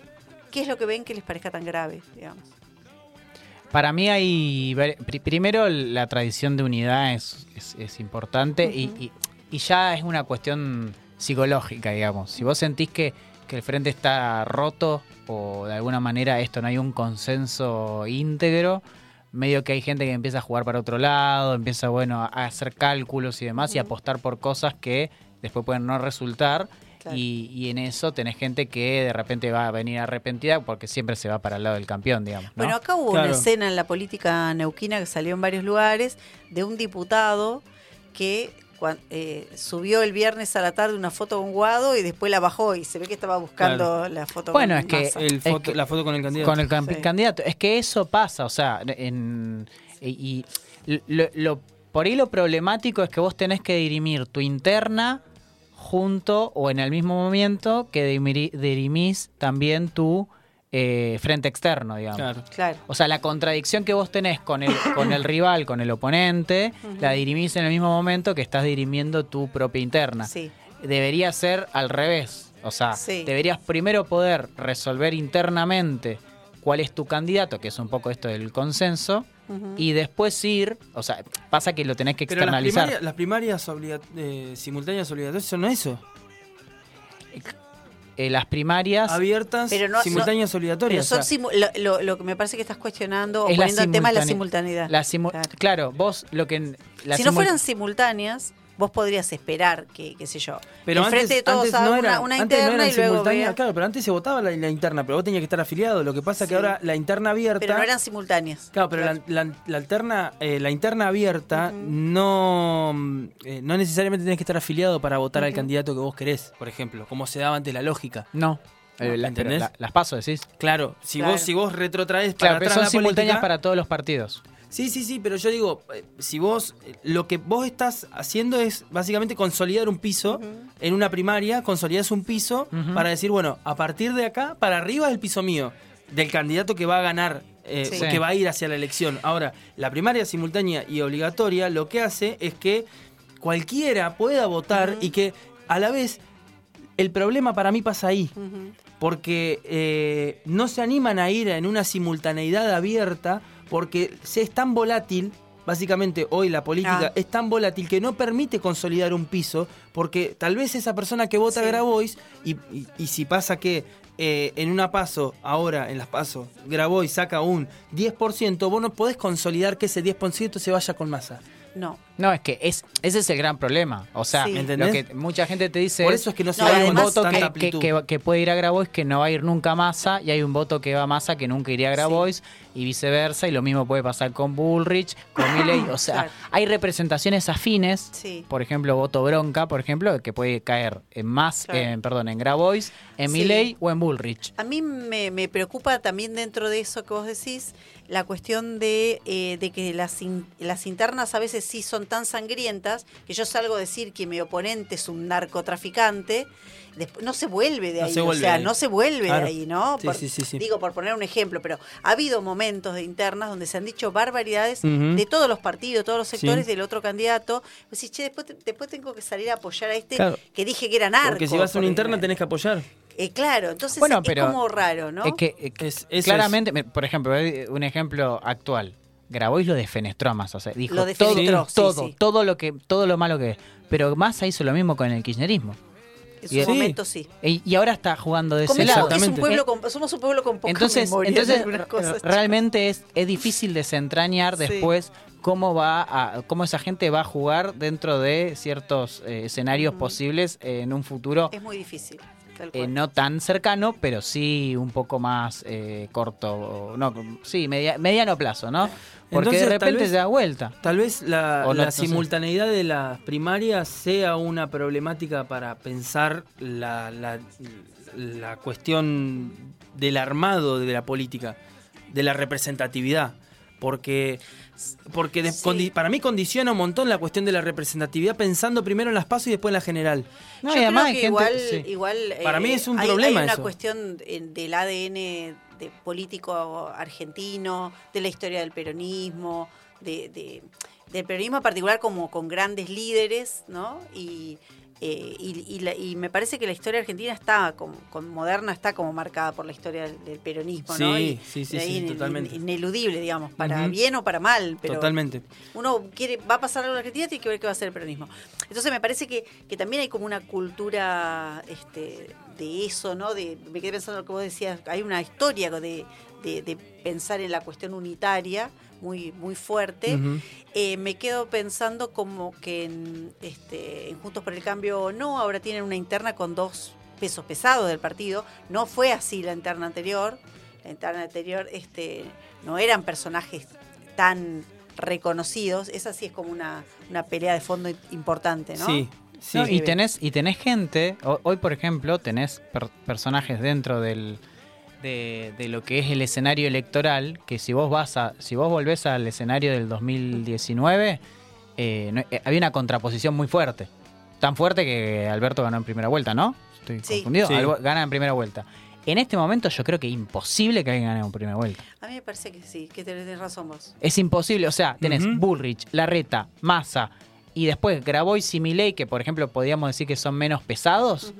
¿Qué es lo que ven que les parezca tan grave, digamos? Para mí hay. Primero, la tradición de unidad es, es- es importante y- y, y ya es una cuestión psicológica, digamos. Si vos sentís que, que el frente está roto o de alguna manera esto no hay un consenso íntegro, medio que hay gente que empieza a jugar para otro lado, empieza, bueno, a hacer cálculos y demás y apostar por cosas que después pueden no resultar. Claro. Y, y en eso tenés gente que de repente va a venir arrepentida porque siempre se va para el lado del campeón, digamos. ¿no? Bueno, acá hubo Claro. una escena en la política neuquina que salió en varios lugares de un diputado que eh, subió el viernes a la tarde una foto con Guado y después la bajó y se ve que estaba buscando la foto Bueno, con es que-. El es que- la foto con el candidato. Con el Sí. candidato. Es que eso pasa, o sea, en, y, y lo, lo- por ahí lo problemático es que vos tenés que dirimir tu interna junto o en el mismo momento que dirimís también tu eh, frente externo, digamos. Claro. Claro. O sea, la contradicción que vos tenés con el, con el rival, con el oponente, la dirimís en el mismo momento que estás dirimiendo tu propia interna. Sí. debería ser al revés. O sea, Sí. deberías primero poder resolver internamente cuál es tu candidato, que es un poco esto del consenso, Y después ir, o sea, pasa que lo tenés que Pero las externalizar. primarias, las primarias obliga- eh, simultáneas obligatorias son eso. Eh, las primarias Abiertas, Pero no- simultáneas Pero obligatorias. son o sea, simu- lo, lo- lo que me parece que estás cuestionando o poniendo en tema es la simultaneidad. la simu- Claro. claro. vos lo que... la si no fueran simultáneas, vos podrías esperar que, qué sé yo, pero enfrente antes, de todos antes no una, era, una antes no eran y luego simultáneas, vea- claro, pero antes se votaba la, la interna, pero vos tenías que estar afiliado. Lo que pasa Sí. que ahora la interna abierta. Pero no eran simultáneas. Claro, pero Claro. La, la- la alterna, eh, la interna abierta no, eh, no necesariamente tenés que estar afiliado para votar al candidato que vos querés, por ejemplo, como se daba antes la lógica. No. Eh, la- ¿Entendés? las paso, decís. Claro, si Claro. vos si vos retrotraes para Claro, atrás son la simultáneas política- para todos los partidos. Sí, sí, sí, pero yo digo, eh, si vos, eh, lo que vos estás haciendo es básicamente consolidar un piso en una primaria, consolidás un piso para decir, bueno, a partir de acá, para arriba es el piso mío, del candidato que va a ganar, eh, Sí. que va a ir hacia la elección. Ahora, la primaria simultánea y obligatoria lo que hace es que cualquiera pueda votar y que a la vez el problema para mí pasa ahí porque eh, no se animan a ir en una simultaneidad abierta porque se es tan volátil. Básicamente hoy la política Ah. es tan volátil que no permite consolidar un piso porque tal vez esa persona que vota Sí. Grabois y, y- y si pasa que eh, en una paso, ahora en las pasos, Grabois saca un 10%, vos no podés consolidar que ese 10% se vaya con masa. No. No, es que es, ese es el gran problema. O sea, Sí. lo que mucha gente te dice Por es, eso es que no se No, va además- voto tanta que, que- que puede ir a Grabois que no va a ir nunca a Massa y hay un voto que va a Massa que nunca iría a Grabois y viceversa y lo mismo puede pasar con Bullrich, con Milley, o sea, Claro. hay representaciones afines, Sí. por ejemplo, voto bronca, por ejemplo, que puede caer en más, Claro. en, perdón, en Grabois, en Sí. Milley o en Bullrich. A mí me, me preocupa también dentro de eso que vos decís, la cuestión de, eh, de que las, in- las internas a veces sí son tan sangrientas que yo salgo a decir que mi oponente es un narcotraficante, después no se vuelve de No ahí, se o sea, ahí. no se vuelve Claro. de ahí, ¿no? Sí, Por- sí, sí, sí. Digo, por poner un ejemplo, pero ha habido momentos de internas donde se han dicho barbaridades de todos los partidos, todos los sectores Sí. del otro candidato. Pues, sí, che, después, te- después tengo que salir a apoyar a este Claro. que dije que era narco. Porque si vas a una interna tenés que apoyar. Eh, claro, entonces Bueno, es pero como raro, ¿no? Es que, eh, que Es- claramente, me- por ejemplo, eh, un ejemplo actual. Grabois lo defenestró a Massa, o sea, dijo Lo todo, sí, todo, sí. todo lo que, todo lo malo que es. Pero Massa hizo lo mismo con el kirchnerismo. En su y- momento sí. Y, y ahora está jugando de ese lado. es un pueblo con, somos un pueblo con poca Entonces, memoria entonces cosas, realmente es, es difícil desentrañar Sí. después cómo va a, cómo esa gente va a jugar dentro de ciertos eh, escenarios posibles en un futuro Es muy difícil. Eh, no tan cercano, pero sí un poco más eh, corto, no, sí, media- mediano plazo, ¿no? Porque Entonces, de repente vez- se da vuelta. Tal vez la, no, la no sé. simultaneidad de las primarias sea una problemática para pensar la, la- la cuestión del armado de la política, de la representatividad. Porque, porque de- Sí. condi- para mí condiciona un montón la cuestión de la representatividad pensando primero en las pasos y después en la general. No, Yo y además creo hay que gente- igual, sí. igual Para eh, mí es un hay- problema Hay una eso. cuestión eh, del ADN de político argentino, de la historia del peronismo, de, de- del peronismo en particular como con grandes líderes, ¿no? Y, eh, y, y la- y me parece que la historia argentina está, como, con moderna, está como marcada por la historia del, del peronismo, ¿no? Sí, Y- sí, sí, y ahí sí, in- totalmente. in- ineludible, digamos, para bien o para mal, pero Totalmente. uno quiere, va a pasar algo en la Argentina, tiene que ver qué va a ser el peronismo. Entonces me parece que, que también hay como una cultura este, de eso, ¿no? De, me quedé pensando en lo que vos decías, hay una historia de, de- de pensar en la cuestión unitaria muy, muy fuerte. Eh, me quedo pensando como que en, este, en Juntos por el Cambio no, ahora tienen una interna con dos pesos pesados del partido. No fue así la interna anterior. La interna anterior este, no eran personajes tan reconocidos. Esa sí es como una, una pelea de fondo importante, ¿no? Sí, sí. No, y tenés y tenés gente ho- hoy por ejemplo tenés per- personajes dentro del de, de lo que es el escenario electoral que si vos vas a si vos volvés al escenario del 2019 eh, no- eh, había una contraposición muy fuerte tan fuerte que Alberto ganó en primera vuelta no estoy Sí. confundido Sí. Albo- gana en primera vuelta en este momento yo creo que es imposible que alguien gane en primera vuelta A mí me parece que sí, que tenés razón vos. es imposible o sea tenés. Bullrich Larreta Massa y después Grabois y Milei, que por ejemplo podríamos decir que son menos pesados,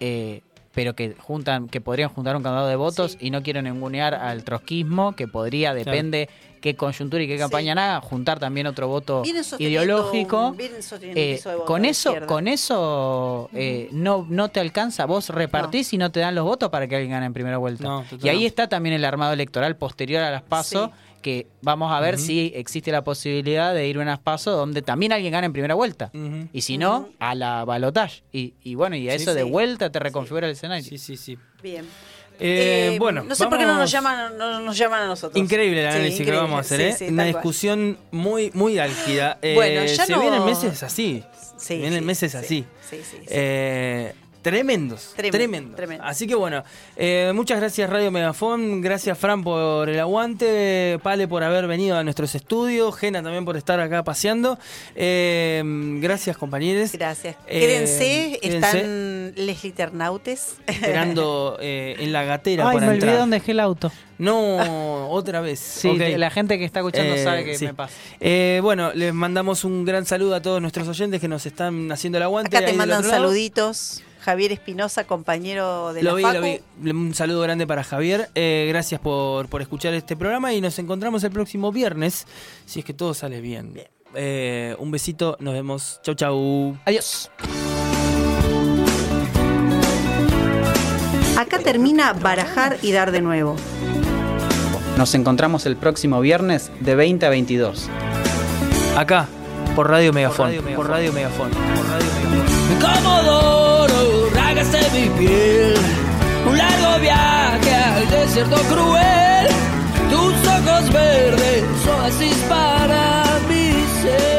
eh, pero que juntan, que podrían juntar un candado de votos Sí. y no quiero ningunear al trotskismo, que podría, depende qué coyuntura y qué Sí. campaña haga, juntar también otro voto ideológico. un- Eh, voto con eso, con eso eh, no, no te alcanza. Vos repartís y no te dan los votos para que alguien gane en primera vuelta. No, y ahí está también el armado electoral posterior a las PASO, Sí. Que vamos a ver si existe la posibilidad de ir a unas PASO donde también alguien gane en primera vuelta. Y si no, a la balotage. Y, y bueno, y a Sí, eso de vuelta te reconfigura el escenario. Sí, sí, sí. Bien. Eh, Eh, bueno, no sé por qué no nos llaman, no nos llaman a nosotros. Increíble el Sí, análisis que increíble. vamos a hacer, Sí, ¿eh? sí, Una cual. discusión muy, muy álgida. Eh, Bueno, ya se no- vienen meses así. Sí, se vienen sí, meses sí, así. sí, sí, sí. Eh, tremendos. Tremendo, tremendos. tremendo. Así que bueno, eh, muchas gracias Radio Megafón, gracias Fran por el aguante, Pale por haber venido a nuestros estudios, Gena también por estar acá paseando. Eh, gracias compañeros. Gracias. Eh, quédense, quédense. están Leslie Ternautes. Esperando eh, en la gatera Ay, para me olvidé entrar. dónde dejé el auto. No, otra vez. Sí, la gente que está escuchando Eh, sabe que sí. me pasa. Eh, bueno, les mandamos un gran saludo a todos nuestros oyentes que nos están haciendo el aguante. Acá te mandan saluditos. Javier Espinosa, compañero de Lo la vi, Facu. lo vi. Un saludo grande para Javier. Eh, gracias por, por escuchar este programa y nos encontramos el próximo viernes, si es que todo sale bien. Eh, un besito, nos vemos. Chau, chau. Adiós. Acá termina barajar y dar de nuevo. Nos encontramos el próximo viernes de 20 a 22. Acá, por Radio Megafón. Por Radio Megafón. Por Radio Megafón de mi piel. Un largo viaje al desierto cruel. Tus ojos verdes, oasis para mi ser.